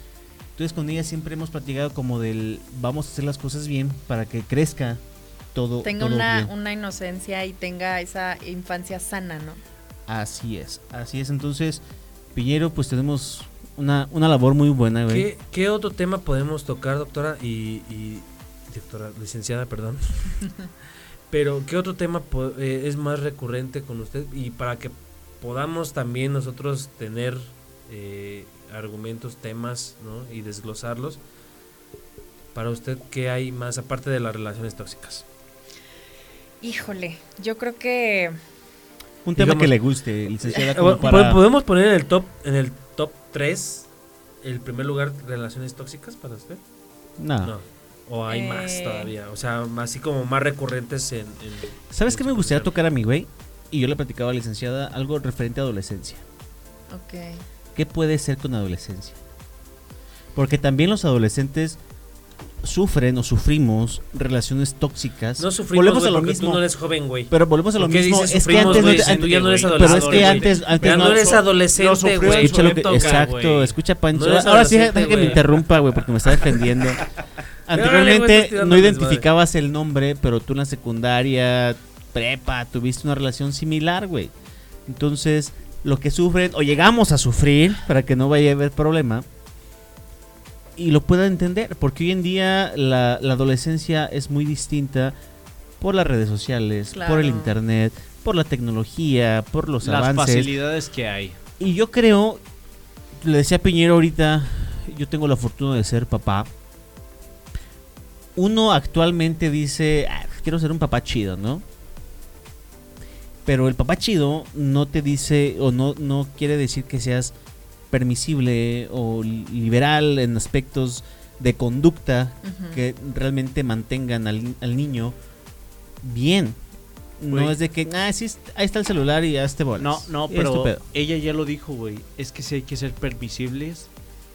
A: Entonces con ella siempre hemos platicado como del vamos a hacer las cosas bien para que crezca todo,
F: Tenga
A: todo
F: una,
A: bien.
F: una inocencia y tenga esa infancia sana, ¿no?
A: Así es, así es. Entonces, Piñero, pues tenemos una, una labor muy buena, güey.
D: ¿Qué, qué otro tema podemos tocar, doctora? Y, y- doctora, licenciada, perdón. *laughs* Pero, ¿qué otro tema eh, es más recurrente con usted? Y para que podamos también nosotros tener eh, argumentos, temas, ¿no? Y desglosarlos. Para usted, ¿qué hay más aparte de las relaciones tóxicas?
F: Híjole, yo creo que
A: Un tema
D: digamos-
A: que le guste, licenciada,
D: Eh,
A: como para...
D: ¿Podemos poner en el top en el top 3 el primer lugar relaciones tóxicas para usted?
A: No.
D: No. O hay más
F: Eh.
D: todavía. O sea, más- así como más recurrentes en. en-
A: ¿Sabes
D: en
A: qué me gustaría tocar a mi güey? Y yo le platicaba a la licenciada algo referente a adolescencia.
F: Ok.
A: ¿Qué puede ser con adolescencia? Porque también los adolescentes sufren o sufrimos relaciones tóxicas.
D: No sufrimos
A: volvemos
D: güey,
A: a lo
D: porque
A: mismo.
D: tú no eres joven, güey.
A: Pero volvemos a lo
D: ¿Por qué
A: mismo.
D: dices
A: Es que antes no te-
D: Si tú ya no eres
A: Pero es que
D: adolescente, güey.
A: antes, antes
D: Ya no eres adolescente, güey.
E: en su
A: Escucha lo que-
E: época,
A: exacto,
E: güey.
A: escucha Pancho.
D: No
A: Ahora sí,
D: adolescente,
A: deja que me interrumpa, güey, porque me está defendiendo. *laughs* Anteriormente no identificabas el nombre, pero tú en la secundaria, prepa, tuviste una relación similar, güey. Entonces, lo que sufren, o llegamos a sufrir, para que no vaya a haber problema, y lo puedan entender, porque hoy en día la, la adolescencia es muy distinta por las redes sociales, por el internet, por la tecnología, por los
E: Las
A: avances.
E: facilidades que hay.
A: Y yo creo, le decía a Piñero ahorita, yo tengo la fortuna de ser papá. Uno actualmente dice, "Ah, quiero ser un papá chido, ¿no? Pero el papá chido no te dice o no, no quiere decir que seas permisible o li- liberal en aspectos de conducta que realmente mantengan al, al niño bien. No es de que, ah, sí, ahí está el celular y hazte bolas.
E: No, no, pero ella ya lo dijo, güey. Es que sí hay que ser permisibles,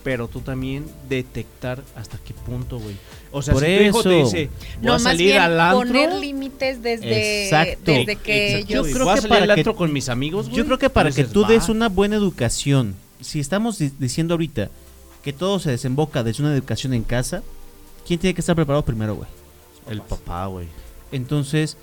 E: pero tú también detectar hasta qué punto, güey. O sea,
A: Por
E: si tu hijo te
A: eso.
E: dice, voy
F: No,
E: a
F: más
E: salir
F: bien
E: al antro.
F: poner límites desde,
A: Exacto.
F: desde que
E: Exacto,
F: ellos...
E: güey.
A: creo
E: voy a
A: que
E: salir
A: para
E: al
A: que-
E: antro con mis amigos, güey.
A: Yo creo que para que tú
E: "Va".
A: des una buena educación, si estamos di- diciendo ahorita que todo se desemboca desde una educación en casa, ¿quién tiene que estar preparado primero, güey?
E: El papá, güey.
A: Entonces,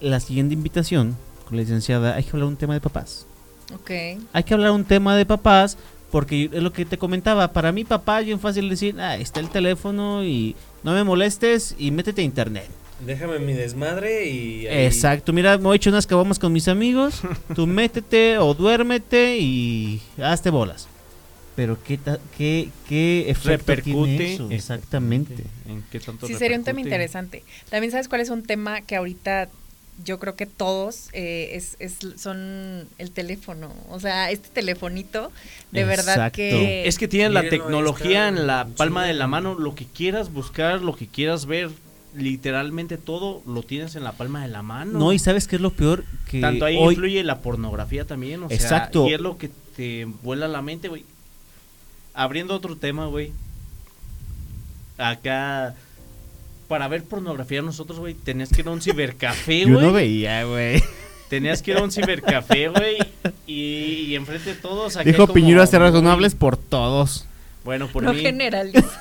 A: la siguiente invitación con la licenciada, hay que hablar un tema de papás.
F: Ok.
A: Hay que hablar un tema de papás, porque es lo que te comentaba, para mí papá es bien fácil decir, ah, está el teléfono y no me molestes y métete a internet.
D: Déjame mi desmadre y. ahí-
A: Exacto, mira, me he hecho unas cabomas con mis amigos, tú *laughs* métete o duérmete y hazte bolas. Pero qué ta- qué qué efecto
E: Repercute.
A: tiene eso? Exactamente.
E: ¿En qué tanto
F: Sí, sería un tema interesante. También sabes cuál es un tema que ahorita yo creo que todos eh, es, es- son el teléfono. O sea, este telefonito, de verdad que...
E: Es que tienes la tecnología en la palma de la mano, lo que quieras buscar, lo que quieras ver, literalmente todo lo tienes en la palma de la mano.
A: No, y sabes qué es lo peor que
E: Tanto ahí
A: hoy
E: influye la pornografía también, o
A: Exacto.
E: sea, y es lo que te vuela la mente, güey. Abriendo otro tema, güey. Acá para ver pornografía nosotros, güey, tenías que ir a un cibercafé, *laughs*
A: yo no
E: güey.
A: veía, güey.
E: Tenías que ir a un cibercafé, güey, y, y enfrente de todos
A: Dijo
E: como
A: Piñero hace rato, no hables por todos.
E: Bueno, por
F: no
E: mí.
F: generalices. *laughs*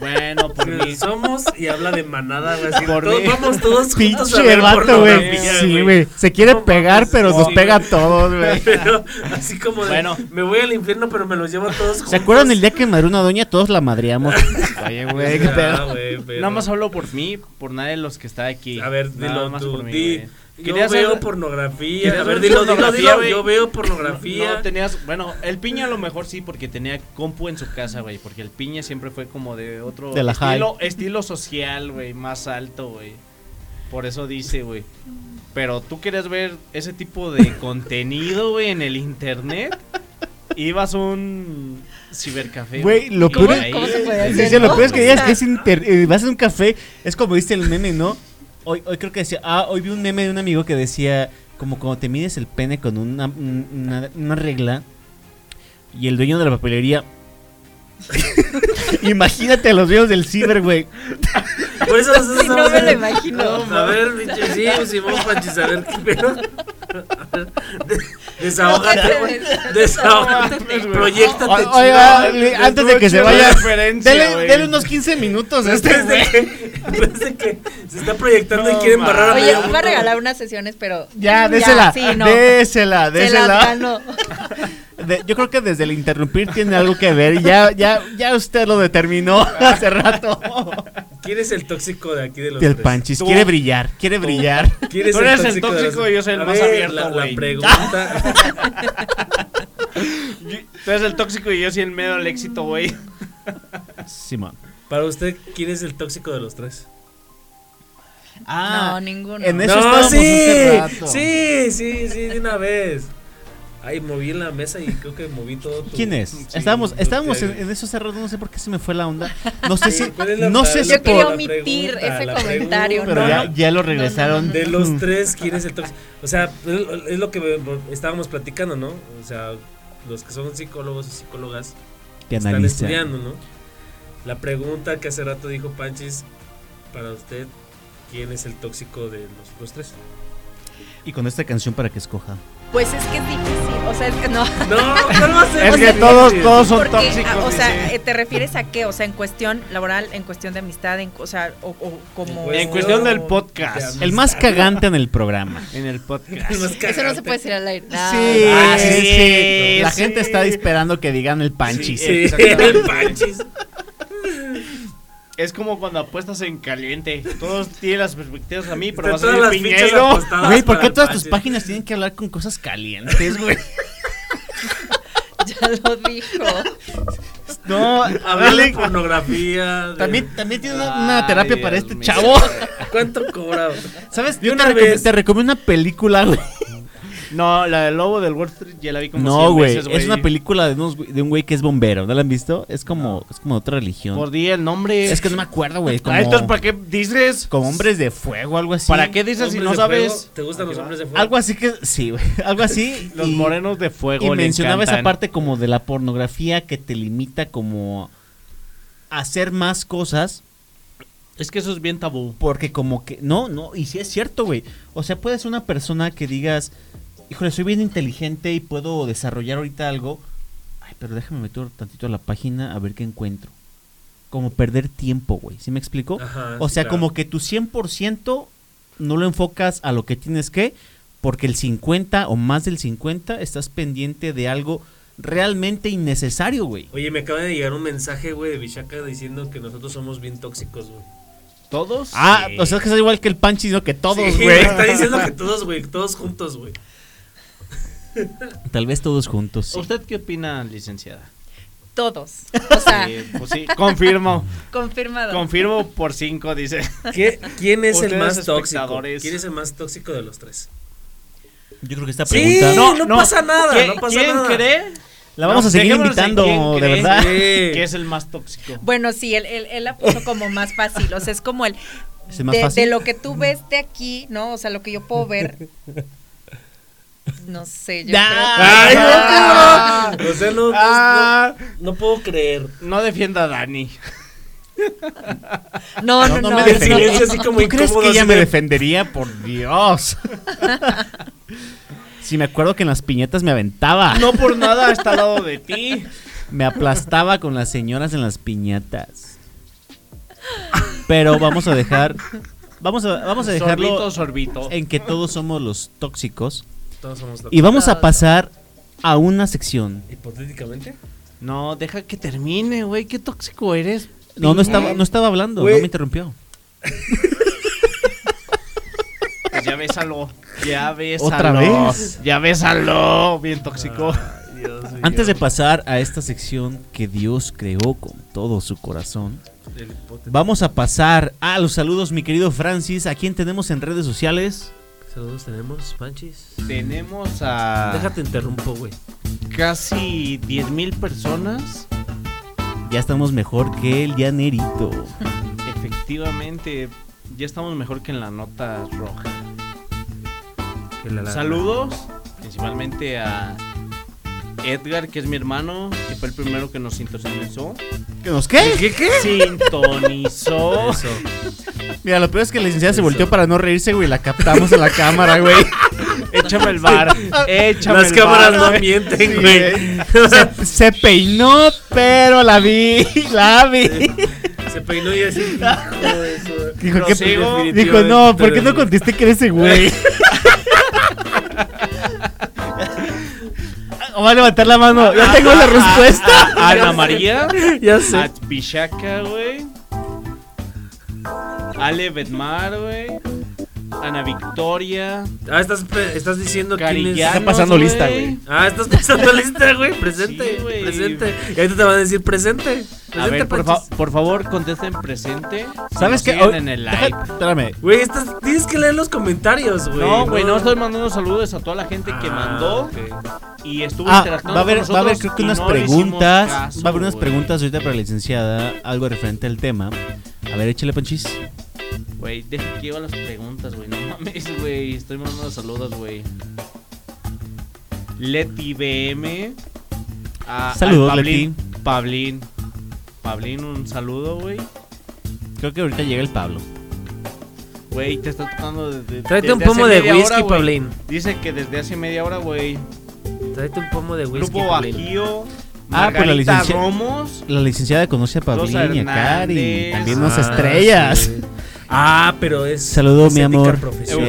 E: Bueno, por mí.
D: Somos y habla de manada, güey. así,
E: Por
D: todos-
E: mí.
D: vamos todos juntos a
A: Pinche
D: ver
A: vato, güey. Sí, güey. Se quiere
D: No
A: pegar, pero
D: sí,
A: nos pega a todos, güey. *laughs*
D: Pero así como de,
E: Bueno.
D: me voy al infierno, pero me los llevo a todos juntos.
A: ¿Se acuerdan el día que madró una doña? Todos la madreamos. *laughs* Oye, güey, qué pedo.
E: Nada más hablo por mí, por nadie de los que está aquí.
D: A ver,
E: Nada
D: dilo
E: más
D: tú.
E: por mí,
D: di. Yo veo pornografía. A ver, dilo. Yo veo pornografía.
E: No tenías, bueno, el piña a lo mejor sí porque tenía compu en su casa, güey, porque el piña siempre fue como de otro
A: De la
E: estilo, estilo social, güey, más alto, güey. Por eso dice, güey. Pero tú querías ver ese tipo de *laughs* contenido, güey, en el internet. Ibas a un cibercafé.
A: Güey, lo peor
E: ahí-
A: es-
F: ¿Cómo se *laughs* puede
A: Sí,
F: hacer?
A: sí, lo peor es que digas es inter- eh, vas a un café, es como viste el meme, ¿no? Hoy, hoy creo que decía, ah, hoy vi un meme de un amigo que decía, como cuando te mides el pene con una, un- una, una regla y el dueño de la papelería... *laughs* Imagínate a los dueños del ciber, güey.
D: Por eso nosotros
F: Sí, no me lo imagino.
D: A ver, pinche, sí, Simón Panchis, a ver qué pedo. *laughs* Desahógate, güey. Desahógate. Proyectate
A: oiga, antes de que se vaya, dele, dele unos 15 minutos a este güey.
D: que, se está proyectando y
E: No,
D: quieren barrar a
F: Oye, iba a regalar unas sesiones, pero.
A: Ya, désela,
F: sí, no.
A: désela, désela.
F: ganó.
A: De- yo creo que desde el interrumpir tiene algo que ver. y Ya, ya, ya usted lo determinó *laughs* hace rato.
D: ¿Quién es el tóxico de aquí de los
A: El
D: tres?
A: Panchis quiere brillar, quiere brillar.
D: ¿Quién es
E: Tú eres el
D: de
E: tóxico
D: los-
E: y yo soy el
D: A
E: más
D: ver,
E: abierto,
D: La, la
E: güey.
D: pregunta.
E: Tú eres el tóxico y yo soy el medio del éxito, güey.
A: Simón.
D: Para usted, ¿quién es el tóxico de los tres?
A: Ah,
F: no, ninguno.
A: en eso
D: no,
A: estábamos
D: sí,
A: hace rato.
D: sí, sí, sí, de una vez. Ay, moví la mesa y creo que moví todo. tu-
A: ¿Quién es?
D: Sí,
A: estábamos estábamos en, en eso hace rato, no sé por qué se me fue la onda. No sé si,
D: ¿Cuál es la-
A: no sé
D: la-
A: si
F: Yo quería omitir
D: pregunta,
F: ese comentario,
D: pregunta.
A: pero
F: no,
A: ya, lo regresaron.
F: no, no.
D: De los tres, ¿quién es el tóxico? O sea, es lo que estábamos platicando, ¿no? O sea, los que son psicólogos y psicólogas
A: que
D: están
A: analiza.
D: estudiando, ¿no? La pregunta que hace rato dijo Panchis, para usted, ¿quién es el tóxico de los otros tres?
A: Y con esta canción para que escoja.
F: Pues es que es difícil. O sea, es que no.
D: No, *laughs* ¿cómo ser
E: Es que todos, todos son
F: Porque,
E: tóxicos.
F: ah, o sea,
E: dice.
F: eh, ¿te refieres a qué? O sea, en cuestión laboral, en cuestión de amistad, en, o sea, o, o como...
E: En cuestión del podcast.
A: El más cagante en el programa.
E: en el podcast.
D: El más
F: Eso no se puede decir al aire.
A: Sí,
E: Ah,
A: sí,
E: sí,
A: sí. La
E: sí.
A: gente está esperando que digan el Panchis. *laughs*
D: El Panchis.
E: Es como cuando apuestas en caliente. Todos tienen las perspectivas a mí, pero vas a ser piñero.
A: Güey, ¿por qué todas tus páginas tienen que hablar con cosas calientes, güey? *laughs*
F: Ya lo dijo.
A: No,
D: de
A: dale-
D: pornografía. de-
A: También, también tiene una, una terapia
E: Ay,
A: para
E: Dios
A: este
E: mío.
A: chavo.
D: ¿Cuánto cobra?
A: ¿Sabes? Yo te, recom-
D: vez.
A: te recomiendo una película, güey.
E: No, la del lobo del Wall Street ya la vi como
A: No,
E: 100
A: güey. Es una película de, unos de un güey que es bombero. ¿No la han visto? Es como, es como de otra religión.
E: Por día el nombre.
A: Es que no me acuerdo, güey. Como,
E: Ah, entonces, ¿para qué dices?
A: como hombres de fuego, algo así.
E: ¿Para qué dices si
D: ¿Hombres
E: no
D: de
E: sabes?
D: fuego? ¿Te gustan los hombres de fuego?
A: Algo así que. Sí, güey. *laughs* Algo así. *laughs*
E: Los
A: y-
E: morenos de fuego.
A: Y
E: le
A: mencionaba esa parte como de la pornografía que te limita como a hacer más cosas
E: Es que eso es bien tabú.
A: porque como que no, no, y sí es cierto, güey. O sea, puedes ser una persona que digas, "Híjole, soy bien inteligente y puedo desarrollar ahorita algo." Ay, pero déjame meter tantito a la página a ver qué encuentro. Como perder tiempo, güey. ¿Sí me explico?
D: Ajá,
A: o sea,
D: claro.
A: como que tu 100% no lo enfocas a lo que tienes que, porque el 50 o más del 50 estás pendiente de algo realmente innecesario, güey.
D: Oye, me acaba de llegar un mensaje, güey, de Vishaka diciendo que nosotros somos bien tóxicos, güey.
E: ¿Todos?
A: Ah,
E: Sí.
A: o sea, es que es igual que el Panchi, ¿no? Que todos,
D: Sí,
A: güey.
D: Está diciendo que todos, güey, todos juntos, güey.
A: Tal vez todos juntos. sí.
E: ¿Usted qué opina, licenciada?
F: Todos. O sea,
E: Sí, pues sí, confirmo. *laughs*
F: confirmado.
E: confirmo por cinco, dice.
D: ¿Qué- ¿Quién es el más tóxico? ¿Quién es el más tóxico de los tres?
A: Yo creo que esta
D: Sí,
A: pregunta
D: no, no pasa nada,
E: ¿Quién,
D: no pasa
E: quién
D: nada.
E: cree?
A: la vamos
E: No,
A: a seguir invitando,
E: quién
A: de
E: cree
A: verdad.
D: Sí.
E: Que es el más tóxico.
F: Bueno, sí, él, él, él la puso como más fácil. O sea, es como el. *laughs*
A: ¿Es el más
F: de,
A: fácil?
F: de lo que tú ves de aquí, ¿no? O sea, lo que yo puedo ver. No sé, yo creo
D: no, no. O sea, no, no,
E: Ah,
D: no, no puedo creer.
E: no defienda a Dani.
F: No, no,
A: No,
F: no.
D: El silencio así como
A: ¿Tú crees que ella me
D: de-
A: defendería? Por Dios. *laughs* Si me acuerdo que en las piñatas me aventaba.
E: No por nada está al lado de ti.
A: Me aplastaba con las señoras en las piñatas. Pero vamos a dejar. Vamos a, vamos a dejarlo
E: Sorbito, sorbito.
A: en que todos somos los tóxicos.
D: Todos somos
A: Y vamos a pasar a una sección.
D: Hipotéticamente.
E: No, deja que termine, güey. Qué tóxico eres.
A: No, no estaba, no estaba hablando,
D: Güey.
A: no me interrumpió.
E: Pues ya bésalo. Ya bésalo.
A: ¿Otra vez?
E: Ya bésalo. Bien tóxico.
A: Antes de pasar a esta sección que Dios creó con todo su corazón, vamos a pasar a los saludos, mi querido Francis. ¿A quién tenemos en redes sociales?
D: Saludos tenemos, Panchis.
E: Tenemos a
D: Déjate interrumpo, güey.
E: casi 10 mil personas.
A: Ya estamos mejor que el llanerito. *laughs*
E: Efectivamente, ya estamos mejor que en la nota roja.
D: Que la- la-
E: Saludos principalmente a Edgar, que es mi hermano, que fue el primero que nos sintonizó.
A: ¿Que nos qué?
D: ¿Qué qué?
E: Sintonizó.
D: Eso.
A: Mira, lo peor es que la licenciada se volteó para no reírse, güey. La captamos en la cámara, güey.
E: Échame el bar. Échame
D: Las
E: el
D: cámaras
E: bar,
D: no
E: güey.
D: mienten, güey.
A: Se, se peinó, pero la vi. La vi.
D: Se peinó y así. hijo de su-
A: Dijo, ¿qué-
E: Prosigo.
A: dijo, no, ¿por qué no contesté que eres ese güey? *laughs* Va a levantar la mano. Ya tengo la respuesta. *laughs*
E: Ana María.
D: Ya sé.
E: A Bishaka, güey. Ale Bedmar, güey. Ana Victoria.
D: Ah, estás, diciendo quién es.
A: Está pasando lista, güey.
D: Ah, estás pasando lista, güey. Presente,
E: Sí, güey.
D: presente. Y ahorita te van a decir presente.
E: A
D: Presente,
E: ver, por, fa- por favor, contesten presente.
A: ¿Sabes qué? Oh,
E: en el live.
A: Espérame.
D: Güey, estás- tienes que leer los comentarios, güey.
E: No, güey, no estoy mandando saludos a toda la gente que
D: Ah,
E: mandó y estuvo
A: Ah,
E: interactuando
A: va a haber,
E: con
A: va a haber creo que unas
E: no
A: preguntas.
E: caso,
A: va a haber unas preguntas ahorita para la licenciada. Algo referente al tema. A ver, échale panchis.
E: Güey, deja que lleva las preguntas, güey. No mames, güey. Estoy mandando saludos, güey. Leti BM. a-
A: Saludos,
E: al Pablín,
A: Leti.
E: Pablín. Pablín, un saludo, güey.
A: Creo que ahorita llega el Pablo.
E: Güey, te está tocando desde.
D: Tráete un pomo de whisky,
E: hora.
D: Pablín.
E: Dice que desde hace media hora, güey.
D: Tráete un pomo de whisky,
E: Grupo
D: Pablín.
E: Bajío.
A: Ah, pues la
E: Margarita
A: licencia-
E: Romos.
A: La licenciada conoce a Pablín y a Cari. También unas
D: Ah,
A: estrellas.
D: sí. Ah, pero es.
A: Saludo,
D: es
A: mi amor.
D: profesional,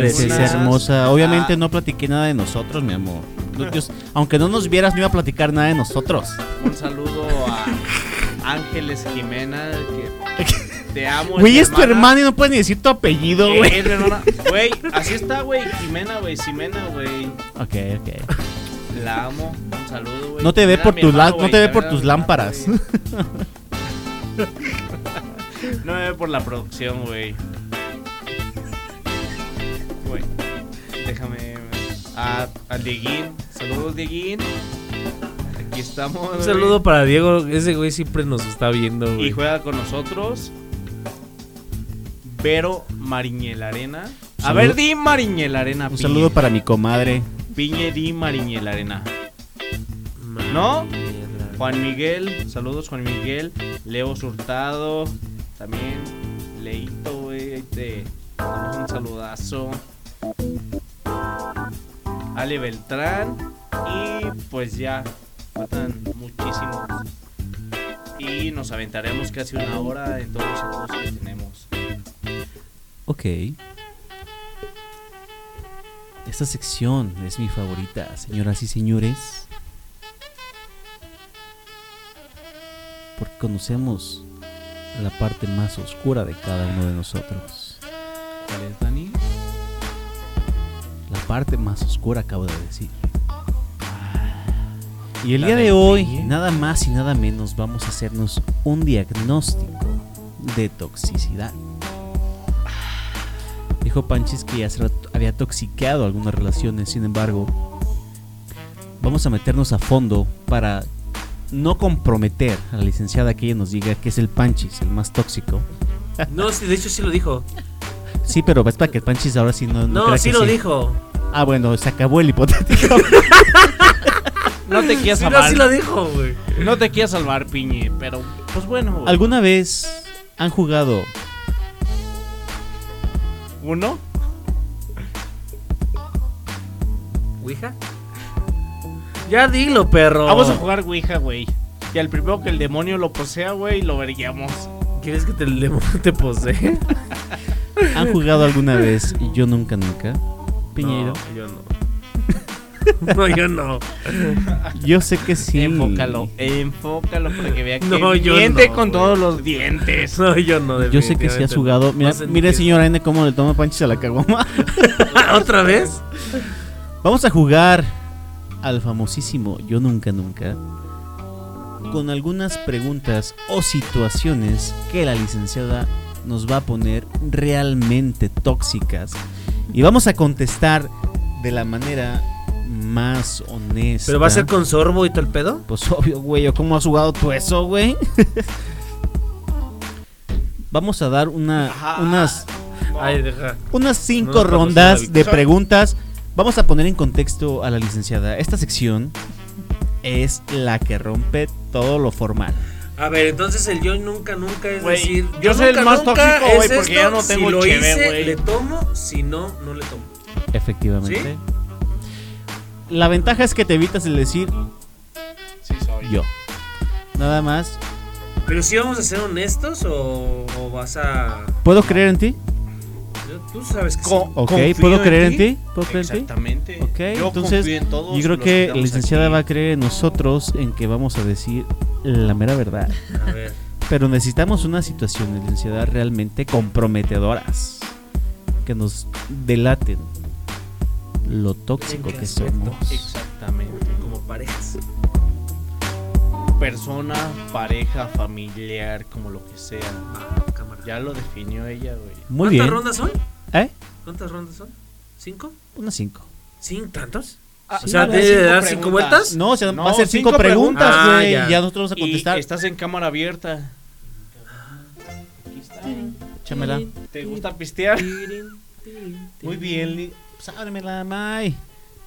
A: princesa
D: decir.
E: Lagunas.
A: hermosa. Obviamente
E: Ah.
A: no platiqué nada de nosotros, mi amor. Dios, aunque no nos vieras, no iba a platicar nada de nosotros.
E: Un saludo a Ángeles Jimena. Que *laughs* te amo.
A: Güey,
E: mi
A: es tu hermano y no puedes ni decir tu apellido,
E: Eh,
A: güey.
E: es hermana. Güey, así está, güey. Jimena, güey. Jimena, güey.
A: Ok, ok.
E: La amo. Un saludo, güey.
A: No te ve por
E: hermano,
A: no
E: güey,
A: te ve por tus
E: hermano,
A: lámparas. *laughs*
E: güey. No me ve por la producción, güey. Güey. Déjame. A, a Dieguín. Saludos, Dieguín. Aquí estamos.
D: Un
E: güey.
D: saludo para Diego. Ese güey siempre nos está viendo,
E: Y
D: güey.
E: juega con nosotros. Vero Mariñel Arena. A
A: Saludo-
E: ver, di Mariñel Arena.
A: Un saludo para mi comadre.
E: Piñe di Mariñel Arena. ¿No? Juan Miguel, saludos Juan Miguel, Leo Surtado, también Leito, güey, ahí te damos un saludazo. Ale Beltrán y pues ya faltan muchísimos. Y nos aventaremos casi una hora en todos los saludos que tenemos.
A: Ok. Esta sección es mi favorita, señoras y señores. Porque conocemos la parte más oscura de cada uno de nosotros.
E: ¿Cuál es, Dani?
A: La parte más oscura acabo de decir. Y el día de hoy, nada más y nada menos, vamos a hacernos un diagnóstico de toxicidad. Dijo Panchis que ya se había toxiqueado algunas relaciones, sin embargo, vamos a meternos a fondo para no comprometer a la licenciada que ella nos diga que es el Panchis, el más tóxico.
D: No, sí, de hecho sí lo dijo.
A: Sí, pero es para que el Panchis ahora sí no, no
D: No,
A: crea
D: sí
A: que
D: lo dijo.
A: Ah, bueno, se acabó el hipotético.
E: No te quieras
D: Sí, no,
E: salvar.
D: sí lo dijo, güey.
E: No te quieras salvar, Piñe, pero pues bueno.
A: ¿Alguna vez han jugado
E: ¿Uno?
D: ¿Ouija? Ya dilo, perro.
E: Vamos a jugar Ouija, güey. Y al primero que el demonio lo posea, güey, lo veríamos.
D: ¿Quieres que te, le- te posee? *laughs*
A: ¿Han jugado alguna vez Yo Nunca Nunca? Piñeiro.
D: No, yo no. *laughs* No, yo no.
A: Yo sé que sí.
E: Enfócalo, enfócalo para que vea *laughs* que
D: No, yo
E: miente
D: no,
E: con
D: güey.
E: todos los dientes.
D: No, yo no.
A: Yo sé que sí has jugado. Mira,
D: No
A: mire, señora N, cómo le toma panchis a la caguama.
D: ¿Otra vez?
A: Vamos a jugar al famosísimo Yo Nunca Nunca con algunas preguntas o situaciones que la licenciada nos va a poner realmente tóxicas y vamos a contestar de la manera más honesta.
D: ¿Pero va a ser con sorbo y todo el pedo?
A: Pues obvio, güey, ¿o ¿cómo has jugado tú eso, güey? *laughs* Vamos a dar una, unas
D: Ay, deja.
A: unas cinco
D: No
A: rondas de preguntas. Vamos a poner en contexto a la licenciada. Esta sección es la que rompe todo lo formal.
D: A ver, entonces el yo nunca, nunca es
E: Güey,
D: decir.
E: yo soy el
D: nunca,
E: más
D: nunca
E: tóxico, güey,
D: es
E: porque
D: esto,
E: ya no tengo
D: Si lo
E: cheve,
D: hice,
E: güey.
D: le tomo. Si no, no le tomo.
A: Efectivamente. La ventaja es que te evitas el decir
E: Sí, soy.
A: yo. Nada más.
D: Pero si vamos a ser honestos o, o vas a.
A: ¿Puedo creer en ti?
D: Tú sabes que sí.
E: Co-
A: Ok,
E: confío
A: ¿puedo creer en ti? ¿Puedo creer en ti?
E: Exactamente.
A: Ok,
E: Yo
A: entonces
E: confío en todos
A: yo creo que la licenciada
E: aquí.
A: va a creer en nosotros en que vamos a decir la mera verdad.
D: A ver.
A: Pero necesitamos unas situaciones, licenciada, realmente comprometedoras. Que nos delaten lo tóxico
D: ¿En qué
A: que
D: aspecto?
A: somos.
E: Exactamente.
D: Como parejas.
E: Persona, pareja, familiar, como lo que sea.
D: Ah, cámara.
E: Ya lo definió ella, güey.
A: Muy
D: ¿Cuántas
A: bien.
D: rondas son?
A: ¿Eh?
D: ¿Cuántas rondas son? ¿Cinco?
A: Unas cinco.
D: ¿Cinco tantos?
E: Ah,
D: o sea,
E: no,
D: ¿debe
E: cinco
D: de dar cinco
E: preguntas.
D: vueltas?
A: No, o sea,
E: No,
A: va a ser cinco,
E: cinco
A: preguntas,
D: preguntas.
A: güey.
D: Ah,
A: ya.
D: ya.
A: nosotros vamos a
E: Y
A: contestar.
E: estás en cámara abierta.
A: Échamela.
E: ¿Te gusta pistear?
A: Muy bien, li- pues ábremela, May.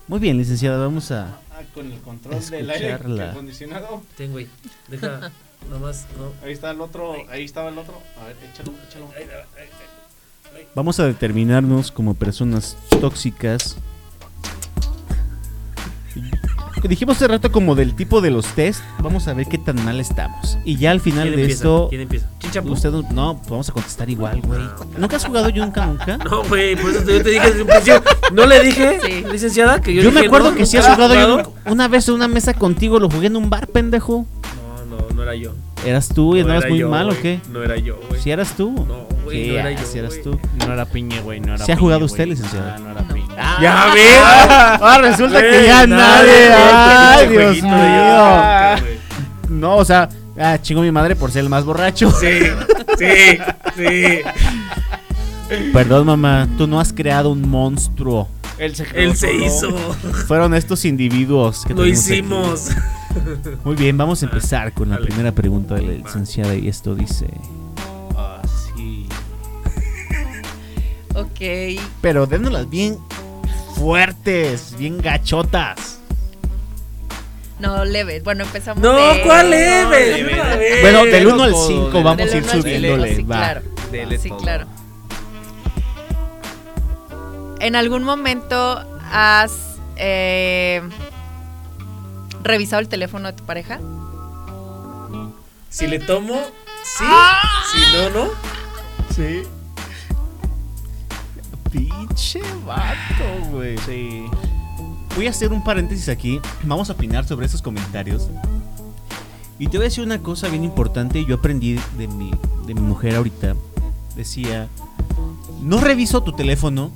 A: Muy bien, licenciada, vamos a...
E: Ah, con el control del aire acondicionado.
D: Ten, güey. Deja. Nomás, no.
E: Ahí está el otro, ahí estaba el otro. A ver, échalo, échalo.
A: Vamos a determinarnos como personas tóxicas. Dijimos hace rato como del tipo de los test. Vamos a ver qué tan mal estamos. Y ya al final
D: ¿Quién
A: de
D: empieza?
A: esto...
D: ¿Quién empieza?
A: Usted no, no, pues vamos a contestar igual, güey. ¿Nunca has jugado yo nunca, nunca? *laughs*
D: No, güey, por eso yo te dije desde un principio. No le dije,
F: Sí.
D: licenciada, que yo
A: Yo, me acuerdo
D: no,
A: que sí has jugado yo nunca- una vez en una mesa contigo, lo jugué en un bar, pendejo.
D: No, no, no era yo.
A: ¿Eras tú y
D: No
A: andabas muy
D: yo,
A: mal o qué?
D: No era yo, güey.
A: Si eras tú.
D: No, güey,
A: Sí,
D: no era
A: ah,
D: yo.
A: eras
D: güey.
A: tú.
E: No era piñe, güey, no era
A: ¿Se ha jugado
E: güey.
A: usted, licenciado?
E: Ah, no era piñe.
D: Ya ves.
A: Ah, resulta que ya nadie. Ay, Dios
D: jueguito
A: mío.
D: de yo, güey.
A: No, o sea, ah, chingo mi madre por ser el más borracho.
D: Sí, sí, sí.
A: Perdón, mamá, tú no has creado un monstruo.
E: Él se,
D: Él se hizo.
A: Fueron estos individuos que
D: Lo
A: aquí.
D: hicimos.
A: Muy bien, vamos a empezar con la
D: Dale.
A: primera pregunta de la licenciada y esto dice...
F: Ok.
A: Pero dénolas bien fuertes, bien gachotas.
F: No, leve. Bueno, empezamos
D: No,
F: de-
D: ¿cuál
E: No,
D: es?
E: de verdad.
A: Bueno, del
E: Delo
A: 1 al
E: todo,
A: 5
E: dele.
A: vamos a ir subiéndole.
F: Sí,
A: va.
F: claro.
E: Dele
F: sí,
E: todo.
F: claro. ¿En algún momento has eh, revisado el teléfono de tu pareja?
D: Si le tomo, sí.
A: Ah.
D: Si no, no.
A: Sí. Pinche vato, güey.
E: Sí.
A: Voy a hacer un paréntesis aquí. Vamos a opinar sobre esos comentarios. Y te voy a decir una cosa bien importante. Yo aprendí de mi, de mi mujer ahorita. Decía, no reviso tu teléfono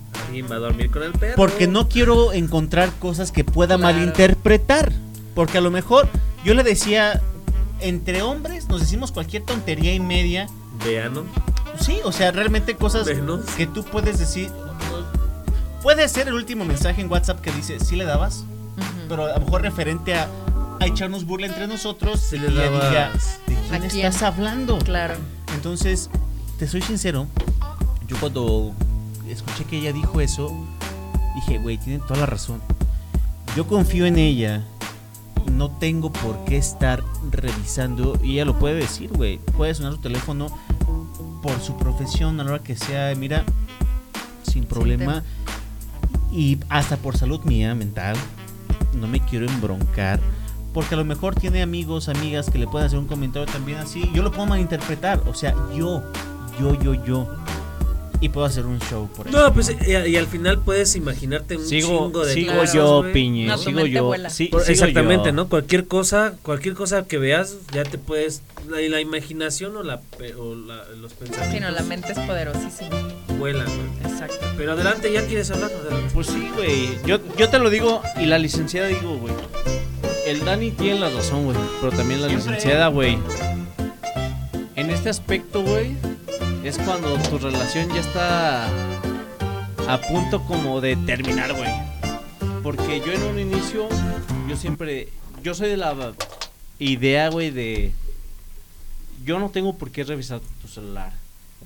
D: va a dormir con el perro.
A: porque no quiero encontrar cosas que pueda
D: Claro.
A: malinterpretar. Porque a lo mejor yo le decía, entre hombres nos decimos cualquier tontería y media.
D: Vea, ¿no?
A: Sí, o sea, realmente cosas que tú puedes decir. Puede ser el último mensaje en WhatsApp que dice, sí le dabas,
F: Ujú.
A: pero a lo mejor referente a, a echarnos burla entre nosotros.
D: Sí le
A: y
D: dabas.
A: diga, ¿de quién
F: ¿A quién?
A: estás hablando?
F: Claro.
A: Entonces, te soy sincero, yo cuando escuché que ella dijo eso, dije, güey, tiene toda la razón. Yo confío en ella, no tengo por qué estar revisando, y ella lo puede decir, güey, puede sonar su teléfono por su profesión a la hora que sea, mira, sin problema, y hasta por salud mía mental, no me quiero embroncar. porque a lo mejor tiene amigos, amigas que le pueden hacer un comentario también así. Yo lo puedo malinterpretar, o sea, yo, yo, yo, yo. Y puedo hacer un show por eso.
D: No, pues eh, y, al final puedes imaginarte un
E: Sigo,
D: chingo de
E: sigo yo,
D: güey.
E: Piñe,
F: No,
E: sigo yo. Sí,
D: Por-
E: sigo
D: exactamente,
E: yo.
D: ¿no? Cualquier cosa, cualquier cosa que veas, ya te puedes la, la imaginación o la o la- los pensamientos
F: Sí, no, la mente es poderosísima.
D: Güey.
F: Exacto.
D: Pero adelante, ya quieres hablar. Adelante.
E: Pues sí, güey. Yo, yo te lo digo y la licenciada digo, güey. El Dani tiene la razón, güey. Pero también la licenciada, güey. En este aspecto, güey, es cuando tu relación ya está a punto como de terminar, güey. Porque yo en un inicio, yo siempre, yo soy de la idea, güey, de... Yo no tengo por qué revisar tu celular.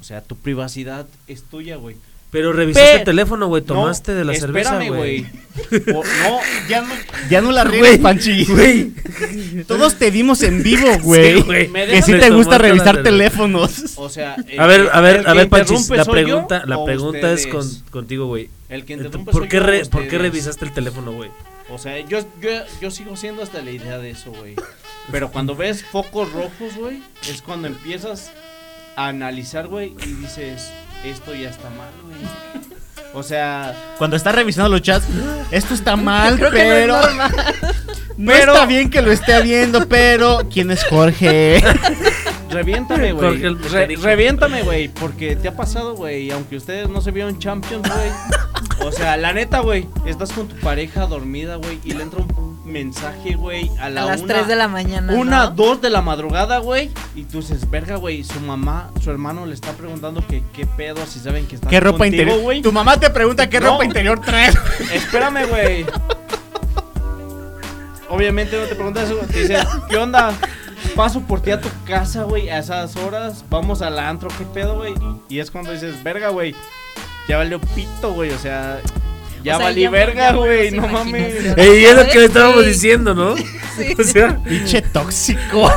E: O sea, tu privacidad es tuya, güey.
D: Pero revisaste
E: Pe-
D: el teléfono, güey, tomaste
E: No,
D: de la cerveza,
E: espérame,
D: güey.
E: No, ya no.
A: Ya no la riegues,
D: Güey,
A: Panchi.
D: Güey,
A: Todos te vimos en vivo, güey.
D: Sí,
A: que sí te gusta revisar teléfonos.
E: O sea, *laughs* el
D: A ver, a ver, a ver,
E: interrumpe
D: la pregunta, la pregunta es con, contigo, güey.
E: El que interrumpe
D: ¿Por
E: soy
D: qué,
E: yo
D: re- ¿Por qué revisaste el teléfono, güey?
E: O sea, yo, yo, yo sigo siendo hasta la idea de eso, güey. Pero cuando ves focos rojos, güey, es cuando empiezas a analizar, güey, y dices, esto ya está mal, güey. O sea,
A: Cuando estás revisando los chats, esto está mal,
F: Creo que no es
A: pero
F: normal. *laughs*
A: no
E: Pero-
A: está bien que lo esté viendo, pero ¿quién es Jorge? *laughs*
E: reviéntame, güey. Re- reviéntame, güey, porque te ha pasado, güey, aunque ustedes no se vieron Champions, güey. O sea, la neta, güey, estás con tu pareja dormida, güey, y le entra un mensaje, güey, a la
F: A las
E: una-
F: 3 de la mañana.
E: Una,
F: ¿no?
E: dos de la madrugada, güey. Y tú dices, verga, güey. Su mamá, su hermano le está preguntando que qué pedo, si saben que está
A: ¿Qué ropa
E: contigo,
A: interior?
E: güey.
A: Tu mamá te pregunta qué
E: No.
A: ropa interior traes.
E: Espérame, güey. *laughs* Obviamente no te preguntas eso. Te dice, ¿qué onda? Paso por ti a tu casa, güey, a esas horas. Vamos al antro, ¿qué pedo, güey? Y es cuando dices, verga, güey. Ya valió pito, güey. O sea, ya
F: O sea,
E: valí
F: ya-
E: verga, güey.
F: murió
E: No mames.
D: Ey, es lo que le
F: Sí.
D: estábamos diciendo, ¿no? *laughs*
F: Sí. *laughs*
D: O sea,
A: Pinche tóxico.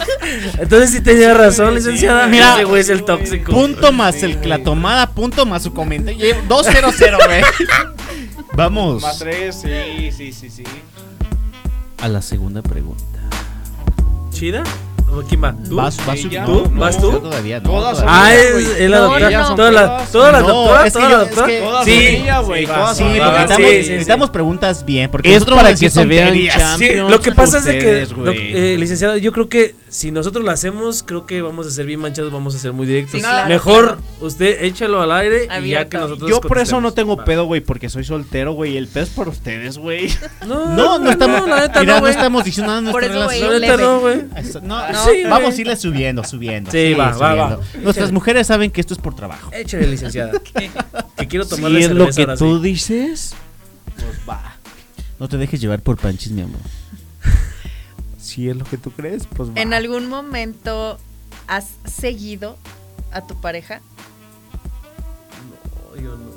A: *laughs*
D: entonces sí tenía razón,
E: Sí,
D: licenciada.
A: mira,
D: Ese güey es el tóxico.
A: Punto más
E: Sí,
A: el, la tomada, punto más su comentario. 2-0-0, güey. Vamos
E: Más tres, sí, sí, sí, sí.
A: a la segunda pregunta.
D: ¿Chida? ¿O ¿Quién va? ¿Tú?
A: ¿Vas, vas
E: Sí, ya,
D: ¿Tú?
E: no,
D: ¿Vas tú?
A: Todavía no.
E: Todas
A: todavía.
D: Ah, es
E: güey.
D: el
F: No,
D: doctor.
F: no, no.
D: Todas las todas las
A: No,
D: doctoras, todas las doctoras. Sí,
E: güey.
D: sí,
A: porque necesitamos, preguntas bien. Porque
E: Es para que se vean Champions
D: lo que pasa es que, eh, licenciado, yo creo que si nosotros lo hacemos, creo que vamos a ser bien manchados, vamos a ser muy directos.
F: Sí, claro,
D: Mejor usted échalo al aire y ya que nosotros
E: Yo por eso no tengo pedo, güey, porque soy soltero, güey. El pedo es por ustedes, güey.
D: No, *laughs*
A: No, no estamos,
D: la neta
A: mira,
D: no,
A: no, estamos diciendo nada de
F: Por
A: nuestra
F: eso, güey,
A: relación.
D: La no, güey.
A: Eso- No,
F: No,
D: Sí,
A: vamos a irle subiendo, subiendo.
D: Sí, va, va, va.
A: Nuestras mujeres saben que esto es por trabajo.
D: Échale, licenciada. *laughs* que quiero
E: Si
D: tomarle
E: es lo que
D: ahora
E: tú
D: sí.
E: dices, pues va.
A: No te dejes llevar por panchis, mi amor. *laughs*
E: Si es lo que tú crees, pues va.
F: ¿En algún momento has seguido a tu pareja?
D: No, yo no.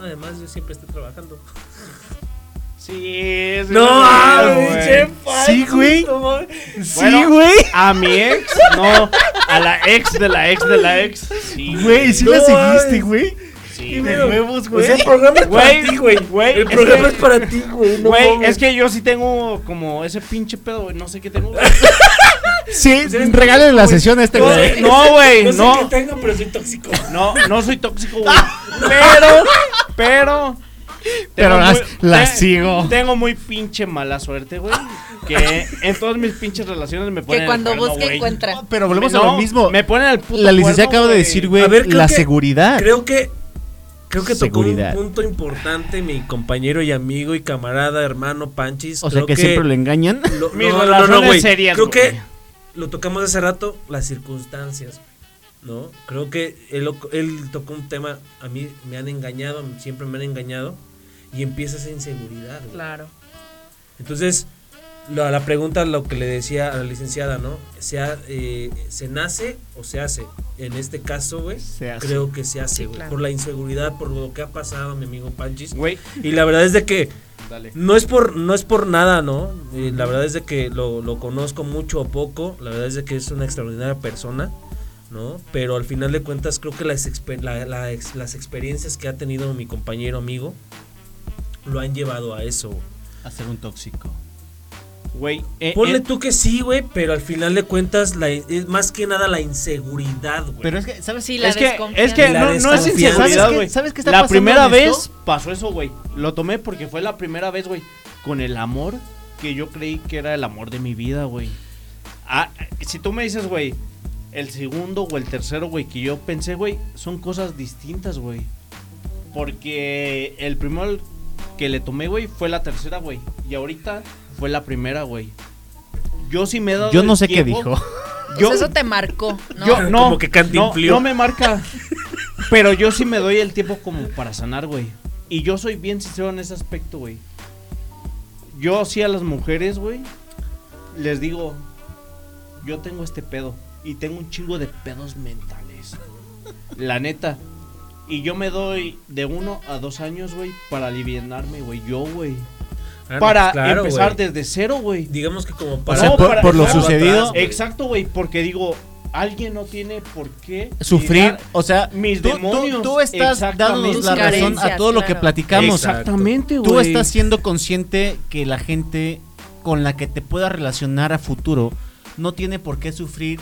D: Además, yo siempre estoy trabajando.
E: Sí, es
D: No,
E: güey.
D: pinche
A: Sí, güey.
D: mames.
E: Bueno,
A: güey.
E: A mi ex, no. A la ex de la ex de la ex. Sí,
A: Güey, sí
D: No,
A: la seguiste, güey.
E: Sí,
A: De huevos, güey.
D: sea, el programa es
E: Güey,
D: para ti, güey.
E: güey,
D: El
E: es
D: programa
E: que-
D: es para ti, güey. no
E: Güey,
D: mames.
E: es que yo sí tengo como ese pinche pedo, güey. No sé qué tengo. güey.
A: Sí, regálale la sesión a este
E: No,
A: güey.
E: no, güey,
D: No sé
E: no.
D: qué tengo, pero soy tóxico.
E: No, no soy tóxico, güey. *laughs* Pero, pero.
A: Pero las- las
E: te-
A: sigo.
E: Tengo muy pinche mala suerte, güey. Que en todas mis pinches relaciones me ponen.
F: Que
E: el
F: cuando
E: cuerno,
F: busca
E: güey.
F: encuentra.
A: Pero volvemos a
E: No,
A: lo mismo.
E: Me ponen el puto
A: La licenciada
E: cuerno,
A: acaba de decir, güey,
D: A
A: la
D: que-
A: seguridad.
D: Creo que. Creo que tocó
A: Seguridad.
D: un punto importante mi compañero y amigo y camarada, hermano Panchis.
A: O sea
D: Creo
A: que, siempre lo engañan.
D: lo- no, no, no, güey.
E: serias,
D: Creo
E: güey.
D: que lo tocamos hace rato, las circunstancias, güey, ¿no? Creo que él, él tocó un tema, a mí me han engañado, siempre me han engañado, y empieza esa inseguridad, güey.
F: Claro.
D: Entonces, la, la pregunta, lo que le decía a la licenciada, ¿no? ¿Se, ha- eh, ¿Se nace o se hace? En este caso, güey,
A: Se hace.
D: creo que se hace,
F: Sí,
D: güey.
F: claro.
D: Por la inseguridad, por lo que ha pasado, mi amigo Panchis.
E: Güey,
D: Y la verdad es de que
E: dale.
D: no es por, no es por nada, ¿no? Eh, la verdad es de que lo, lo conozco mucho o poco. La verdad es de que es una extraordinaria persona, ¿no? Pero al final de cuentas creo que las, exper- la- la las experiencias que ha tenido mi compañero amigo lo han llevado a eso. güey.
A: A ser un tóxico.
E: Güey, eh,
D: Ponle
E: eh,
D: tú que sí, güey, pero al final de cuentas, la, es más que nada la inseguridad, güey.
A: Pero es que, ¿sabes?
F: Sí, la
E: es que, es que
D: La
E: no, no es inseguridad,
A: ¿Sabes qué-
E: güey.
A: sabes qué está
E: La
A: pasando
E: primera vez
A: esto?
E: pasó eso, güey. Lo tomé porque fue la primera vez, güey, con el amor que yo creí que era el amor de mi vida, güey. Ah, si tú me dices, güey, el segundo o el tercero, güey, que yo pensé, güey, son cosas distintas, güey. Porque el primero que le tomé, güey, fue la tercera, güey. Y ahorita fue la primera, güey. Yo sí me he dado
A: Yo no sé qué dijo. *laughs*
E: Yo,
F: Pues eso te marcó, ¿no?
E: yo no,
D: Como que
E: no,
D: cantinflió.
E: no me marca. Pero yo sí me doy el tiempo como para sanar, güey. Y yo soy bien sincero en ese aspecto, güey. Yo sí a las mujeres, güey, les digo, yo tengo este pedo. Y tengo un chingo de pedos mentales. La neta. Y yo me doy de uno a dos años, güey, para alivianarme, güey. Yo, güey.
D: Ah,
E: para
D: claro,
E: empezar desde cero, güey.
D: Digamos que como
A: O
D: para...
A: sea,
E: No,
A: por,
E: para-
A: por lo sucedido,
D: atrás.
E: Exacto, güey, porque digo, alguien no tiene por qué
A: sufrir, o sea,
E: mis
A: tú,
E: demonios.
A: tú estás dándonos la razón a todo lo que platicamos.
E: Exactamente, güey.
A: Tú estás siendo consciente que la gente con la que te puedas relacionar a futuro no tiene por qué sufrir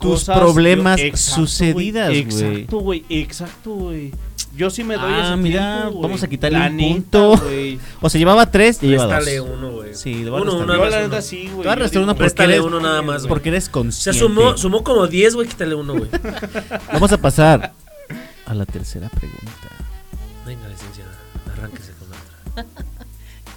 A: tus
E: Cosas,
A: problemas
E: yo- exacto,
A: sucedidas,
E: güey. Exacto, güey. Exacto, güey. Yo sí me doy
A: Ah,
E: ese
A: mira,
E: tiempo,
A: vamos a quitarle
E: La
A: un
E: neta,
A: punto. *laughs* O sea, llevaba tres y lleva dos.
D: Réstale uno, güey.
A: Sí, le voy a
D: uno,
A: restar.
D: uno,
E: Yo la
D: uno.
E: neta sí, güey.
A: Te voy a restar uno porque
D: Préstale
A: eres,
D: uno nada más, güey.
A: porque eres consciente.
D: sumó, sumó como 10, güey, quítale uno, güey. *laughs*
A: Vamos a pasar a la tercera pregunta.
D: Venga, licenciada, arránquese con la otra.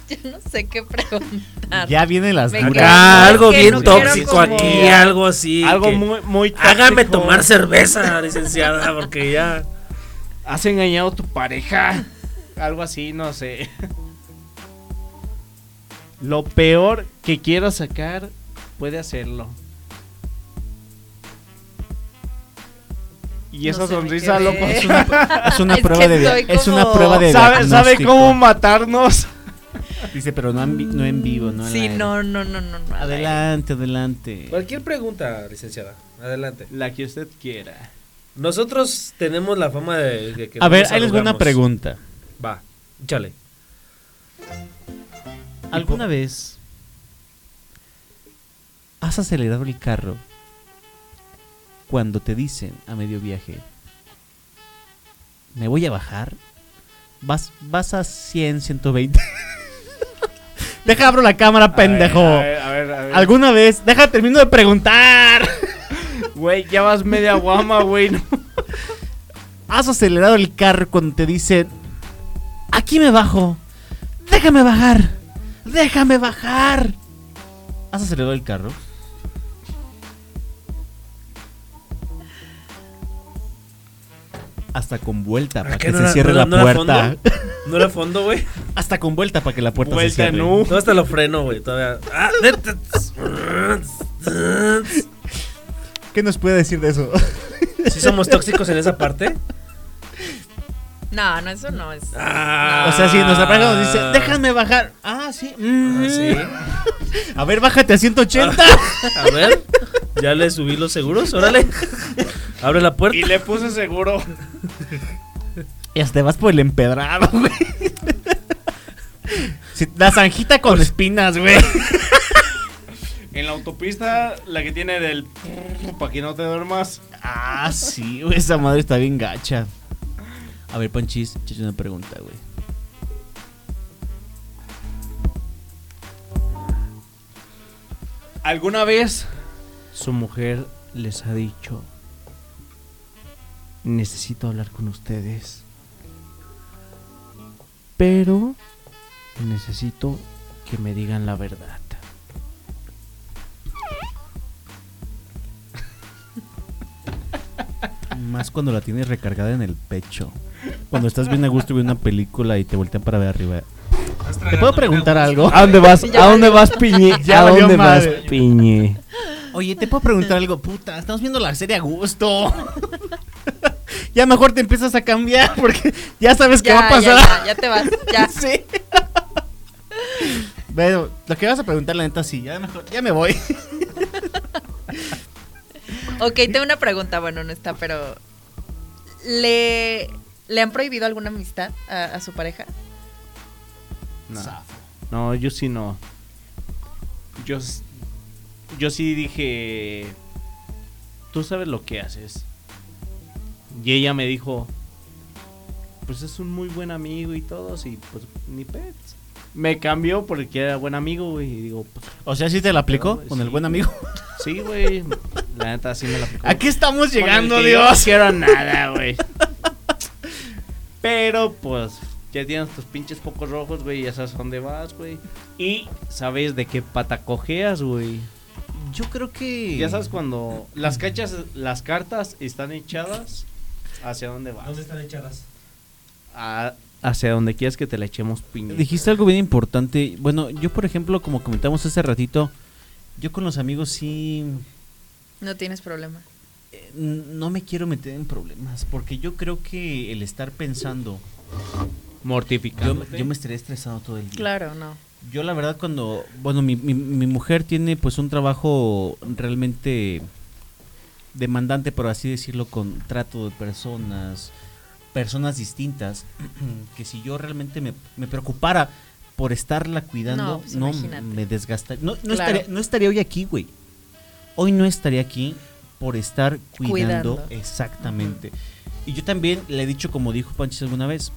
D: *laughs*
F: Yo no sé qué preguntar.
A: Ya vienen las
F: Me
A: duras.
F: encanta.
D: Acá, algo bien
F: no
D: tóxico
F: como-
D: aquí, algo así.
E: Algo
D: que-
E: muy, muy
D: Hágame
E: tóxico.
D: tomar cerveza, licenciada, porque ya...
E: Has engañado a tu pareja. Algo así, no sé. Lo peor que quiero sacar, puede hacerlo. Y
F: No
E: esa sonrisa, loco.
A: Es una, *laughs* es una
F: Es
A: prueba
F: que
A: de es una prueba de
E: ¿Sabe, sabe cómo matarnos?
A: Dice, pero no en, vi- no en vivo, no
F: Sí, no, no, no, no. no.
A: Adelante, adelante.
D: Cualquier pregunta, licenciada, adelante.
E: La que usted quiera.
D: Nosotros tenemos la fama de, de que
A: A ver, ahí les voy una pregunta.
D: Va, échale.
A: ¿Alguna vez has acelerado el carro cuando te dicen a medio viaje, me voy a bajar? Vas, vas a 100, 120. Deja abro la cámara, pendejo.
E: A ver, a ver, a ver.
A: ¿Alguna vez? Deja, termino de preguntar.
E: Güey, ya vas media guama, güey. no.
A: ¿Has acelerado el carro cuando te dicen, aquí me bajo? Déjame bajar. Déjame bajar. ¿Has acelerado el carro? Hasta con vuelta para
D: ¿Qué
A: que
D: no
A: se
D: era-
A: cierre
D: no
A: la
D: no era
A: puerta.
D: fondo? *laughs* ¿No era fondo, güey?
A: Hasta con vuelta para que la puerta se
E: Vuelta
A: cierre.
E: no.
D: Todo hasta lo freno, güey, todavía. Ah,
A: ¿Qué nos puede decir de eso?
D: ¿Sí somos tóxicos en esa parte?
F: No, no, eso no es.
D: Ah.
A: O sea, si nuestra pareja nos dice, déjame bajar. Ah, sí. mm.
D: Ah, sí. *laughs*
A: A ver, bájate a 180.
D: A ver, ya le subí los seguros, órale. Abre la puerta.
E: Y le puse seguro.
A: Y hasta te vas por el empedrado, güey. La zanjita con espinas, güey.
E: En la autopista, la que tiene del. Para que no te duermas.
A: Ah, sí, güey. Esa madre está bien gacha. A ver, Panchis, échate una pregunta, güey.
E: ¿Alguna vez su mujer les ha dicho: Necesito hablar con ustedes? Pero necesito que me digan la verdad.
A: Más cuando la tienes recargada en el pecho. Cuando estás bien a gusto viendo una película y te voltean para ver arriba. ¿Te puedo preguntar algo?
E: ¿A dónde vas? *laughs* ¿A dónde vas, Piñe? *laughs* ¿A dónde vas. Piñe?
A: Oye, ¿te puedo preguntar algo? Puta, estamos viendo la serie a gusto. *laughs* ya mejor te empiezas a cambiar porque ya sabes qué
F: Ya,
A: va a pasar.
F: ya, ya te vas. Ya.
A: Sí. Pero lo que vas a preguntar, la neta, sí. Ya, mejor, ya me voy.
F: Ok, tengo una pregunta. Bueno, no está, pero. ¿Le, ¿le han prohibido alguna amistad a, a su pareja?
E: No. No, yo sí no. yo, yo sí dije, tú sabes lo que haces. Y ella me dijo, pues es un muy buen amigo y todos, y pues ni pets. Me cambió porque era buen amigo, güey, y digo, pues
A: O sea, ¿sí te la aplicó
E: Pero,
A: con el buen amigo? *laughs*
E: sí, güey. La neta sí me la aplicó.
A: Aquí estamos llegando, Dios.
E: No quiero nada, güey. *laughs* Pero pues ya tienes tus pinches focos rojos, güey, ya sabes a dónde vas, güey. Y sabes de qué pata cojeas, güey.
A: Yo creo que.
E: Ya sabes cuando las cachas, las cartas están echadas, hacia dónde vas.
D: están echadas?
E: A- hacia donde quieras que te la echemos piña.
A: Dijiste algo bien importante. Bueno, yo, por ejemplo, como comentamos hace ratito, yo con los amigos sí.
F: No tienes problema.
A: Eh, No me quiero meter en problemas. Porque yo creo que el estar pensando. Yo,
E: Mortificado.
A: yo me estaría estresado todo el día.
F: Claro, no.
A: Yo la verdad cuando, bueno, mi, mi, mi mujer tiene pues un trabajo realmente demandante, por así decirlo, con trato de personas, personas distintas, *clears throat* que si yo realmente me, me preocupara por estarla cuidando,
F: No, pues,
A: no, me desgastaría. No, no,
F: Claro.
A: estaría, no estaría hoy aquí, güey. Hoy no estaría aquí por estar cuidando,
F: Cuidando.
A: exactamente. Y yo también le he dicho, como dijo Panchis alguna vez,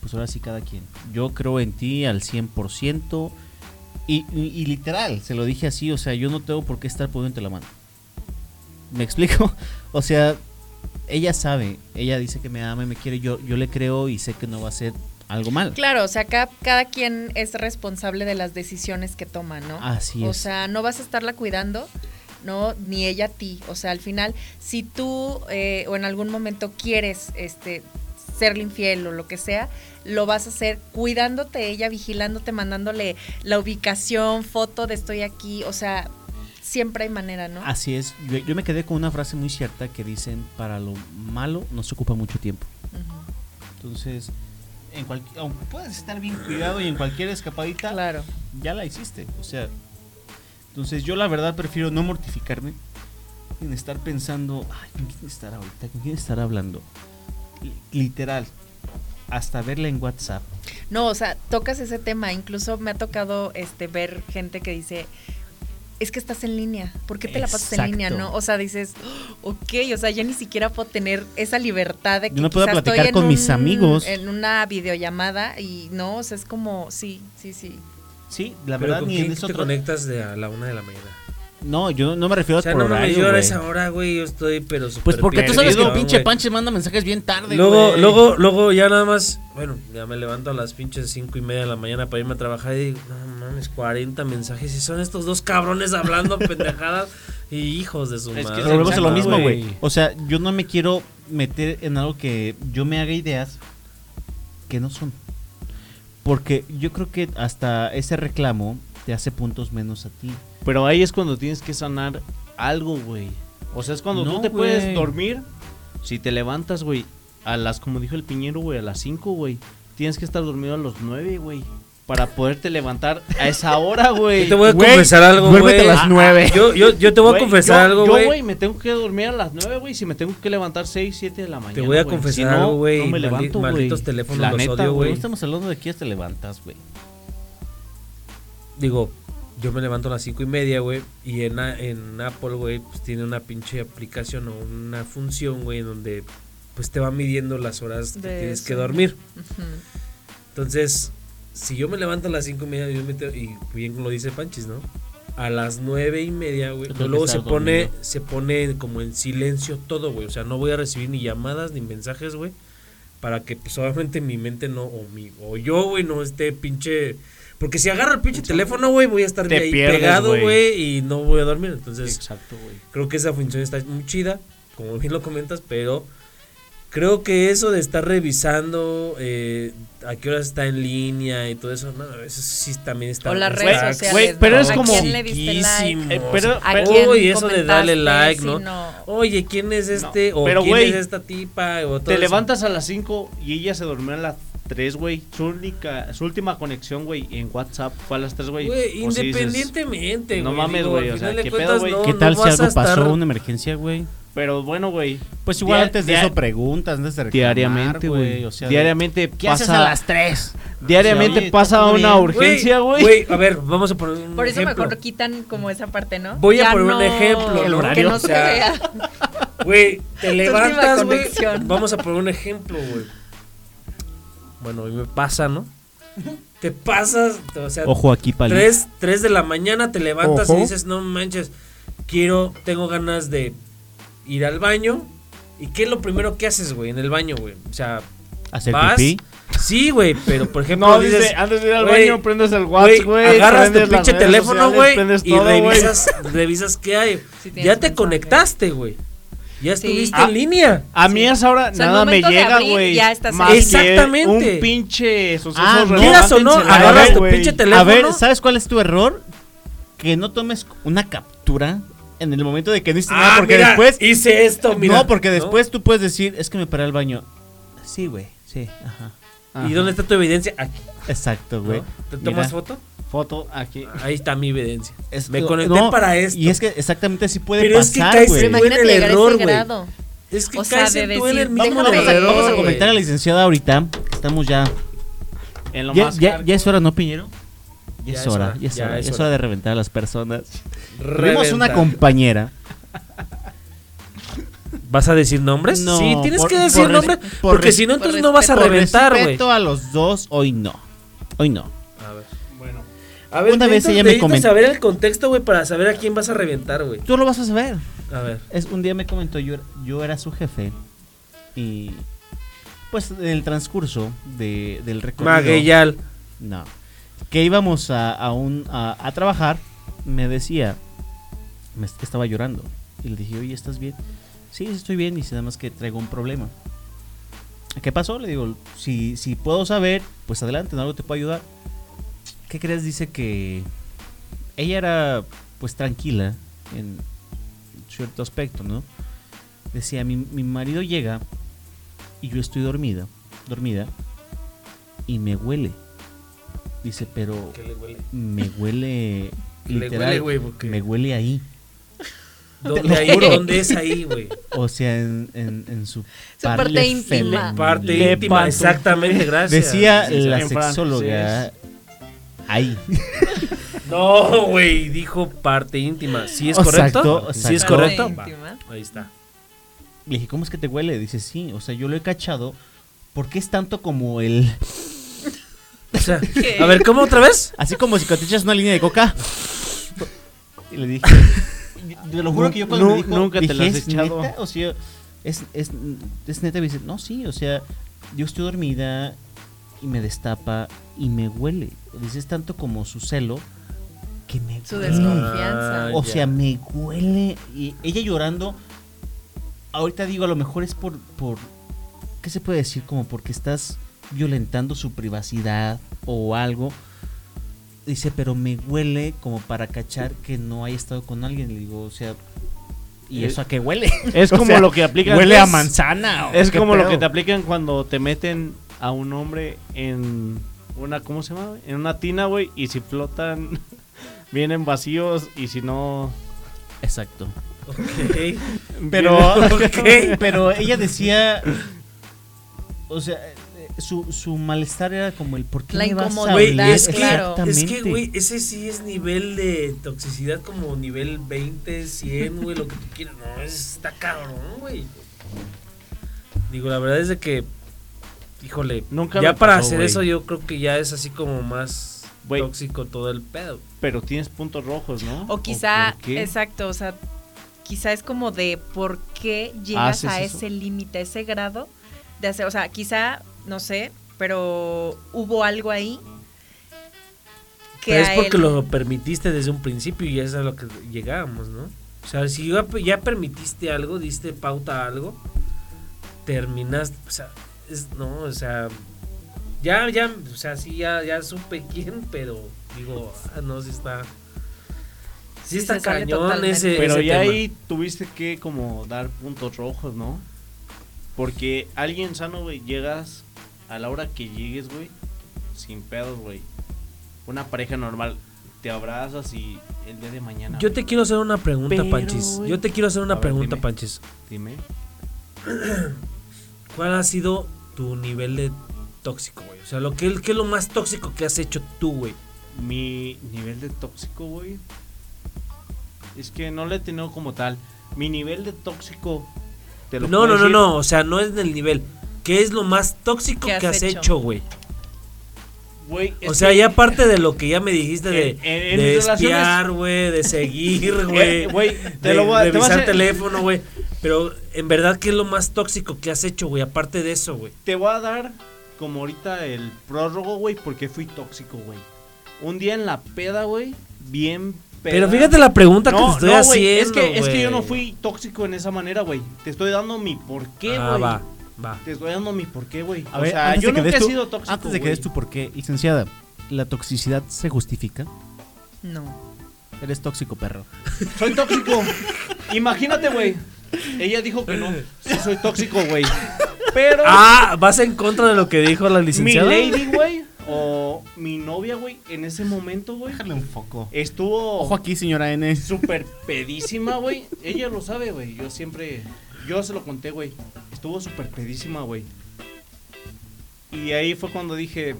A: pues ahora sí cada quien. Yo creo en ti al 100% y, y, y literal, se lo dije así, o sea, yo no tengo por qué estar poniéndote la mano. ¿Me explico? *laughs* O sea, ella sabe, ella dice que me ama y me quiere, yo, yo le creo y sé que no va a ser algo mal.
F: Claro, o sea, cada, cada quien es responsable de las decisiones que toma, ¿no?
A: Así
F: O
A: es.
F: sea, no vas a estarla cuidando, ¿no? Ni ella a ti. O sea, al final, si tú eh, o en algún momento quieres este serle infiel o lo que sea, lo vas a hacer cuidándote ella, vigilándote, mandándole la ubicación, foto de estoy aquí, o sea, siempre hay manera, ¿no?
A: Así es, yo, yo me quedé con una frase muy cierta que dicen, para lo malo no se ocupa mucho tiempo. Entonces, en cualquier, aunque puedas estar bien cuidado y en cualquier escapadita,
F: Claro.
A: ya la hiciste. O sea, entonces yo la verdad prefiero no mortificarme en estar pensando, ay, ¿con quién estará ahorita? ¿Con quién estará hablando? Li- Literal, hasta verla en WhatsApp.
F: No, o sea, tocas ese tema. Incluso me ha tocado este ver gente que dice, es que estás en línea. ¿Por qué te la pasas en línea, no? O sea, dices, "Oh, ok, o sea, ya ni siquiera puedo tener esa libertad de que
A: Yo no puedo
F: estoy
A: platicar con mis amigos.
F: En una videollamada y no, o sea, es como, sí, sí, sí.
A: Sí, la
D: Pero
A: verdad
D: ¿con
A: ni
D: quién
A: en
D: te
A: eso otro-
D: conectas de a la una de la mañana?
A: No, yo no me refiero
D: O sea,
A: a por
D: no
A: horario,
D: yo a
A: güey.
D: esa hora, güey, yo estoy pero
A: Pues
D: súper
A: porque tú sabes que el pinche. Panche manda mensajes bien tarde,
D: Luego,
A: güey.
D: luego, luego ya nada más, bueno, ya me levanto a las pinches cinco y media de la mañana para irme a trabajar y digo, no mames, 40 mensajes y son estos dos cabrones hablando *laughs* pendejadas y hijos de su
E: Es que
D: madre.
A: Pero volvemos a lo mismo,
E: güey.
A: O sea, yo no me quiero meter en algo que yo me haga ideas que no son. Porque yo creo que hasta ese reclamo te hace puntos menos a ti.
E: Pero ahí es cuando tienes que sanar algo, güey. O sea, es cuando
A: No,
E: tú te puedes dormir. Si te levantas, güey, a las, como dijo el piñero, güey, a las 5, güey. Tienes que estar dormido a los 9, güey. Para poderte levantar a esa hora, güey.
D: Yo te voy a
A: Güey,
D: confesar algo,
A: duérmete
D: güey.
A: a las
D: Ah,
A: nueve.
D: Yo, yo, yo te voy
E: Güey,
D: a confesar
E: yo-
D: algo,
E: Yo,
D: güey.
E: güey, me tengo que dormir a las 9, güey. Si me tengo que levantar 6, 7 de la mañana.
D: Te voy a
E: güey.
D: confesar
E: Si no,
D: algo, güey.
E: No me levanto, güey.
D: malditos teléfonos
E: La
D: los
E: neta,
D: odio,
A: No
D: güey.
A: estamos hablando de que te levantas, güey.
D: Digo, yo me levanto a las cinco y media, güey. Y en, en Apple, güey, pues tiene una pinche aplicación o una función, güey, en donde pues te va midiendo las horas que tienes que dormir. Entonces, si yo me levanto a las cinco y media, yo me te- y bien lo dice Panchis, ¿no? A las nueve y media, güey.
A: Tengo
D: Luego se pone, se pone como en silencio todo, güey. O sea, no voy a recibir ni llamadas ni mensajes, güey. Para que, pues, obviamente mi mente no, o, mi, o yo, güey, no esté pinche. Porque si agarro el pinche teléfono, güey, voy a estar
E: Te
D: ahí
E: pierdes,
D: pegado,
E: güey.
D: y no voy a dormir. Entonces,
E: Exacto,
D: creo que esa función está muy chida, como bien lo comentas, pero creo que eso de estar revisando eh, a qué horas está en línea y todo eso, no, eso sí también está
F: O las redes sociales. ¿no?
E: pero es
F: ¿A
E: como-
F: quién le diste like?
E: Eh,
D: o
E: pero-
F: ¿A
E: pero-
D: uy, eso de darle like, ¿no?
F: no.
D: Oye, ¿quién es este? o
E: pero,
D: ¿quién
E: güey,
D: es esta tipa? O todo
E: Te
D: eso.
E: levantas a las 5 y ella se durmió a las 3, güey. Su única, su última conexión, güey, en WhatsApp fue a las 3, güey. O si
D: independientemente, güey.
E: No mames, güey, o sea, ¿qué pedo, güey?
D: no-
A: ¿Qué
D: no
A: tal si
D: a
A: algo pasó, una emergencia, güey?
E: Pero bueno, güey.
A: Pues igual antes de eso preguntas, antes de reclamar,
E: Diariamente, güey.
A: O sea,
E: diariamente
A: ¿qué
E: pasa.
A: haces a las 3?
E: Diariamente
A: O sea, oye,
E: pasa una
A: bien.
E: urgencia, güey.
D: Güey, a ver, vamos a poner un
F: Por eso
D: ejemplo.
F: mejor quitan como esa parte, ¿no?
D: Voy a poner un ejemplo,
A: El horario.
F: Que no
D: O
F: se
D: sea. Güey, te levantas, güey. Vamos a poner un ejemplo, güey. Bueno, a mí me pasa, ¿no? Te pasas, o sea,
A: Ojo aquí, Pali.
D: 3, 3 de la mañana te levantas
A: Ojo.
D: y dices, no manches, quiero, tengo ganas de ir al baño. ¿Y qué es lo primero que haces, güey, en el baño, güey? O sea,
A: Hacer
D: vas.
A: pipí.
D: Sí, güey, pero por ejemplo,
E: No,
D: dices,
E: dice, antes de ir al
D: güey,
E: baño, prendes el WhatsApp, güey.
D: agarras tu pinche teléfono, güey, y
E: todo, güey.
D: revisas, revisas qué hay.
F: Sí,
D: ya te conectaste, güey. Ya estuviste
E: Ah,
D: en línea.
E: A mí a esa hora
F: O sea, al
E: nada me llega, güey.
D: Exactamente.
E: Un pinche suceso
A: Ah, no.
D: Quieras o no, agarras tu pinche
A: A
D: teléfono.
A: ver, ¿sabes cuál es tu error? Que no tomes una captura en el momento de que no hiciste nada,
D: Ah,
A: porque
D: mira,
A: después...
D: hice esto, mira.
A: no, porque después tú puedes decir, es que me paré al baño. Sí, güey, sí, ajá.
D: ¿Y dónde está tu evidencia? Aquí.
A: Exacto,
D: ¿no?
A: güey.
D: ¿Te
A: Mira.
D: tomas foto?
E: Foto aquí.
D: Ahí está mi evidencia.
A: Es-
D: Me conecté
A: no,
D: para esto.
A: Y es que exactamente así puede
D: Pero es que
A: pasar,
D: caes
A: güey.
D: en
F: Pero
D: el error, güey. Es que
F: O sea,
D: caes
F: de
D: en tú en el mismo
A: Vamos, a,
D: error,
A: vamos a
D: güey.
A: comentar a la licenciada ahorita. que Estamos ya.
E: En lo
A: Ya,
E: más
A: ya, ya es hora, ¿no, Piñero? Ya,
D: Ya
A: es hora, ya es hora.
D: es
A: es
D: hora.
A: de reventar a las personas. Tuvimos una compañera. *laughs*
D: ¿Vas a decir nombres?
A: No,
D: sí, tienes
A: por-
D: que decir
A: por
D: nombres.
A: por
D: Porque si no, entonces no vas a reventar, güey.
A: respeto a los dos, hoy no. Hoy no.
D: A ver.
E: Bueno.
D: A ver,
A: Una vez ella me comentó-
D: saber el contexto, güey, para saber a quién vas a reventar, güey.
A: Tú lo vas a saber.
D: A ver.
A: Es, un día me comentó, yo, era- yo era su jefe. Y. Pues en el transcurso de, del recorrido.
D: Magueyal.
A: No. Que íbamos a, a trabajar, me decía, me est- estaba llorando. Y le dije, oye, ¿estás bien? Sí, estoy bien, y nada más que traigo un problema. ¿Qué pasó? Le digo, si, si puedo saber, pues adelante, en algo te puedo ayudar. ¿Qué crees? Dice que ella era pues tranquila en cierto aspecto, ¿no? Decía, mi, mi marido llega y yo estoy dormida, dormida, y me huele. Dice, pero
D: ¿Qué le huele?
A: me huele
D: ¿Qué *laughs* le
A: literal,
D: huele, güey? Porque-
A: me huele ahí. *laughs*
D: ¿Dónde,
A: lo
D: ahí,
A: juro.
D: ¿Dónde es ahí, güey?
A: O sea, en, en, en su,
F: parte íntima.
A: femenil.
D: Parte
E: Le
D: íntima, exactamente, gracias.
A: Decía
E: Sí,
A: la sexóloga ahí. *laughs*
D: No, güey, dijo parte íntima. ¿Sí es
A: Exacto,
D: correcto? ¿Sí es
A: exacto.
D: correcto? Ahí está.
A: Le dije, ¿cómo es que te huele? Dice, sí, o sea, yo lo he cachado. porque es tanto como el.
D: O sea, *laughs* a ver, ¿cómo otra vez?
A: Así como si te echas una línea de coca. Y le dije. Te lo juro que yo cuando
E: Nu-
A: me dijo,
E: nunca te la has
A: ¿es
E: echado".
A: neta? O sea, es, es, es neta. Y me dice, no, sí, o sea, yo estoy dormida y me destapa y me huele. Dice, es tanto como su celo que me
F: Su
A: huele".
F: desconfianza.
D: Ah,
A: O sea, me huele. Y ella llorando. Ahorita digo, a lo mejor es por, por. ¿Qué se puede decir? Como porque estás violentando su privacidad o algo. Dice, pero me huele como para cachar que no haya estado con alguien. Le digo, o sea. ¿Y
E: Eh,
A: eso a qué huele? *laughs*
E: Es
A: O
E: como
A: sea,
E: lo que aplican.
A: Huele a manzana. ¿o
E: Es como lo que te aplican cuando te meten a un hombre en una, ¿cómo se llama? En una tina, güey, y si flotan, *laughs* vienen vacíos y si no...
A: Exacto.
D: Ok.
A: Pero, *laughs*
D: Ok.
A: pero ella decía, o sea, su, su malestar era como el por qué
F: La
A: me vas a
F: incomodidad,
D: Güey,
A: hablar?
D: es que,
F: claro.
D: es que, güey, ese sí es nivel de toxicidad como nivel 20, 100, güey, lo que tú quieras. No, es- está cabrón, güey. Digo, la verdad es de que, híjole,
E: Nunca
D: ya para
E: pasó,
D: hacer eso yo creo que ya es así como más tóxico todo el pedo.
E: Pero tienes puntos rojos, ¿no?
F: O quizá, exacto, o sea, quizá es como de por qué llegas
E: ¿Haces
F: a
E: eso?
F: ese límite, a ese grado de hacer, o sea, quizá, no sé, pero hubo algo ahí que
D: Pero es porque
F: él-
D: lo permitiste desde un principio y es a lo que llegábamos, ¿no? O sea, si ya, ya permitiste algo, diste pauta a algo, terminaste, o sea, es, no, o sea, ya, ya, o sea, sí, ya, ya supe *laughs* quién, pero digo, ah, no, sí está, sí,
F: Sí,
D: está
F: sale
D: cañón ese,
E: Pero
D: ese
E: ya
D: tema.
E: ahí tuviste que como dar puntos rojos, ¿no? Porque alguien sano, güey, llegas a la hora que llegues, güey, sin pedos, güey. Una pareja normal, te abrazas y el día de mañana.
D: Yo te quiero hacer una pregunta,
E: Pero,
D: Panchis. Yo te quiero hacer una
E: ver,
D: pregunta,
E: dime.
D: Panchis.
E: Dime. *clears throat*
D: ¿Cuál ha sido tu nivel de tóxico, güey? O sea, lo que, ¿qué es lo más tóxico que has hecho tú, güey?
E: Mi nivel de tóxico, güey. Es que no lo he tenido como tal. Mi nivel de tóxico. Te lo
D: No,
E: puedo
D: no, no, no. O sea, no es del nivel. ¿Qué es lo más tóxico
F: ¿Qué
D: que
F: has hecho?
D: güey? O sea,
E: que-
D: ya aparte de lo que ya me dijiste de,
E: En-
D: de espiar, güey, de seguir, *laughs* güey.
E: Eh, te
D: de
E: lo te a
D: revisar
E: hacer-
D: teléfono, güey. Pero en verdad, ¿qué es lo más tóxico que has hecho, güey? Aparte de eso, güey.
E: Te voy a dar como ahorita el prólogo, güey, porque fui tóxico, güey. Un día en la peda, güey, bien peda.
D: Pero fíjate la pregunta que te estoy
E: no, güey,
D: haciendo,
E: es que, es que yo no fui tóxico en esa manera, güey. Te estoy dando mi porqué,
D: Ah,
E: güey.
D: va, va.
E: Te estoy dando mi porqué, güey.
A: A
E: O
A: ver,
E: sea,
A: antes
E: yo nunca he
A: tu-
E: sido tóxico,
A: Antes de que des tu por qué, licenciada, ¿la toxicidad se justifica?
F: No.
A: Eres tóxico, perro. *laughs*
E: Soy tóxico. Imagínate, güey. Ella dijo que no. Sí, soy tóxico, güey. Pero
D: Ah, ¿vas en contra de lo que dijo la
E: mi
D: licenciada?
E: lady, güey, o mi novia, güey, en ese momento, güey,
A: Déjale un foco.
E: estuvo
A: Ojo aquí, señora N.
E: súper pedísima, güey. Ella lo sabe, güey. Yo siempre, yo se lo conté, güey. Estuvo súper pedísima, güey. Y ahí fue cuando dije,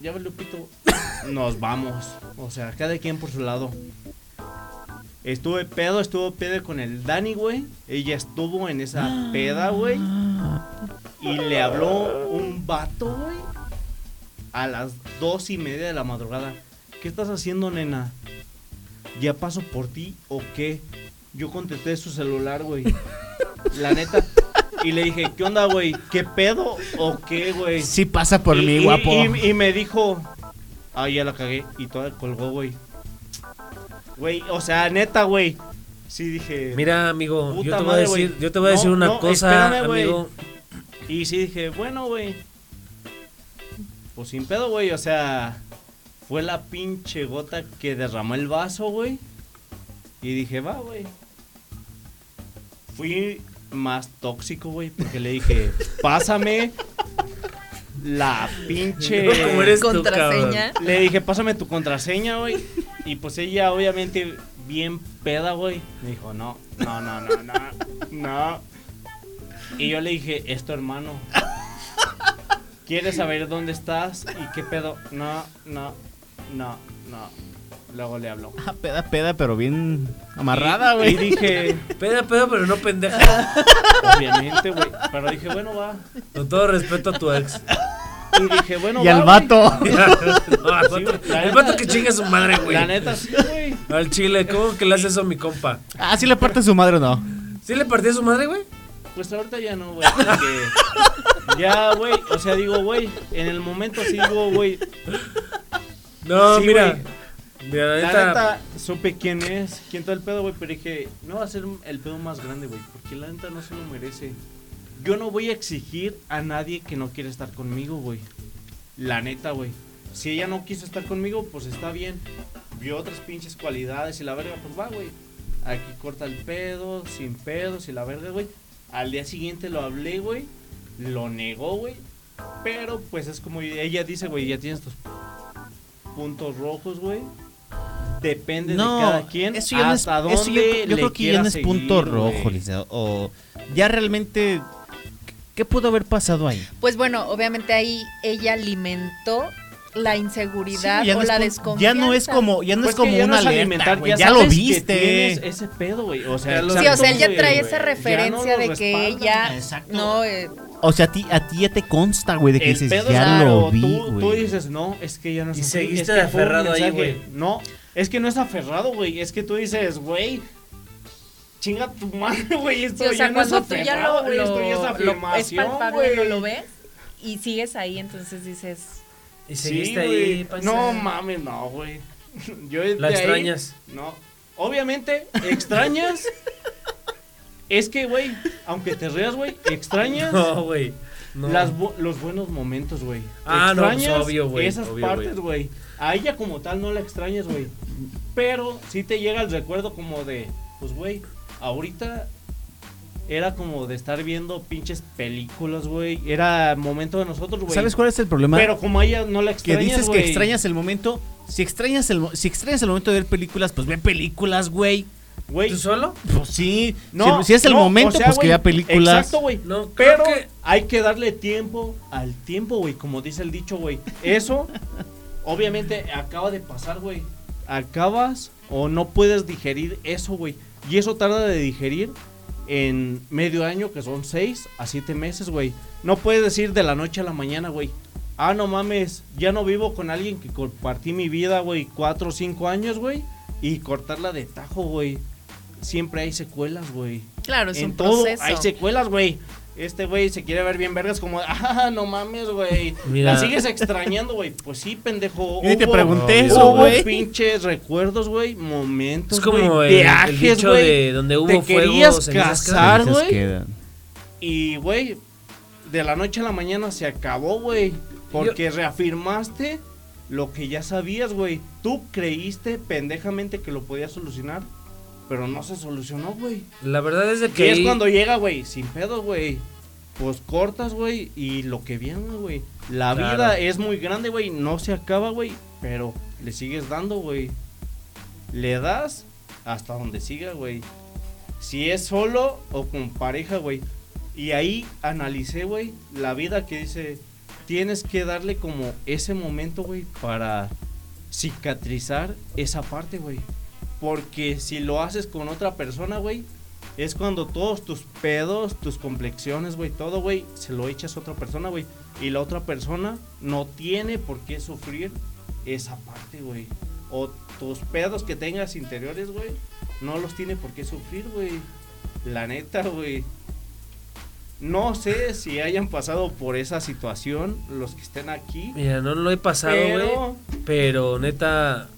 E: ya valió pito, *coughs* nos vamos. O sea, cada quien por su lado. Estuve pedo, estuvo pedo con el Dani, güey. Ella estuvo en esa peda, güey. Y le habló un vato, güey. A las dos y media de la madrugada. ¿Qué estás haciendo, nena? ¿Ya paso por ti o qué? Yo contesté su celular, güey. La neta. Y le dije, ¿qué onda, güey? ¿Qué pedo o qué, güey?
A: Sí pasa por
E: Y-
A: mí,
E: y-
A: guapo.
E: Y, y me dijo, ah, ya la cagué. Y toda colgó, güey. Güey, o sea, neta, güey. Sí dije.
D: Mira, amigo, yo te voy a decir, yo te voy a
E: No,
D: decir una
E: no,
D: cosa,
E: espérame,
D: amigo.
E: Y sí dije, bueno, güey. Pues sin pedo, güey. O sea, fue la pinche gota que derramó el vaso, güey. Y dije, va, güey. Fui más tóxico, güey, porque le dije, pásame la pinche...
D: ¿Cómo eres tú,
F: Contraseña.
E: Le dije, pásame tu contraseña, güey. Y pues ella, obviamente, bien peda, güey. Me dijo, no, no, no, no, no, no. Y yo le dije, es tu hermano. ¿Quieres saber dónde estás? ¿Y qué pedo? No, no, no, no. Luego le habló.
A: Ah, peda, peda, pero bien amarrada, güey.
E: Y dije,
D: Peda, peda, pero no pendeja. *laughs*
E: obviamente, güey. Pero dije, bueno, va.
D: Con todo respeto a tu ex.
E: Y dije, bueno,
A: Y
E: va.
A: al vato. *laughs*
D: No, al
E: Sí,
D: vato- el vato que chinga a su madre, güey.
E: La neta, sí, güey.
D: Al chile, ¿cómo que le hace eso a mi compa?
A: Ah, sí le parte su madre o no.
D: ¿Sí le partí a su madre, güey?
E: Pues ahorita ya no, güey. Porque *laughs* ya, güey. O sea, digo, güey. En el momento sí digo, güey.
D: No,
E: Sí,
D: mira. Mira, la
E: La
D: neta,
E: neta, supe quién es, quién todo el pedo, güey. Pero dije, no va a ser el pedo más grande, güey. Porque la neta no se lo merece. Yo no voy a exigir a nadie que no quiere estar conmigo, güey. La neta, güey. Si ella no quiso estar conmigo, pues está bien. Vio otras pinches cualidades y la verga, pues va, güey. Aquí corta el pedo, sin pedos y la verga, güey. Al día siguiente lo hablé, güey. Lo negó, güey. Pero pues es como ella dice, güey, ya tienes tus puntos rojos, güey. Depende de cada quien.
A: eso ya no es,
E: hasta dónde
A: eso yo, yo
E: le
A: creo que ya no es punto
E: seguir,
A: rojo, licenciado. O ya realmente, ¿qué pudo haber pasado ahí?
F: Pues bueno, obviamente ahí ella alimentó la inseguridad
A: Sí,
F: o
A: no
F: la desconfianza.
A: Ya no es como, ya no
E: Pues
A: es como una
E: no es
A: alerta,
E: alimentar,
A: güey,
E: ya,
A: ya, lo viste.
E: ese pedo, güey. O sea,
F: Sí, o sea, él ya trae esa
E: Ya no
F: referencia
E: lo
F: de que ella
A: Exacto.
F: no eh,
A: O sea, a ti, a ti ya te consta, güey, de que
E: El
A: dices,
E: pedo
A: ya
E: claro,
A: lo vi,
E: tú, tú dices, no, es que ya no es
D: Y seguiste
E: es que
D: aferrado ahí,
E: mensaje".
D: güey.
E: No, es que no es aferrado, güey. Es que tú dices, güey, chinga tu madre, *laughs* güey. Esto
F: Sí, o sea,
E: ya no es aferrado,
F: lo,
E: güey, esto ya es
F: lo- es
E: afirmación,
F: palpable, no
E: güey.
F: lo ves y sigues ahí, entonces dices,
D: Y seguiste ahí.
E: No mames, no, güey. *laughs* Yo
D: La
E: ahí-
D: extrañas.
E: No. Obviamente, extrañas. *laughs* es que, güey, aunque te rías, güey, *laughs* extrañas
D: No, güey. No.
E: las bu- los buenos momentos, güey.
D: Ah, no, pues,
E: Extrañas
D: obvio, güey,
E: Esas
D: obvio,
E: partes, güey. A ella como tal no la extrañas, güey. Pero sí te llega el recuerdo como de, pues, güey, ahorita era como de estar viendo pinches películas, güey. Era momento de nosotros, güey.
A: ¿Sabes cuál es el problema?
E: Pero como a ella no la
A: que
E: extrañas,
A: dices
E: güey.
A: que extrañas el momento, Si extrañas el, si extrañas el momento de ver películas, pues ve películas, güey.
E: Güey,
D: ¿Tú solo?
A: Pues sí.
E: no,
A: si, si es el
E: no,
A: momento,
E: o sea,
A: pues que vea películas.
E: Exacto, güey.
D: No,
E: Pero
D: que-
E: hay que darle tiempo al tiempo, güey, como dice el dicho, güey. Eso, obviamente, acaba de pasar, güey. Acabas o no puedes digerir eso, güey. Y eso tarda de digerir en medio año, que son seis a siete meses, güey. No puedes decir de la noche a la mañana, güey. Ah, no mames, ya no vivo con alguien que compartí mi vida, güey, cuatro o cinco años, güey. Y cortarla de tajo, güey. Siempre hay secuelas, güey
F: Claro, es
E: en
F: un
E: todo
F: proceso.
E: hay secuelas, güey. Este güey se quiere ver bien vergas como, *laughs* ah, no mames, güey.
D: Mira.
E: La sigues extrañando, güey. Pues sí, pendejo.
A: Ni te pregunté eso, güey. *laughs*
E: pinches recuerdos, güey, momentos,
D: Es como
E: güey,
D: el, el
E: viajes,
D: dicho
E: güey.
D: de donde hubo
E: Te
D: fuego.
E: querías casar, güey. Y, güey, de la noche a la mañana se acabó, güey. Porque reafirmaste lo que ya sabías, güey. Tú creíste pendejamente que lo podías solucionar, pero no se solucionó, güey.
D: La verdad es de
E: Que
D: que.
E: es cuando llega, güey, sin pedo, güey. Pues cortas, güey, y lo que viene, güey. La
D: Claro.
E: vida es muy grande, güey, no se acaba, güey, pero le sigues dando, güey. Le das hasta donde siga, güey. Si es solo o con pareja, güey. Y ahí analicé, güey, la vida que dice, tienes que darle como ese momento, güey, para cicatrizar esa parte, güey. Porque si lo haces con otra persona, güey, es cuando todos tus pedos, tus complexiones, güey, todo, güey, se lo echas a otra persona, güey. Y la otra persona no tiene por qué sufrir esa parte, güey. O tus pedos que tengas interiores, güey, no los tiene por qué sufrir, güey. La neta, güey. No sé si hayan pasado por esa situación los que estén aquí.
D: Mira, no lo he pasado, güey.
E: Pero
D: Pero neta.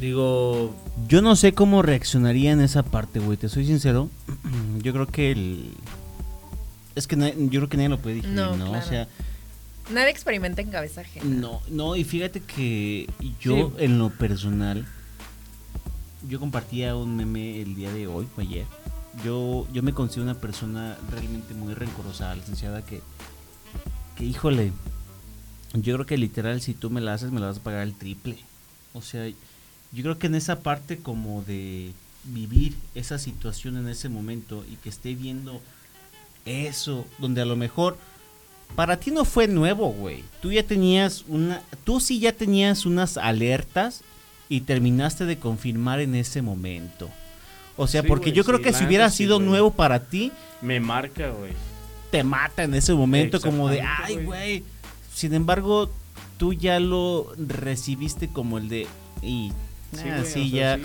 D: Digo.
A: Yo no sé cómo reaccionaría en esa parte, güey. Te soy sincero. *clears throat* Yo creo que el. Es que yo creo que nadie lo puede digerir, ¿no?
F: No,
A: O sea,
F: Nadie experimenta en cabeza ajena.
A: no, no, y fíjate que yo
E: Sí.
A: en lo personal, yo compartía un meme el día de hoy, o ayer. Yo, yo me considero una persona realmente muy rencorosa, licenciada, que, que híjole, yo creo que literal si tú me la haces me la vas a pagar el triple. O sea, yo creo que en esa parte como de vivir esa situación en ese momento y que esté viendo eso, donde a lo mejor para ti no fue nuevo, güey. Tú ya tenías una, tú sí ya tenías unas alertas y terminaste de confirmar en ese momento. O sea,
E: Sí,
A: porque yo creo
E: sí,
A: que si hubiera
E: sí,
A: sido nuevo para ti,
E: me marca, güey.
A: te mata en ese momento como de, ay,
E: güey.
A: Sin embargo, tú ya lo recibiste como el de, y
E: Sí,
A: ah, sí,
E: o sea,
A: ya,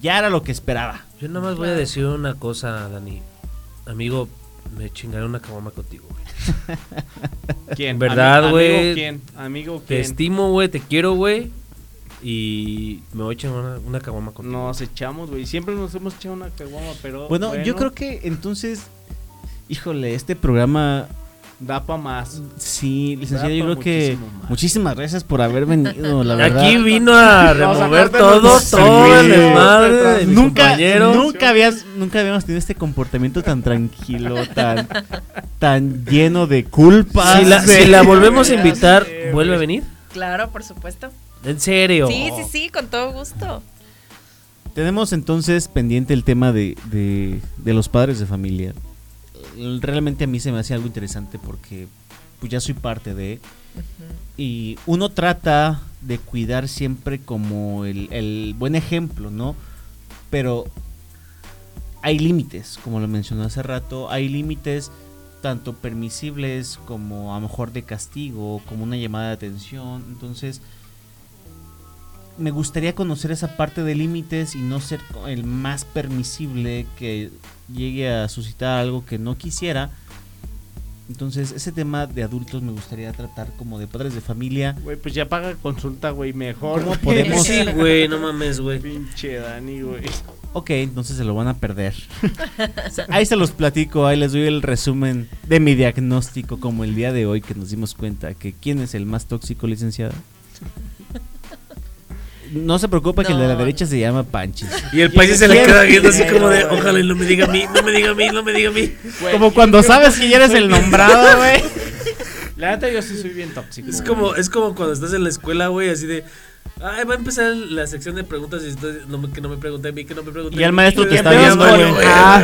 A: ya era lo que esperaba.
D: Yo nada más voy a decir una cosa, Dani. Amigo, me chingaré una caguama contigo, güey. *laughs*
E: ¿Quién?
D: ¿Verdad,
E: Ami-
D: güey?
E: ¿Amigo quién? ¿Amigo
D: Te
E: quién?
D: estimo, güey, te quiero, güey. Y me voy a echar una, una caguama contigo.
E: Nos echamos, güey. Siempre nos hemos echado una caguama, pero.
A: Bueno, yo creo que entonces, híjole, este programa
E: Da pa' más.
A: Sí, licenciada,
E: Da
A: yo creo que
E: más.
A: muchísimas gracias por haber venido, la *laughs* verdad.
D: Aquí vino a remover todo, todo el desmadre
A: nunca, nunca habías, nunca habíamos tenido este comportamiento tan tranquilo, tan, tan lleno de culpas.
D: Si la,
A: de-
D: si la volvemos a invitar, ¿vuelve a venir?
F: Claro, por supuesto.
D: ¿En serio?
F: Sí, sí, sí, con todo gusto.
A: Tenemos entonces pendiente el tema de, de, de los padres de familia. Realmente a mí se me hace algo interesante porque pues ya soy parte de... Y uno trata de cuidar siempre como el, el buen ejemplo, ¿no? Pero hay límites, como lo mencionó hace rato, hay límites tanto permisibles como a lo mejor de castigo, como una llamada de atención. Entonces, me gustaría conocer esa parte de límites y no ser el más permisible que llegue a suscitar algo que no quisiera. Entonces, ese tema de adultos me gustaría tratar como de padres de familia.
E: Güey, pues ya paga consulta, güey. Mejor.
A: ¿Cómo podemos-
D: Sí, güey, no mames, güey.
E: Pinche Dani, güey.
A: Ok, entonces se lo van a perder. Ahí se los platico, ahí les doy el resumen de mi diagnóstico como el día de hoy que nos dimos cuenta que quién es el más tóxico, licenciada. No se preocupe que el de la derecha se llama Panchis.
D: Y el país se le queda viendo así como de, ojalá y no me diga a mí, no me diga a mí, no me diga a mí.
A: Como cuando sabes que ya eres el nombrado, güey.
E: La neta, yo sí soy bien tóxico.
D: Es como, es como cuando estás en la escuela, güey, así de, Ay, va a empezar la sección de preguntas y no me, que no me pregunte a mí, que no me pregunte
A: Y el maestro te está viendo, güey.
E: Ah,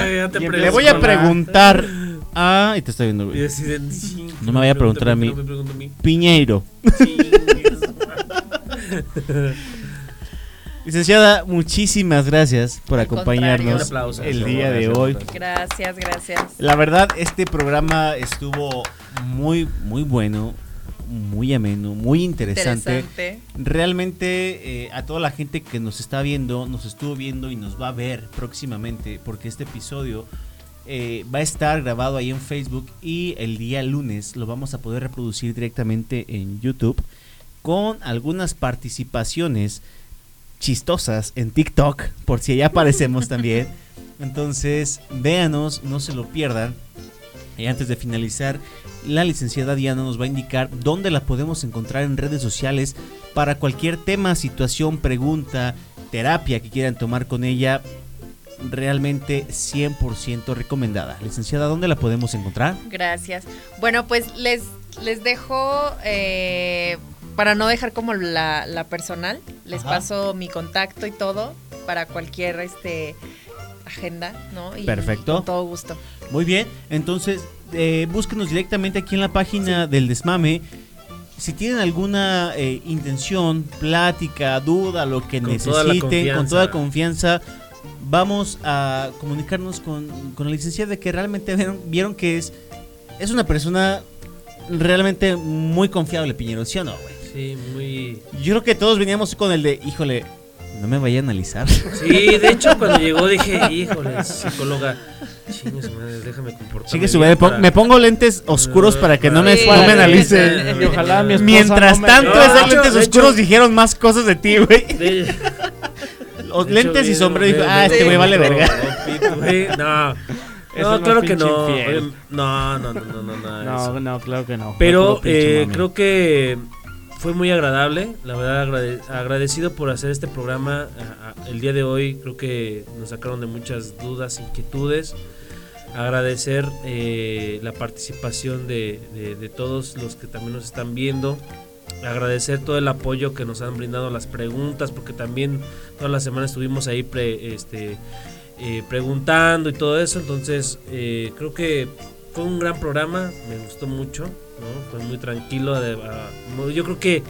A: Le voy a preguntar. Ah, y te está viendo,
D: Y
A: güey.
D: así de, "Sí,
A: No me vaya a preguntar a
D: pregúntame,
A: mí.
D: No me pregunta a mí.
A: Piñeiro. *laughs* Licenciada, muchísimas gracias por
F: Al
A: acompañarnos
D: aplauso.
A: el
D: Gracias,
A: día de hoy.
E: gracias.
F: Gracias, gracias.
A: La verdad, este programa estuvo muy, muy bueno, muy ameno, muy interesante.
F: Interesante.
A: Realmente eh, a toda la gente que nos está viendo, nos estuvo viendo y nos va a ver próximamente, porque este episodio eh, va a estar grabado ahí en Facebook y el día lunes lo vamos a poder reproducir directamente en YouTube con algunas participaciones chistosas en TikTok, por si allá aparecemos *laughs* también. Entonces, véanos, no se lo pierdan. Y antes de finalizar, la licenciada Diana nos va a indicar dónde la podemos encontrar en redes sociales para cualquier tema, situación, pregunta, terapia que quieran tomar con ella. Realmente 100% recomendada. Licenciada, ¿dónde la podemos encontrar?
F: Gracias. Bueno, pues les, les dejo, eh, para no dejar como la, la personal, les
A: Ajá.
F: paso mi contacto y todo para cualquier este agenda, ¿no? Y
A: Perfecto.
F: Con todo gusto.
A: Muy bien, entonces eh, búsquenos directamente aquí en la página del Desmame. Si tienen alguna eh, intención, plática, duda, lo que
D: Con toda la
A: necesiten, con
D: confianza.
A: toda confianza, vamos a comunicarnos con, con la licenciada de que realmente vieron, vieron que es, es una persona realmente muy confiable, Piñero, ¿sí o no, güey?
D: Sí, muy.
A: Yo creo que todos veníamos con el de, híjole, no me vaya a analizar.
D: Sí, de hecho, cuando llegó dije, híjole, psicóloga. Chingue su madre, déjame comportarme.
A: Su
D: bien
A: me,
D: para-
A: me pongo lentes oscuros para que no me,
F: Sí.
A: no me analice.
E: Y ojalá mi esposa
A: Mientras
E: no me
A: tanto,
E: vea.
A: esos lentes oscuros
D: hecho-
A: dijeron más cosas de ti, güey. *laughs*
D: De-
A: Los lentes
D: hecho,
A: y sombrero dijo, ah, este güey vale verga. *laughs*
D: No, no,
E: no
D: claro que no. No, no, no, no, no, eso.
E: No, no, claro que no.
D: Pero eh, creo que fue muy agradable, la verdad agrade- agradecido por hacer este programa a- a- el día de hoy, creo que nos sacaron de muchas dudas, inquietudes. Agradecer eh, la participación de, de- de todos los que también nos están viendo. Agradecer todo el apoyo que nos han brindado las preguntas, porque también toda la semana estuvimos ahí pre- este, eh, preguntando y todo eso. Entonces, eh, creo que fue un gran programa, me gustó mucho, ¿no? Fue muy tranquilo. de- a- no, yo creo que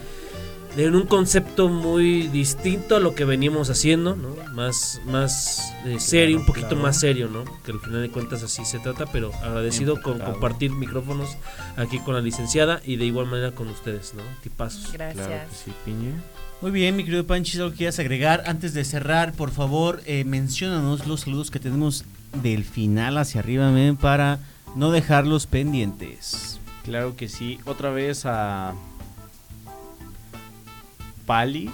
D: en un concepto muy distinto a lo que veníamos haciendo, ¿no? Más, más eh, serio, un poquito
E: claro.
D: más serio, ¿no? Que al final de cuentas así se trata, pero agradecido con compartir micrófonos aquí con la licenciada y de igual manera con ustedes, ¿no? Tipazos.
F: Gracias.
E: Claro que sí, piña.
A: Muy bien, mi querido Panchis, ¿algo que quieras agregar? Antes de cerrar, por favor, eh, menciónanos los saludos que tenemos del final hacia arriba, men, para no dejarlos pendientes.
E: Claro que sí. Otra vez a Pali.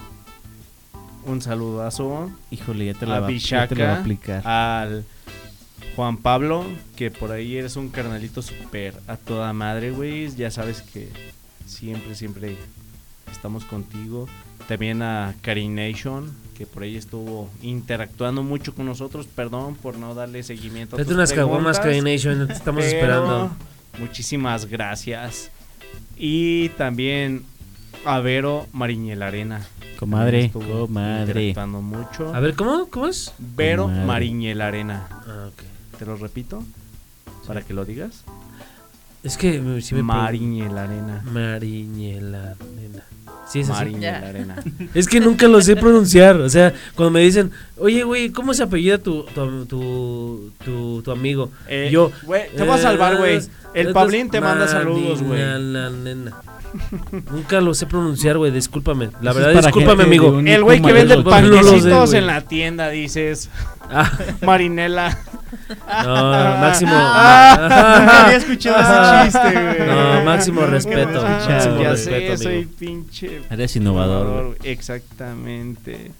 E: Un saludazo.
A: Híjole, ya te la,
E: A
A: va, ya te la va a aplicar.
E: Al Juan Pablo. Que por ahí eres un carnalito súper a toda madre, güey. Ya sabes que siempre, siempre estamos contigo. También a Carination. Que por ahí estuvo interactuando mucho con nosotros. Perdón por no darle seguimiento tus
D: unas caguamas,
E: preguntas.
D: Nation, te estamos
E: Pero
D: esperando.
E: Muchísimas gracias. Y también a Vero Mariñel Arena.
A: Comadre, comadre.
E: mucho.
D: A ver, ¿cómo? ¿Cómo es?
E: Vero
A: Comadre.
E: Mariñel Arena.
D: Ah, ok.
E: ¿Te lo repito? Para que lo digas.
D: Es que eh, si me
E: Mariñel Arena.
D: Mariñela, nena. Sí, es así.
E: Mariñel
F: Ya.
E: Arena. *laughs*
D: Es que nunca lo sé pronunciar. O sea, cuando me dicen, oye, güey, ¿cómo se apellida tu, tu, tu, tu, tu amigo?
E: Eh,
D: Yo.
E: güey, te voy a salvar, güey. El Pablín te manda saludos, güey.
D: Nunca lo sé pronunciar, güey, discúlpame. La
A: Eso
D: verdad,
A: es para
D: discúlpame,
A: gente de
D: amigo.
A: un-
E: El güey que vende
A: el-
D: no lo sé,
E: panquecitos en la tienda, dices.
D: Ah,
E: Marinela.
D: no, máximo.
E: Ah,
A: Nunca *laughs* había escuchado ese chiste, güey.
D: No, máximo respeto.
E: Ah,
D: máximo
E: ya
D: respeto,
E: sé, soy
D: amigo.
E: pinche
A: Eres innovador. güey.
E: Exactamente.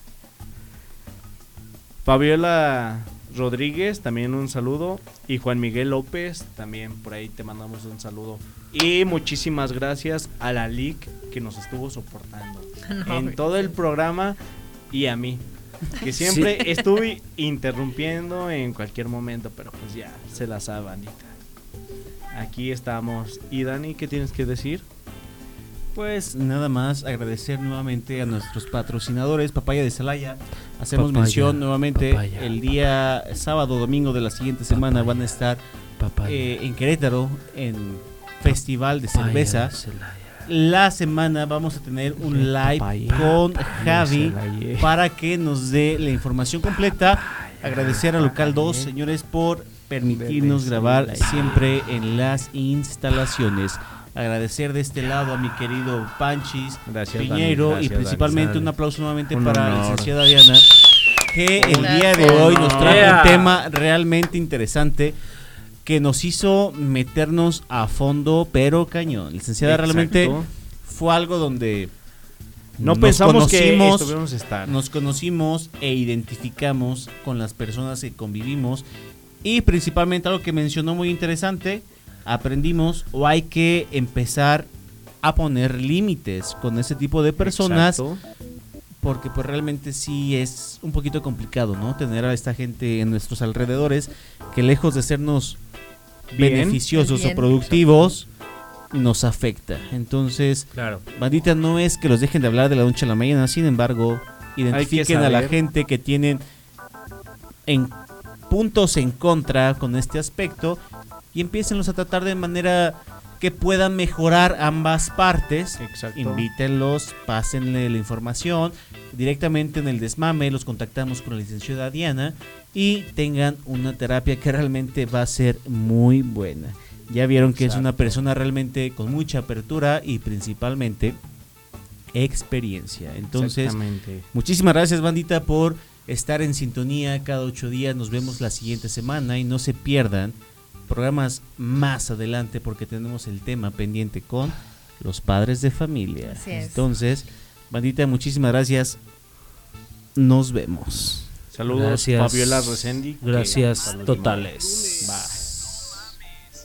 E: Fabiola Rodríguez, también un saludo. Y Juan Miguel López, también por ahí te mandamos un saludo. Y muchísimas gracias a la LIC que nos estuvo soportando *laughs*
F: No,
E: en todo el programa y a mí. Que siempre *laughs* estuve interrumpiendo en cualquier momento, pero pues ya se la sabe, bandita. Aquí estamos. ¿Y Dani, qué tienes que decir?
A: Pues nada más agradecer nuevamente a nuestros patrocinadores, Papaya de Celaya. Hacemos
D: Papaya,
A: mención nuevamente
D: papaya.
A: el día sábado, domingo de la siguiente semana van a estar eh, en Querétaro en Festival de Cerveza. La semana vamos a tener un live
E: Papaya,
A: con
E: papaya,
A: Javi para que nos dé la información completa. Agradecer a Local 2, señores, por permitirnos grabar siempre en las instalaciones. Agradecer de este lado a mi querido Panchis
E: Gracias, Dani,
A: Piñeiro y principalmente
E: Dani.
A: un aplauso nuevamente
E: Un
A: para la
E: honor.
A: licenciada Diana, que el día de hoy nos trajo
D: Yeah.
A: un tema realmente interesante que nos hizo meternos a fondo, pero cañón. Licenciada, realmente
E: Exacto.
A: fue algo donde
E: No
A: nos
E: pensamos que estar.
A: nos conocimos e identificamos con las personas que convivimos y principalmente algo que mencionó muy interesante, aprendimos o hay que empezar a poner límites con ese tipo de personas
E: Exacto.
A: porque pues realmente sí es un poquito complicado, ¿no? Tener a esta gente en nuestros alrededores que lejos de sernos
E: Bien.
A: beneficiosos
F: Bien.
A: o productivos nos afecta. Entonces,
D: Claro.
A: bandita no es que los dejen de hablar de la noche a la mañana, sin embargo, identifiquen a la gente que tienen en puntos en contra con este aspecto y empiecenlos a tratar de manera que puedan mejorar ambas partes.
E: Exacto.
A: Invítenlos, pásenle la información. Directamente en el desmame los contactamos con la licenciada Diana y tengan una terapia que realmente va a ser muy buena. Ya vieron que es una persona realmente con mucha apertura y principalmente experiencia. Entonces, muchísimas gracias bandita por estar en sintonía cada ocho días. Nos vemos la siguiente semana y no se pierdan programas más adelante porque tenemos el tema pendiente con los padres de familia.
F: Así es.
A: Entonces, bandita, muchísimas gracias. Nos vemos.
E: Saludos,
D: Gracias.
E: Fabiola Resendi.
D: Gracias totales.